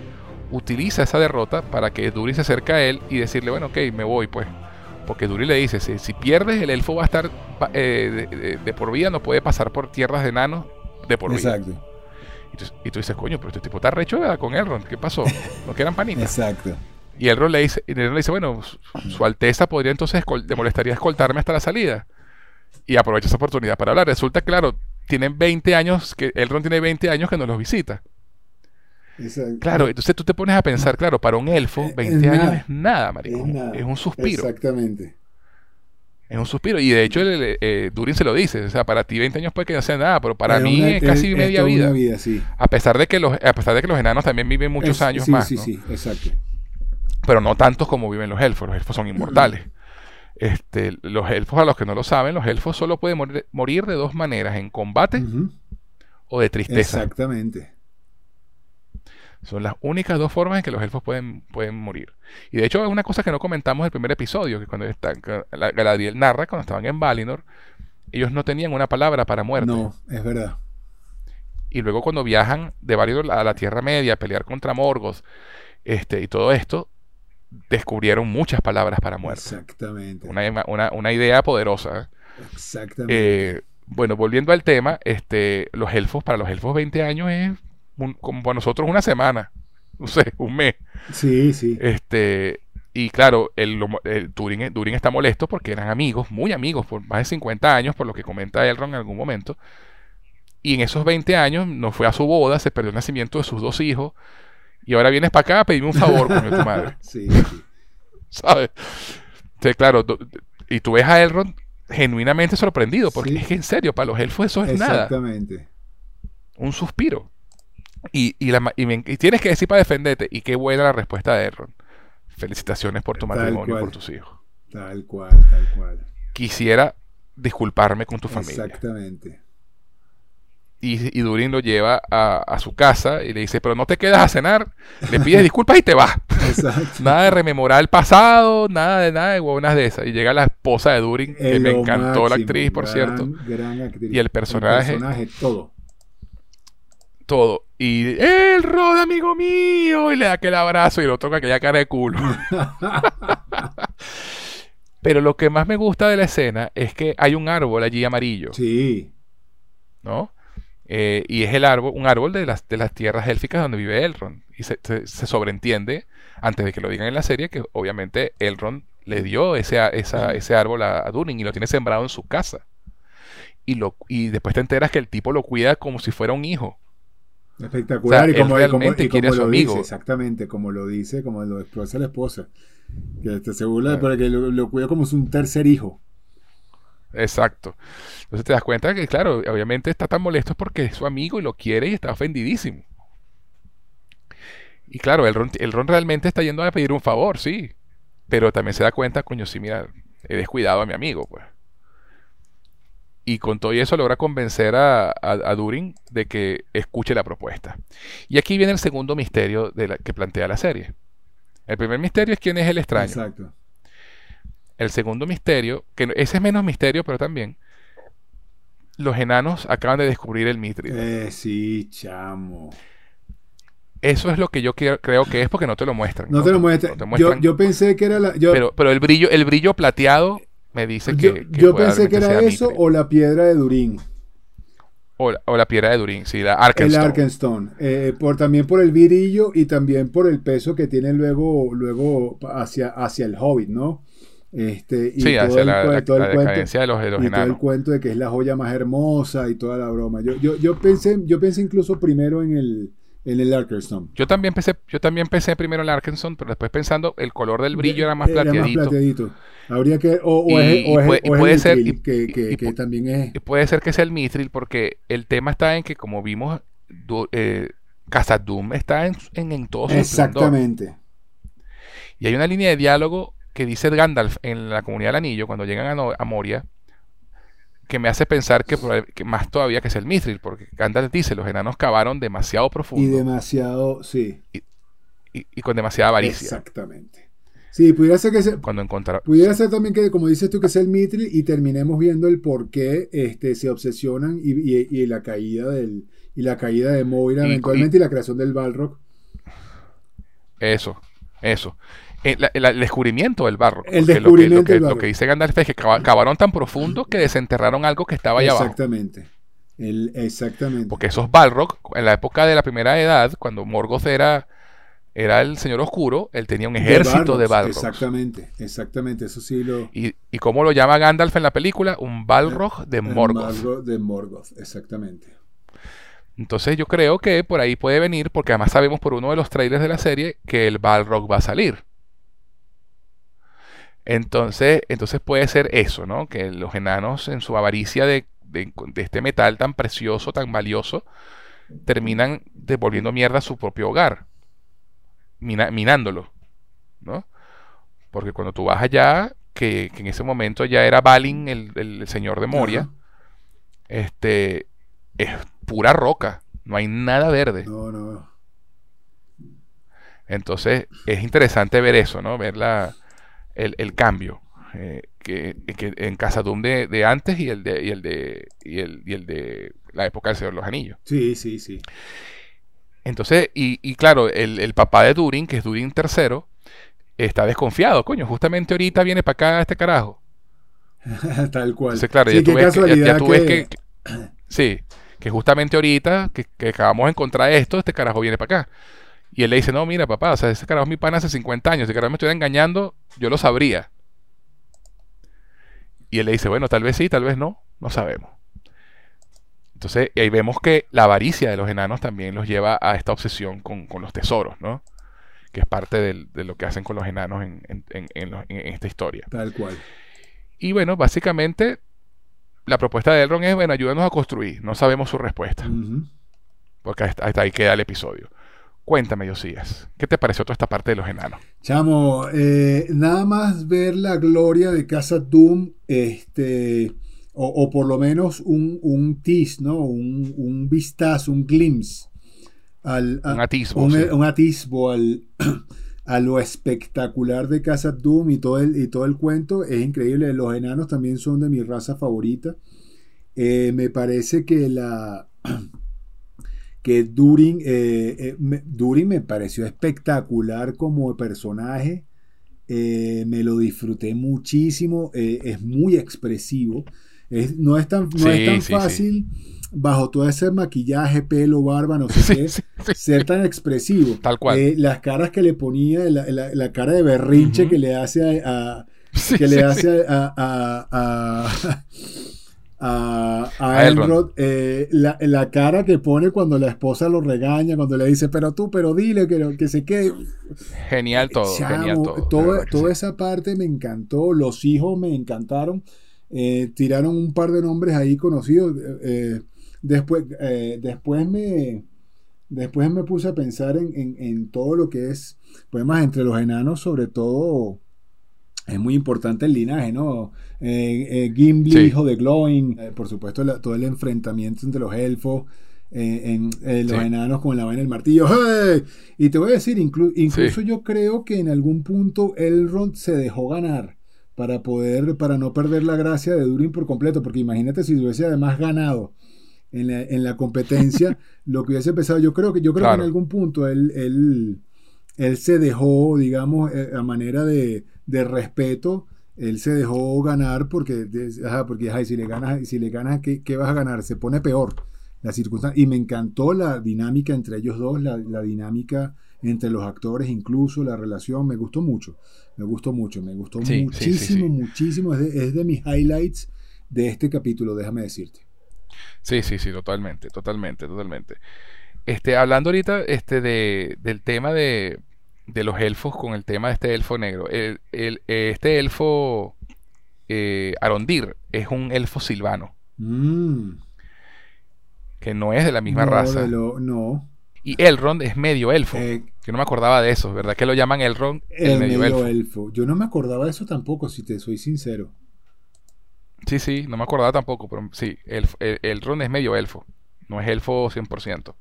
utiliza esa derrota para que Duri se acerque a él y decirle, bueno, ok, me voy pues. Porque Duri le dice, si, si pierdes, el elfo va a estar eh, de, por vida, no puede pasar por tierras de enanos de por vida. Exacto. Y tú, dices, coño, pero este tipo está recho con Elrond, ¿qué pasó? No quedan panitas. Exacto. Y Elrond le dice, le dice, bueno, su, Alteza podría entonces, le molestaría escoltarme hasta la salida. Y aprovecha esa oportunidad para hablar. Resulta, claro, tienen 20 años, que Elrond tiene 20 años que no los visita. Claro, entonces tú te pones a pensar, claro, para un elfo, 20 años es nada, marico. Es, un suspiro. Exactamente. Es un suspiro. Y de hecho, eh, Durin se lo dice. O sea, para ti 20 años puede que no sea nada, pero para mí es casi media vida. A pesar de que los, a pesar de que los enanos también viven muchos años más. Sí, sí, exacto. Pero no tantos como viven los elfos. Los elfos son inmortales. Este, los elfos, a los que no lo saben, los elfos solo pueden morir, de dos maneras: en combate o de tristeza. Exactamente. Son las únicas dos formas en que los elfos pueden, pueden morir. Y de hecho es una cosa que no comentamos en el primer episodio, que cuando está, Galadriel narra, cuando estaban en Valinor, ellos no tenían una palabra para muerte. No, es verdad. Y luego cuando viajan de Valinor a la Tierra Media a pelear contra Morgoth este, y todo esto, descubrieron muchas palabras para muerte. Exactamente. Una, idea poderosa. Exactamente. Eh, bueno, volviendo al tema, este, los elfos, para los elfos 20 años es como para nosotros una semana, no sé, un mes. Sí, sí. Este, y claro, el, el Turing, está molesto porque eran amigos, muy amigos, por más de 50 años, por lo que comenta Elrond en algún momento. Y en esos 20 años no fue a su boda, se perdió el nacimiento de sus dos hijos. Y ahora vienes para acá a pedirme un favor, con tu madre. sí, sí. ¿Sabes? Entonces, claro, y tú ves a Elrond genuinamente sorprendido, porque es que en serio, para los elfos eso es nada. Exactamente. Un suspiro. Y, tienes que decir para defenderte. Y qué buena la respuesta de Erron. Felicitaciones por tu matrimonio y por tus hijos. Tal cual, tal cual. Quisiera disculparme con tu familia. Exactamente. Y, y Durin lo lleva a, su casa y le dice, pero no te quedas a cenar, le pides disculpas y te vas. nada de rememorar el pasado, nada de nada de huevonas de esas. Y llega la esposa de Durin, que me encantó la actriz, por cierto. Y el personaje. El personaje, todo todo. Y el Rod, amigo mío, y le da aquel abrazo y lo toca aquella cara de culo. Pero lo que más me gusta de la escena es que hay un árbol allí amarillo. Sí. ¿No? Eh, y es el árbol, un árbol de las, de las tierras élficas donde vive Elrond. Y se, sobreentiende, antes de que lo digan en la serie, que obviamente Elrond le dio ese, ese árbol a, a Durin y lo tiene sembrado en su casa. Y, lo, y después te enteras que el tipo lo cuida como si fuera un hijo. Espectacular, y como, realmente quiere lo amigo. dice, exactamente, como lo dice, como lo expresa la esposa. Que este, se burla que lo, cuida como un tercer hijo. Exacto. Entonces te das cuenta que, claro, obviamente está tan molesto porque es su amigo y lo quiere y está ofendidísimo. Y claro, el Ron, el Ron realmente está yendo a pedir un favor, sí. Pero también se da cuenta, coño, sí, mira, he descuidado a mi amigo, pues. Y con todo eso logra convencer a, a, Durin de que escuche la propuesta. Y aquí viene el segundo misterio de la, que plantea la serie. El primer misterio es quién es el extraño. Exacto. El segundo misterio, que ese es menos misterio, pero también, los enanos acaban de descubrir el mitri. Eh, sí, chamo. Eso es lo que yo creo que es porque no te lo muestran. No, te lo muestran. yo, pensé que era la. pero, pero el brillo, el brillo plateado me dice que. Yo, pensé que era eso o la piedra de Durín. O la, piedra de Durín, sí, la Arkenstone. El Arkenstone. Eh, por, también por el virillo y también por el peso que tiene luego, luego hacia, hacia el Hobbit, ¿no? Este, y sí, hacia la, la, de los, de los y todo el cuento de que es la joya más hermosa y toda la broma. Yo, yo, yo, pensé, yo pensé incluso primero en el, en el Arkenstone. Yo también pensé, yo también pensé primero en el Arkenstone, pero después pensando el color del brillo era más plateadito. Habría que o, puede, ser que, también es puede ser que sea el Mithril porque el tema está en que como vimos eh, Doom está en, en, todo su Exactamente. Y hay una línea de diálogo que dice Gandalf en la comunidad del anillo cuando llegan a, a Moria que me hace pensar que, más todavía que es el Mithril, porque Gandalf dice, los enanos cavaron demasiado profundo. Y demasiado, sí. Y, con demasiada avaricia. Exactamente. Sí, pudiera ser que se, cuando encontrar, pudiera ser también que, como dices tú, que es el Mithril y terminemos viendo el por qué este, se obsesionan y, la caída del y la caída de Moira eventualmente y la creación del Balrog. Eso, eso. Eh, el, descubrimiento del barro. El descubrimiento lo que, dice Gandalf es que cavaron tan profundo que desenterraron algo que estaba allá exactamente. abajo. exactamente. Porque esos Balrog, en la época de la primera edad, cuando Morgoth era, era el señor oscuro, él tenía un ejército de Balrog. Exactamente, exactamente, eso sí lo... ¿Y, y cómo lo llama Gandalf en la película? Un Balrog de Morgoth. de Morgoth, exactamente. Entonces yo creo que por ahí puede venir, porque además sabemos por uno de los trailers de la serie que el Balrog va a salir. Entonces, entonces puede ser eso, ¿no? Que los enanos en su avaricia de, este metal tan precioso, tan valioso, terminan devolviendo mierda a su propio hogar, minándolo, ¿no? Porque cuando tú vas allá, que, en ese momento ya era Balin, el, señor de Moria, este, es pura roca, no hay nada verde. No, no. Entonces es interesante ver eso, ¿no? Ver la, el, cambio eh, que, en Casa Doom de, antes y el de, y el de y el, y el de la época del Señor de los Anillos. Sí, sí, sí. Entonces, y, y claro, el, papá de Durin, que es Durin III, está desconfiado, coño, justamente ahorita viene para acá este carajo. Tal cual. claro, ya, tú ves, que, sí, que justamente ahorita que, que, acabamos de encontrar esto, este carajo viene para acá. Y él le dice, no, mira, papá, o sea, ese carajo es mi pana hace 50 años, si carajo me estuviera engañando, yo lo sabría. Y él le dice, bueno, tal vez sí, tal vez no, no sabemos. Entonces, ahí vemos que la avaricia de los enanos también los lleva a esta obsesión con, los tesoros, ¿no? Que es parte de lo que hacen con los enanos en, esta historia. Tal cual. Y bueno, básicamente, la propuesta de Elrond es, bueno, ayúdanos a construir. No sabemos su respuesta. Porque hasta ahí queda el episodio. Cuéntame, Josías, ¿qué te pareció toda esta parte de los enanos? Chamo, eh, nada más ver la gloria de Casa Doom, este, o, por lo menos un, un tease, ¿no? Un, vistazo, un glimpse. Al, un atisbo. Un, atisbo al, a lo espectacular de Casa Doom y todo, el, y todo el cuento. Es increíble. Los enanos también son de mi raza favorita. Eh, me parece que la que Durin, eh, eh, me, me pareció espectacular como personaje, eh, me lo disfruté muchísimo, es muy expresivo, no es tan, tan fácil bajo todo ese maquillaje, pelo, barba, no sé qué, ser tan expresivo. Tal cual. las caras que le ponía, la, cara de berrinche que le hace a, que le hace a a, a, Elrod, eh, la, cara que pone cuando la esposa lo regaña, cuando le dice, pero tú, pero dile que, que se quede. Genial todo. genial todo toda esa parte me encantó, los hijos me encantaron. Eh, tiraron un par de nombres ahí conocidos. Eh, después, después me. Después me puse a pensar en, en, todo lo que es poemas entre los enanos, sobre todo es muy importante el linaje, ¿no? Eh, Gimli, hijo de Glowing, por supuesto todo el enfrentamiento entre los elfos, en, los enanos con la vaina del martillo. Y te voy a decir, incluso yo creo que en algún punto Elrond se dejó ganar para poder, para no perder la gracia de Durin por completo, porque imagínate si hubiese además ganado en la, competencia, lo que hubiese empezado, yo creo que, yo creo que en algún punto él, él, él se dejó, digamos, eh, a manera de, de, respeto, él se dejó ganar porque, porque si le ganas, si le ganas ¿qué, ¿qué, vas a ganar? Se pone peor la circunstancia. Y me encantó la dinámica entre ellos dos, la, la dinámica entre los actores, incluso la relación, me gustó mucho, me gustó mucho, me gustó muchísimo, muchísimo, es de, es de mis highlights de este capítulo, déjame decirte. Sí, sí, sí, totalmente, totalmente, totalmente. Este, hablando ahorita este, de, del tema de, de los elfos con el tema de este elfo negro. El, el, este elfo eh, Arondir es un elfo silvano. Mm. Que no es de la misma raza. no. Y Elrond es medio elfo. Eh, que no me acordaba de eso, ¿verdad? Que lo llaman Elrond el, medio, elfo. Yo no me acordaba de eso tampoco, si te soy sincero. Sí, sí, no me acordaba tampoco, pero sí, el, el, Ron es medio elfo, no es elfo 100%.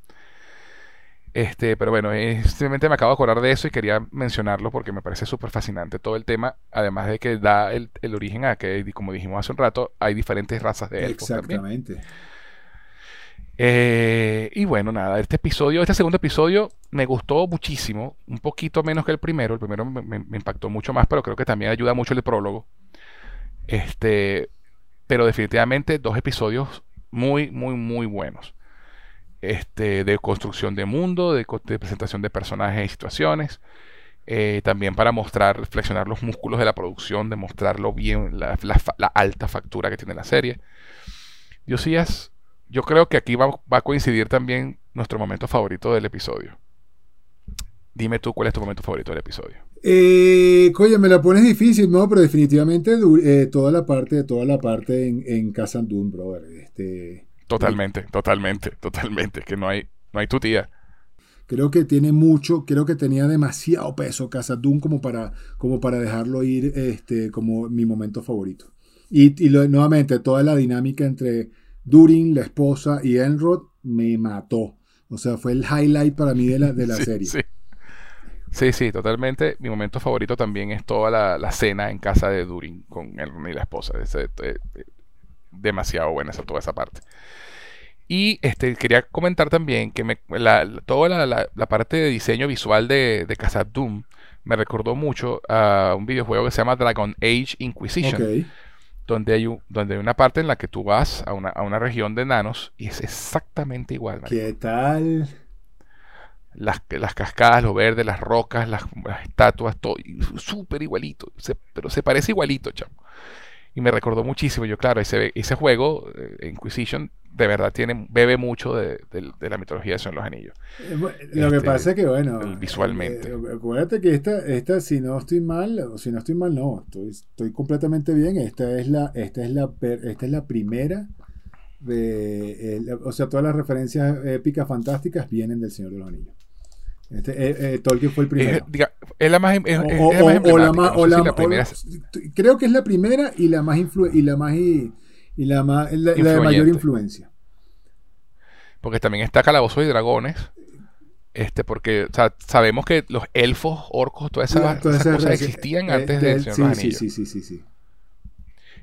Este, pero bueno, simplemente me acabo de acordar de eso y quería mencionarlo porque me parece súper fascinante todo el tema, además de que da el, origen a que, como dijimos hace un rato, hay diferentes razas de elfos. Exactamente. Eh, y bueno, nada, este episodio, este segundo episodio me gustó muchísimo, un poquito menos que el primero, el primero me, me impactó mucho más, pero creo que también ayuda mucho el prólogo. Este, pero definitivamente dos episodios muy, muy, muy buenos. Este, de construcción de mundo, de, presentación de personajes y situaciones. Eh, también para mostrar, reflexionar los músculos de la producción, demostrarlo bien, la, alta factura que tiene la serie. Diosías, yo creo que aquí va, va, a coincidir también nuestro momento favorito del episodio. Dime tú cuál es tu momento favorito del episodio. Eh, oye, me la pones difícil, ¿no? Pero definitivamente eh, toda la parte, toda la parte en, en Casandun, brother. Este, totalmente, totalmente, totalmente. Que no hay, no hay tu tía. Creo que tiene mucho, creo que tenía demasiado peso Casandun como para, como para dejarlo ir este, como mi momento favorito. Y, y nuevamente, toda la dinámica entre Durin, la esposa, y Enrod me mató. O sea, fue el highlight para mí de la, de la serie. Sí. Sí, sí, totalmente. Mi momento favorito también es toda la, cena en casa de Durin con él y la esposa. Es, eh, demasiado buena esa, toda esa parte. Y este, quería comentar también que me, toda la, parte de diseño visual de, de Casa Doom me recordó mucho a un videojuego que se llama Dragon Age Inquisition. Donde hay, donde hay una parte en la que tú vas a una, a una región de enanos y es exactamente igual. ¿Qué tal? las, las cascadas, lo verde, las rocas, las, estatuas, todo súper igualito, pero se parece igualito, chamo. Y me recordó muchísimo, yo claro, ese, ese juego, eh, Inquisition, de verdad tiene, bebe mucho de, la mitología de Son los Anillos. Eh, lo que este, pasa es que, bueno, visualmente. Eh, acuérdate que esta, esta, si no estoy mal, o si no estoy mal, no, estoy, estoy completamente bien. Esta es la, esta es la, esta es la primera de, o sea, todas las referencias épicas fantásticas vienen del Señor de los Anillos. Este, eh, eh, Tolkien fue el primero. Es, la más, o, la más, creo que es la primera y la más influ y la más y, la más la, de mayor influencia. Porque también está Calabozo y Dragones. Este, porque sabemos que los elfos, orcos, todas esas, cosas existían eh, antes de, Señor sí, los Anillos. Sí, sí, sí, sí,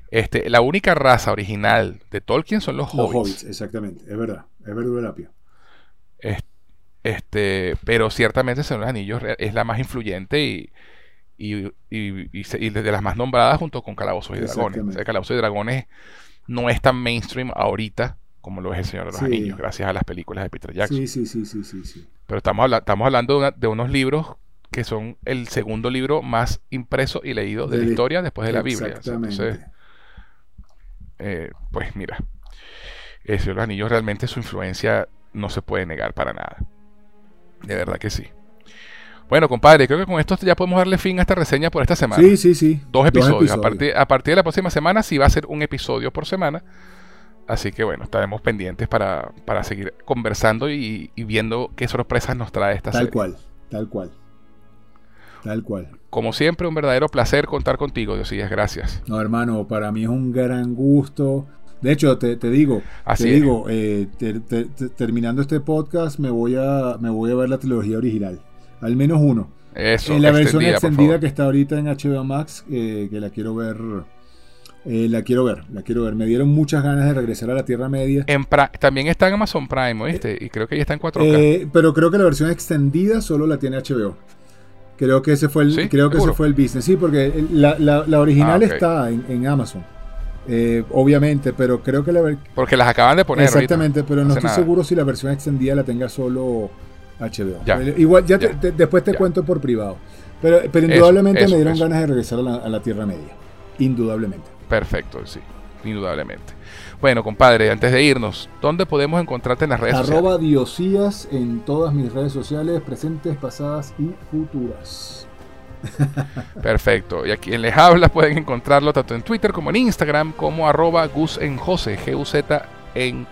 Este, la única raza original de Tolkien son los, los hobbits. exactamente, es verdad, es verdad Este, este, pero ciertamente Señor de los Anillos es la más influyente y, y, y, de las más nombradas junto con Calabozos y Dragones. O Calabozos y Dragones no es tan mainstream ahorita como lo es El Señor de los Anillos, gracias a las películas de Peter Jackson. Sí, sí, sí, sí, sí. Pero estamos, estamos hablando de, unos libros que son el segundo libro más impreso y leído de, la historia después de la Biblia. Entonces, eh, pues mira, El Señor de los Anillos realmente su influencia no se puede negar para nada. De verdad que sí. Bueno, compadre, creo que con esto ya podemos darle fin a esta reseña por esta semana. Sí, sí, sí. Dos episodios. A, partir, a, partir, de la próxima semana sí va a ser un episodio por semana. Así que bueno, estaremos pendientes para, para seguir conversando y, viendo qué sorpresas nos trae esta tal serie. Tal cual, tal cual. Tal cual. Como siempre, un verdadero placer contar contigo, Diosías. Gracias. No, hermano, para mí es un gran gusto. De hecho, te, te digo, Así te es. digo, eh, te- te- te- terminando este podcast me voy a me voy a ver la trilogía original, al menos uno. Eso, en la versión extendida, que está ahorita en HBO Max, eh, que la quiero ver, eh, la quiero ver, la quiero ver. Me dieron muchas ganas de regresar a la Tierra Media, En también está en Amazon Prime, ¿oíste? Y creo que ya está en 4K. Eh, pero creo que la versión extendida solo la tiene HBO. Creo que ese fue el, ¿Sí? creo que ese fue el business. Sí, porque la, la- la original Ah, está en, en Amazon. Eh, obviamente, pero creo que la Porque las acaban de poner. ahorita. exactamente, pero no estoy nada. seguro si la versión extendida la tenga solo HBO. Ya. Eh, Igual ya, te- Ya. te- después te Ya. cuento por privado. Pero, pero indudablemente eso, me dieron eso. ganas de regresar a la, a la Tierra Media. Indudablemente. Perfecto, sí, indudablemente. Bueno, compadre, antes de irnos, ¿dónde podemos encontrarte en las redes sociales? Arroba Diosías en todas mis redes sociales, presentes, pasadas y futuras. Perfecto. Y a quien les habla pueden encontrarlo tanto en Twitter como en Instagram como arroba Gus en Jose, G-U-Z en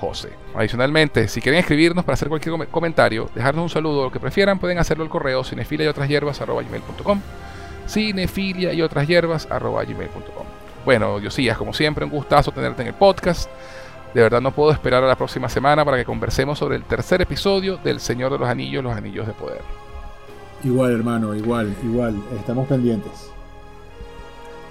Jose. Adicionalmente, si quieren escribirnos para hacer cualquier com- comentario, dejarnos un saludo o lo que prefieran, pueden hacerlo al correo cinefilia y otras hierbas gmail.com cinefilia y otras hierbas gmail.com Bueno, Diosías, como siempre, un gustazo tenerte en el podcast. De verdad no puedo esperar a la próxima semana para que conversemos sobre el tercer episodio del Señor de los Anillos, los Anillos de Poder. Igual, hermano, igual, igual. Estamos pendientes.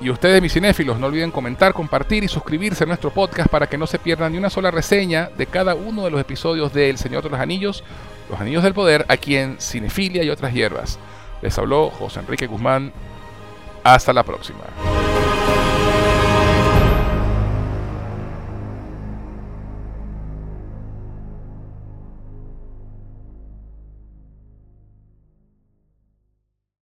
Y ustedes, mis cinéfilos, no olviden comentar, compartir y suscribirse a nuestro podcast para que no se pierdan ni una sola reseña de cada uno de los episodios de El Señor de los Anillos, Los Anillos del Poder, aquí en Cinefilia y otras hierbas. Les habló José Enrique Guzmán. Hasta la próxima.